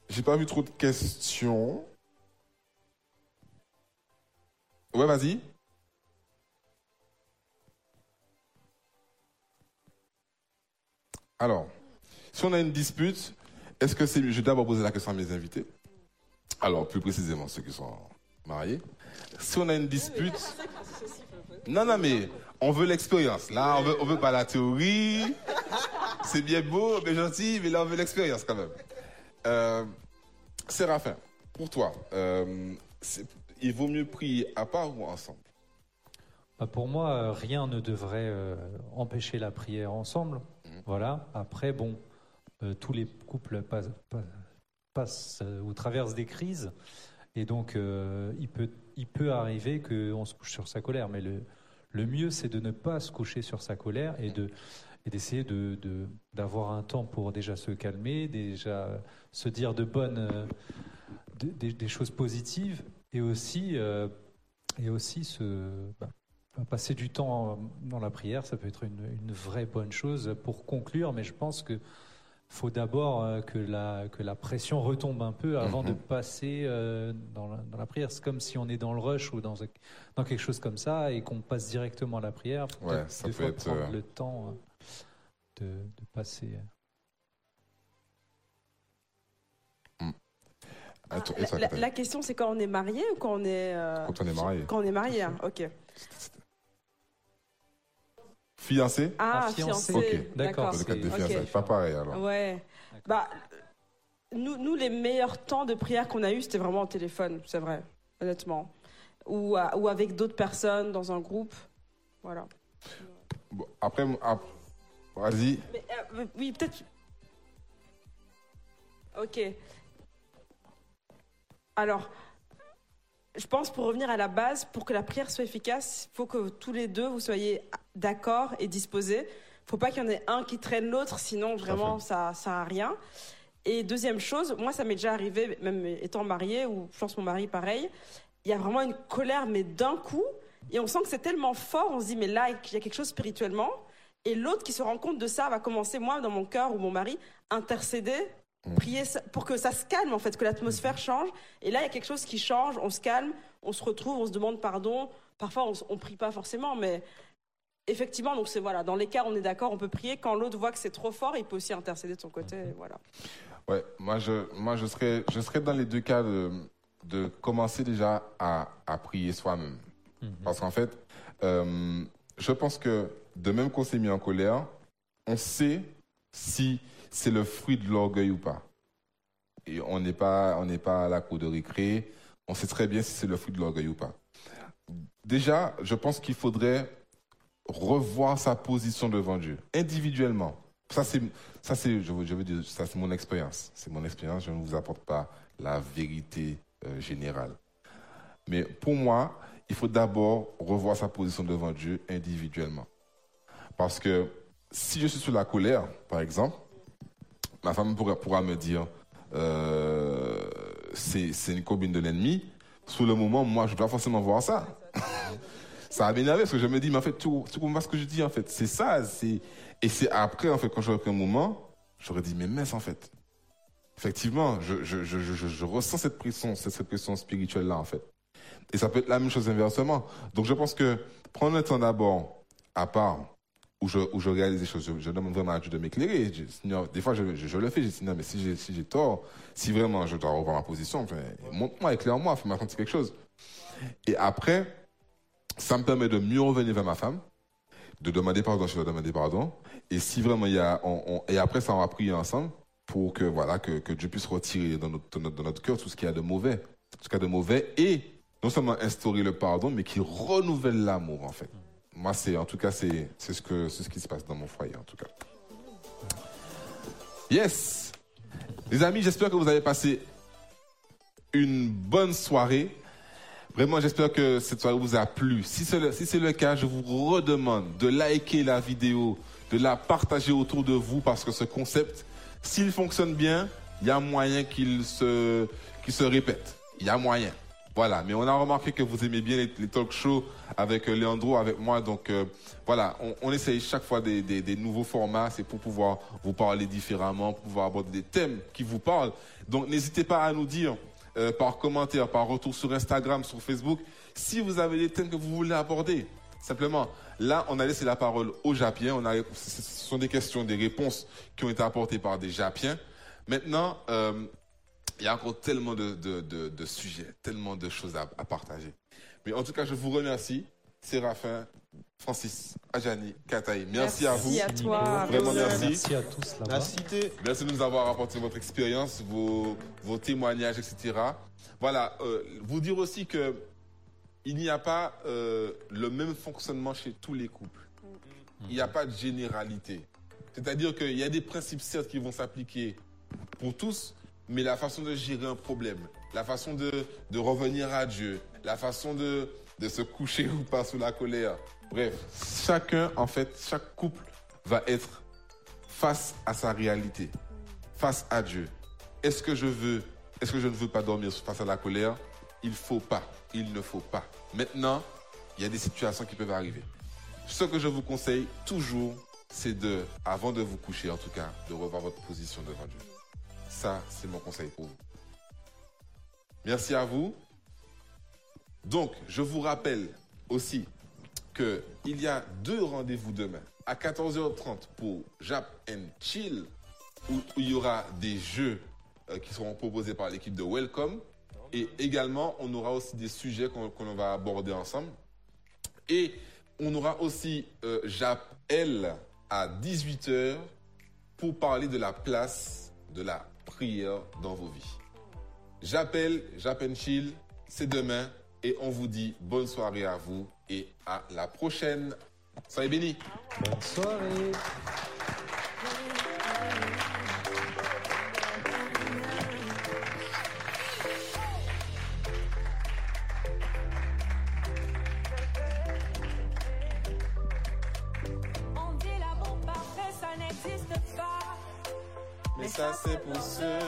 J'ai pas vu trop de questions. Ouais, vas-y. Alors, si on a une dispute, est-ce que c'est Je vais d'abord poser la question à mes invités. Alors, plus précisément, ceux qui sont mariés. Si on a une dispute. Non, non, mais on veut l'expérience. Là, on veut, on veut pas la théorie. C'est bien beau, bien gentil, mais là, on veut l'expérience quand même. Euh, Séraphin, pour toi, euh, il vaut mieux prier à part ou ensemble? Bah, pour moi, euh, rien ne devrait euh, empêcher la prière ensemble. Voilà. Après, bon, tous les couples passent, pas- passent, euh, ou traversent des crises. Et donc, euh, il, peut, arriver qu'on se couche sur sa colère. Mais le, mieux, c'est de ne pas se coucher sur sa colère et de et d'essayer de, de- d'avoir un temps pour déjà se calmer, déjà se dire de bonnes, euh, de- des, choses positives et aussi, euh, et aussi se, bah, bah, passer du temps dans la prière, ça peut être une, une vraie bonne chose pour conclure, mais je pense que faut d'abord euh, que la, que la pression retombe un peu avant Mhm. de passer euh, dans, la, dans la prière. C'est comme si on est dans le rush ou dans, dans quelque chose comme ça et qu'on passe directement à la prière. Faut Ouais, peut-être ça peut fois être, prendre euh, le temps de, de passer. euh. Ah, La, question, c'est quand on est marié ou quand on est. euh, Quand on est marié. Quand on est marié, hein, ok. Fiancé Ah, Ah, fiancé. fiancé. Ok. D'accord, Dans le cadre de Ok. fiançailles. Pas pareil alors. Ouais. Bah, nous, nous, les meilleurs temps de prière qu'on a eu, c'était vraiment au téléphone, c'est vrai, honnêtement. Ou, à- ou avec d'autres personnes dans un groupe. Voilà. Bon, après, vas-y. Euh, oui, peut-être. Ok. Alors, je pense pour revenir à la base, pour que la prière soit efficace, il faut que tous les deux vous soyez d'accord et disposés. faut pas qu'il y en ait un qui traîne l'autre, sinon vraiment ça ça à rien. Et deuxième chose, moi ça m'est déjà arrivé, même étant mariée, ou je pense mon mari pareil, il y a vraiment une colère, mais d'un coup, et on sent que c'est tellement fort, on se dit mais là il y a quelque chose spirituellement, et l'autre qui se rend compte de ça va commencer, moi dans mon cœur ou mon mari, intercéder, prier ça- pour que ça se calme en fait, que l'atmosphère change. Et là il y a quelque chose qui change, on se calme, on se retrouve, on se demande pardon. Parfois on, on prie pas forcément, mais effectivement, donc c'est voilà, dans l'écart on est d'accord, on peut prier. Quand l'autre voit que c'est trop fort, il peut aussi intercéder de son côté. Voilà. Ouais, moi je, moi je serais, je serais dans les deux cas de, de commencer déjà à, à prier soi-même. Parce qu'en fait, euh, je pense que de même qu'on s'est mis en colère, on sait si c'est le fruit de l'orgueil ou pas. Et on n'est pas, on n'est pas à la cour de récré. On sait très bien si c'est le fruit de l'orgueil ou pas. Déjà, je pense qu'il faudrait revoir sa position devant Dieu, individuellement. Ça, c'est, je veux, mon expérience. C'est mon expérience. Je ne vous apporte pas la vérité euh, générale. Mais pour moi, il faut d'abord revoir sa position devant Dieu individuellement. Parce que si je suis sous la colère, par exemple, ma femme pourra, me dire euh, c'est, une copine de l'ennemi. Sur le moment, moi, je dois forcément voir ça. <laughs> ça va m'énerver parce que je me dis, mais en fait, tu, tu comprends ce que je dis, en fait. C'est ça. C'est... Et c'est après, en fait, quand j'aurais pris un moment, j'aurais dit, mais mince, en fait. Effectivement, je, je, je, je, ressens cette pression, cette, cette pression spirituelle-là, en fait. Et ça peut être la même chose inversement. Donc, je pense que prendre le temps d'abord à part, où je, où je réalise des choses. Je, demande vraiment à Dieu de m'éclairer. Des fois, je, le fais. Je dis, Seigneur, mais si j'ai tort, si vraiment je dois revoir ma position, montre-moi, éclaire-moi, fais-moi sentir quelque chose. Et après, ça me permet de mieux revenir vers ma femme, de demander pardon je dois demander pardon. Et si vraiment il y a, et après ça, on va prier ensemble pour que voilà que, Dieu puisse retirer dans notre cœur tout ce qu'il y a de mauvais, tout ce qu'il y a de mauvais, et non seulement instaurer le pardon, mais qui renouvelle l'amour en fait. Moi, c'est en tout cas c'est c'est ce que c'est ce qui se passe dans mon foyer en tout cas. Yes, les amis, j'espère que vous avez passé une bonne soirée. Vraiment, j'espère que cette soirée vous a plu. Si c'est le, cas, je vous redemande de liker la vidéo, de la partager autour de vous parce que ce concept, s'il fonctionne bien, il y a moyen qu'il se, répète. Il y a moyen. Voilà. Mais on a remarqué que vous aimez bien les, talk shows avec euh, Leandro, avec moi. Donc, euh, voilà. On, essaye chaque fois des nouveaux formats. C'est pour pouvoir vous parler différemment, pour pouvoir aborder des thèmes qui vous parlent. Donc, n'hésitez pas à nous dire euh, par commentaire, par retour sur Instagram, sur Facebook, si vous avez des thèmes que vous voulez aborder. Simplement, là, on a laissé la parole aux Japiens. On a, ce sont des questions, des réponses qui ont été apportées par des Japiens. Maintenant, euh, il y a encore tellement de, de, de- de sujets, tellement de choses à, à partager. Mais en tout cas, je vous remercie, Séraphin, Francis, Ajani, Kataï. Merci, à vous. Merci à toi. Vraiment, merci. Merci à tous là-bas. La cité. Merci de nous avoir apporté votre expérience, vos, vos témoignages, etc. Voilà, euh, vous dire aussi que il n'y a pas euh, le même fonctionnement chez tous les couples. Il n'y a pas de généralité. C'est-à-dire qu'il y a des principes certes qui vont s'appliquer pour tous, mais la façon de gérer un problème, la façon de, de revenir à Dieu, la façon de, de se coucher <laughs> ou pas sous la colère. Bref, chacun, en fait, chaque couple va être face à sa réalité, face à Dieu. Est-ce que je veux, est-ce que je ne veux pas dormir face à la colère? Il faut pas, il ne faut pas. Maintenant, il y a des situations qui peuvent arriver. Ce que je vous conseille toujours, c'est de, avant de vous coucher en tout cas, de revoir votre position devant Dieu. Ça, c'est mon conseil pour vous. Merci à vous. Donc, je vous rappelle aussi que il y a deux rendez-vous demain à 14h30 pour Jap and Chill où, il y aura des jeux euh, qui seront proposés par l'équipe de Welcome. Et également on aura aussi des sujets qu'on va aborder ensemble. Et on aura aussi euh, Jap L à 18h pour parler de la place de la prière dans vos vies. J'appelle Jap and Chill, c'est demain. Et on vous dit bonne soirée à vous et à la prochaine. Soyez bénis. Bonne soirée. On dit l'amour parfait, ça n'existe pas. Mais ça c'est pour ceux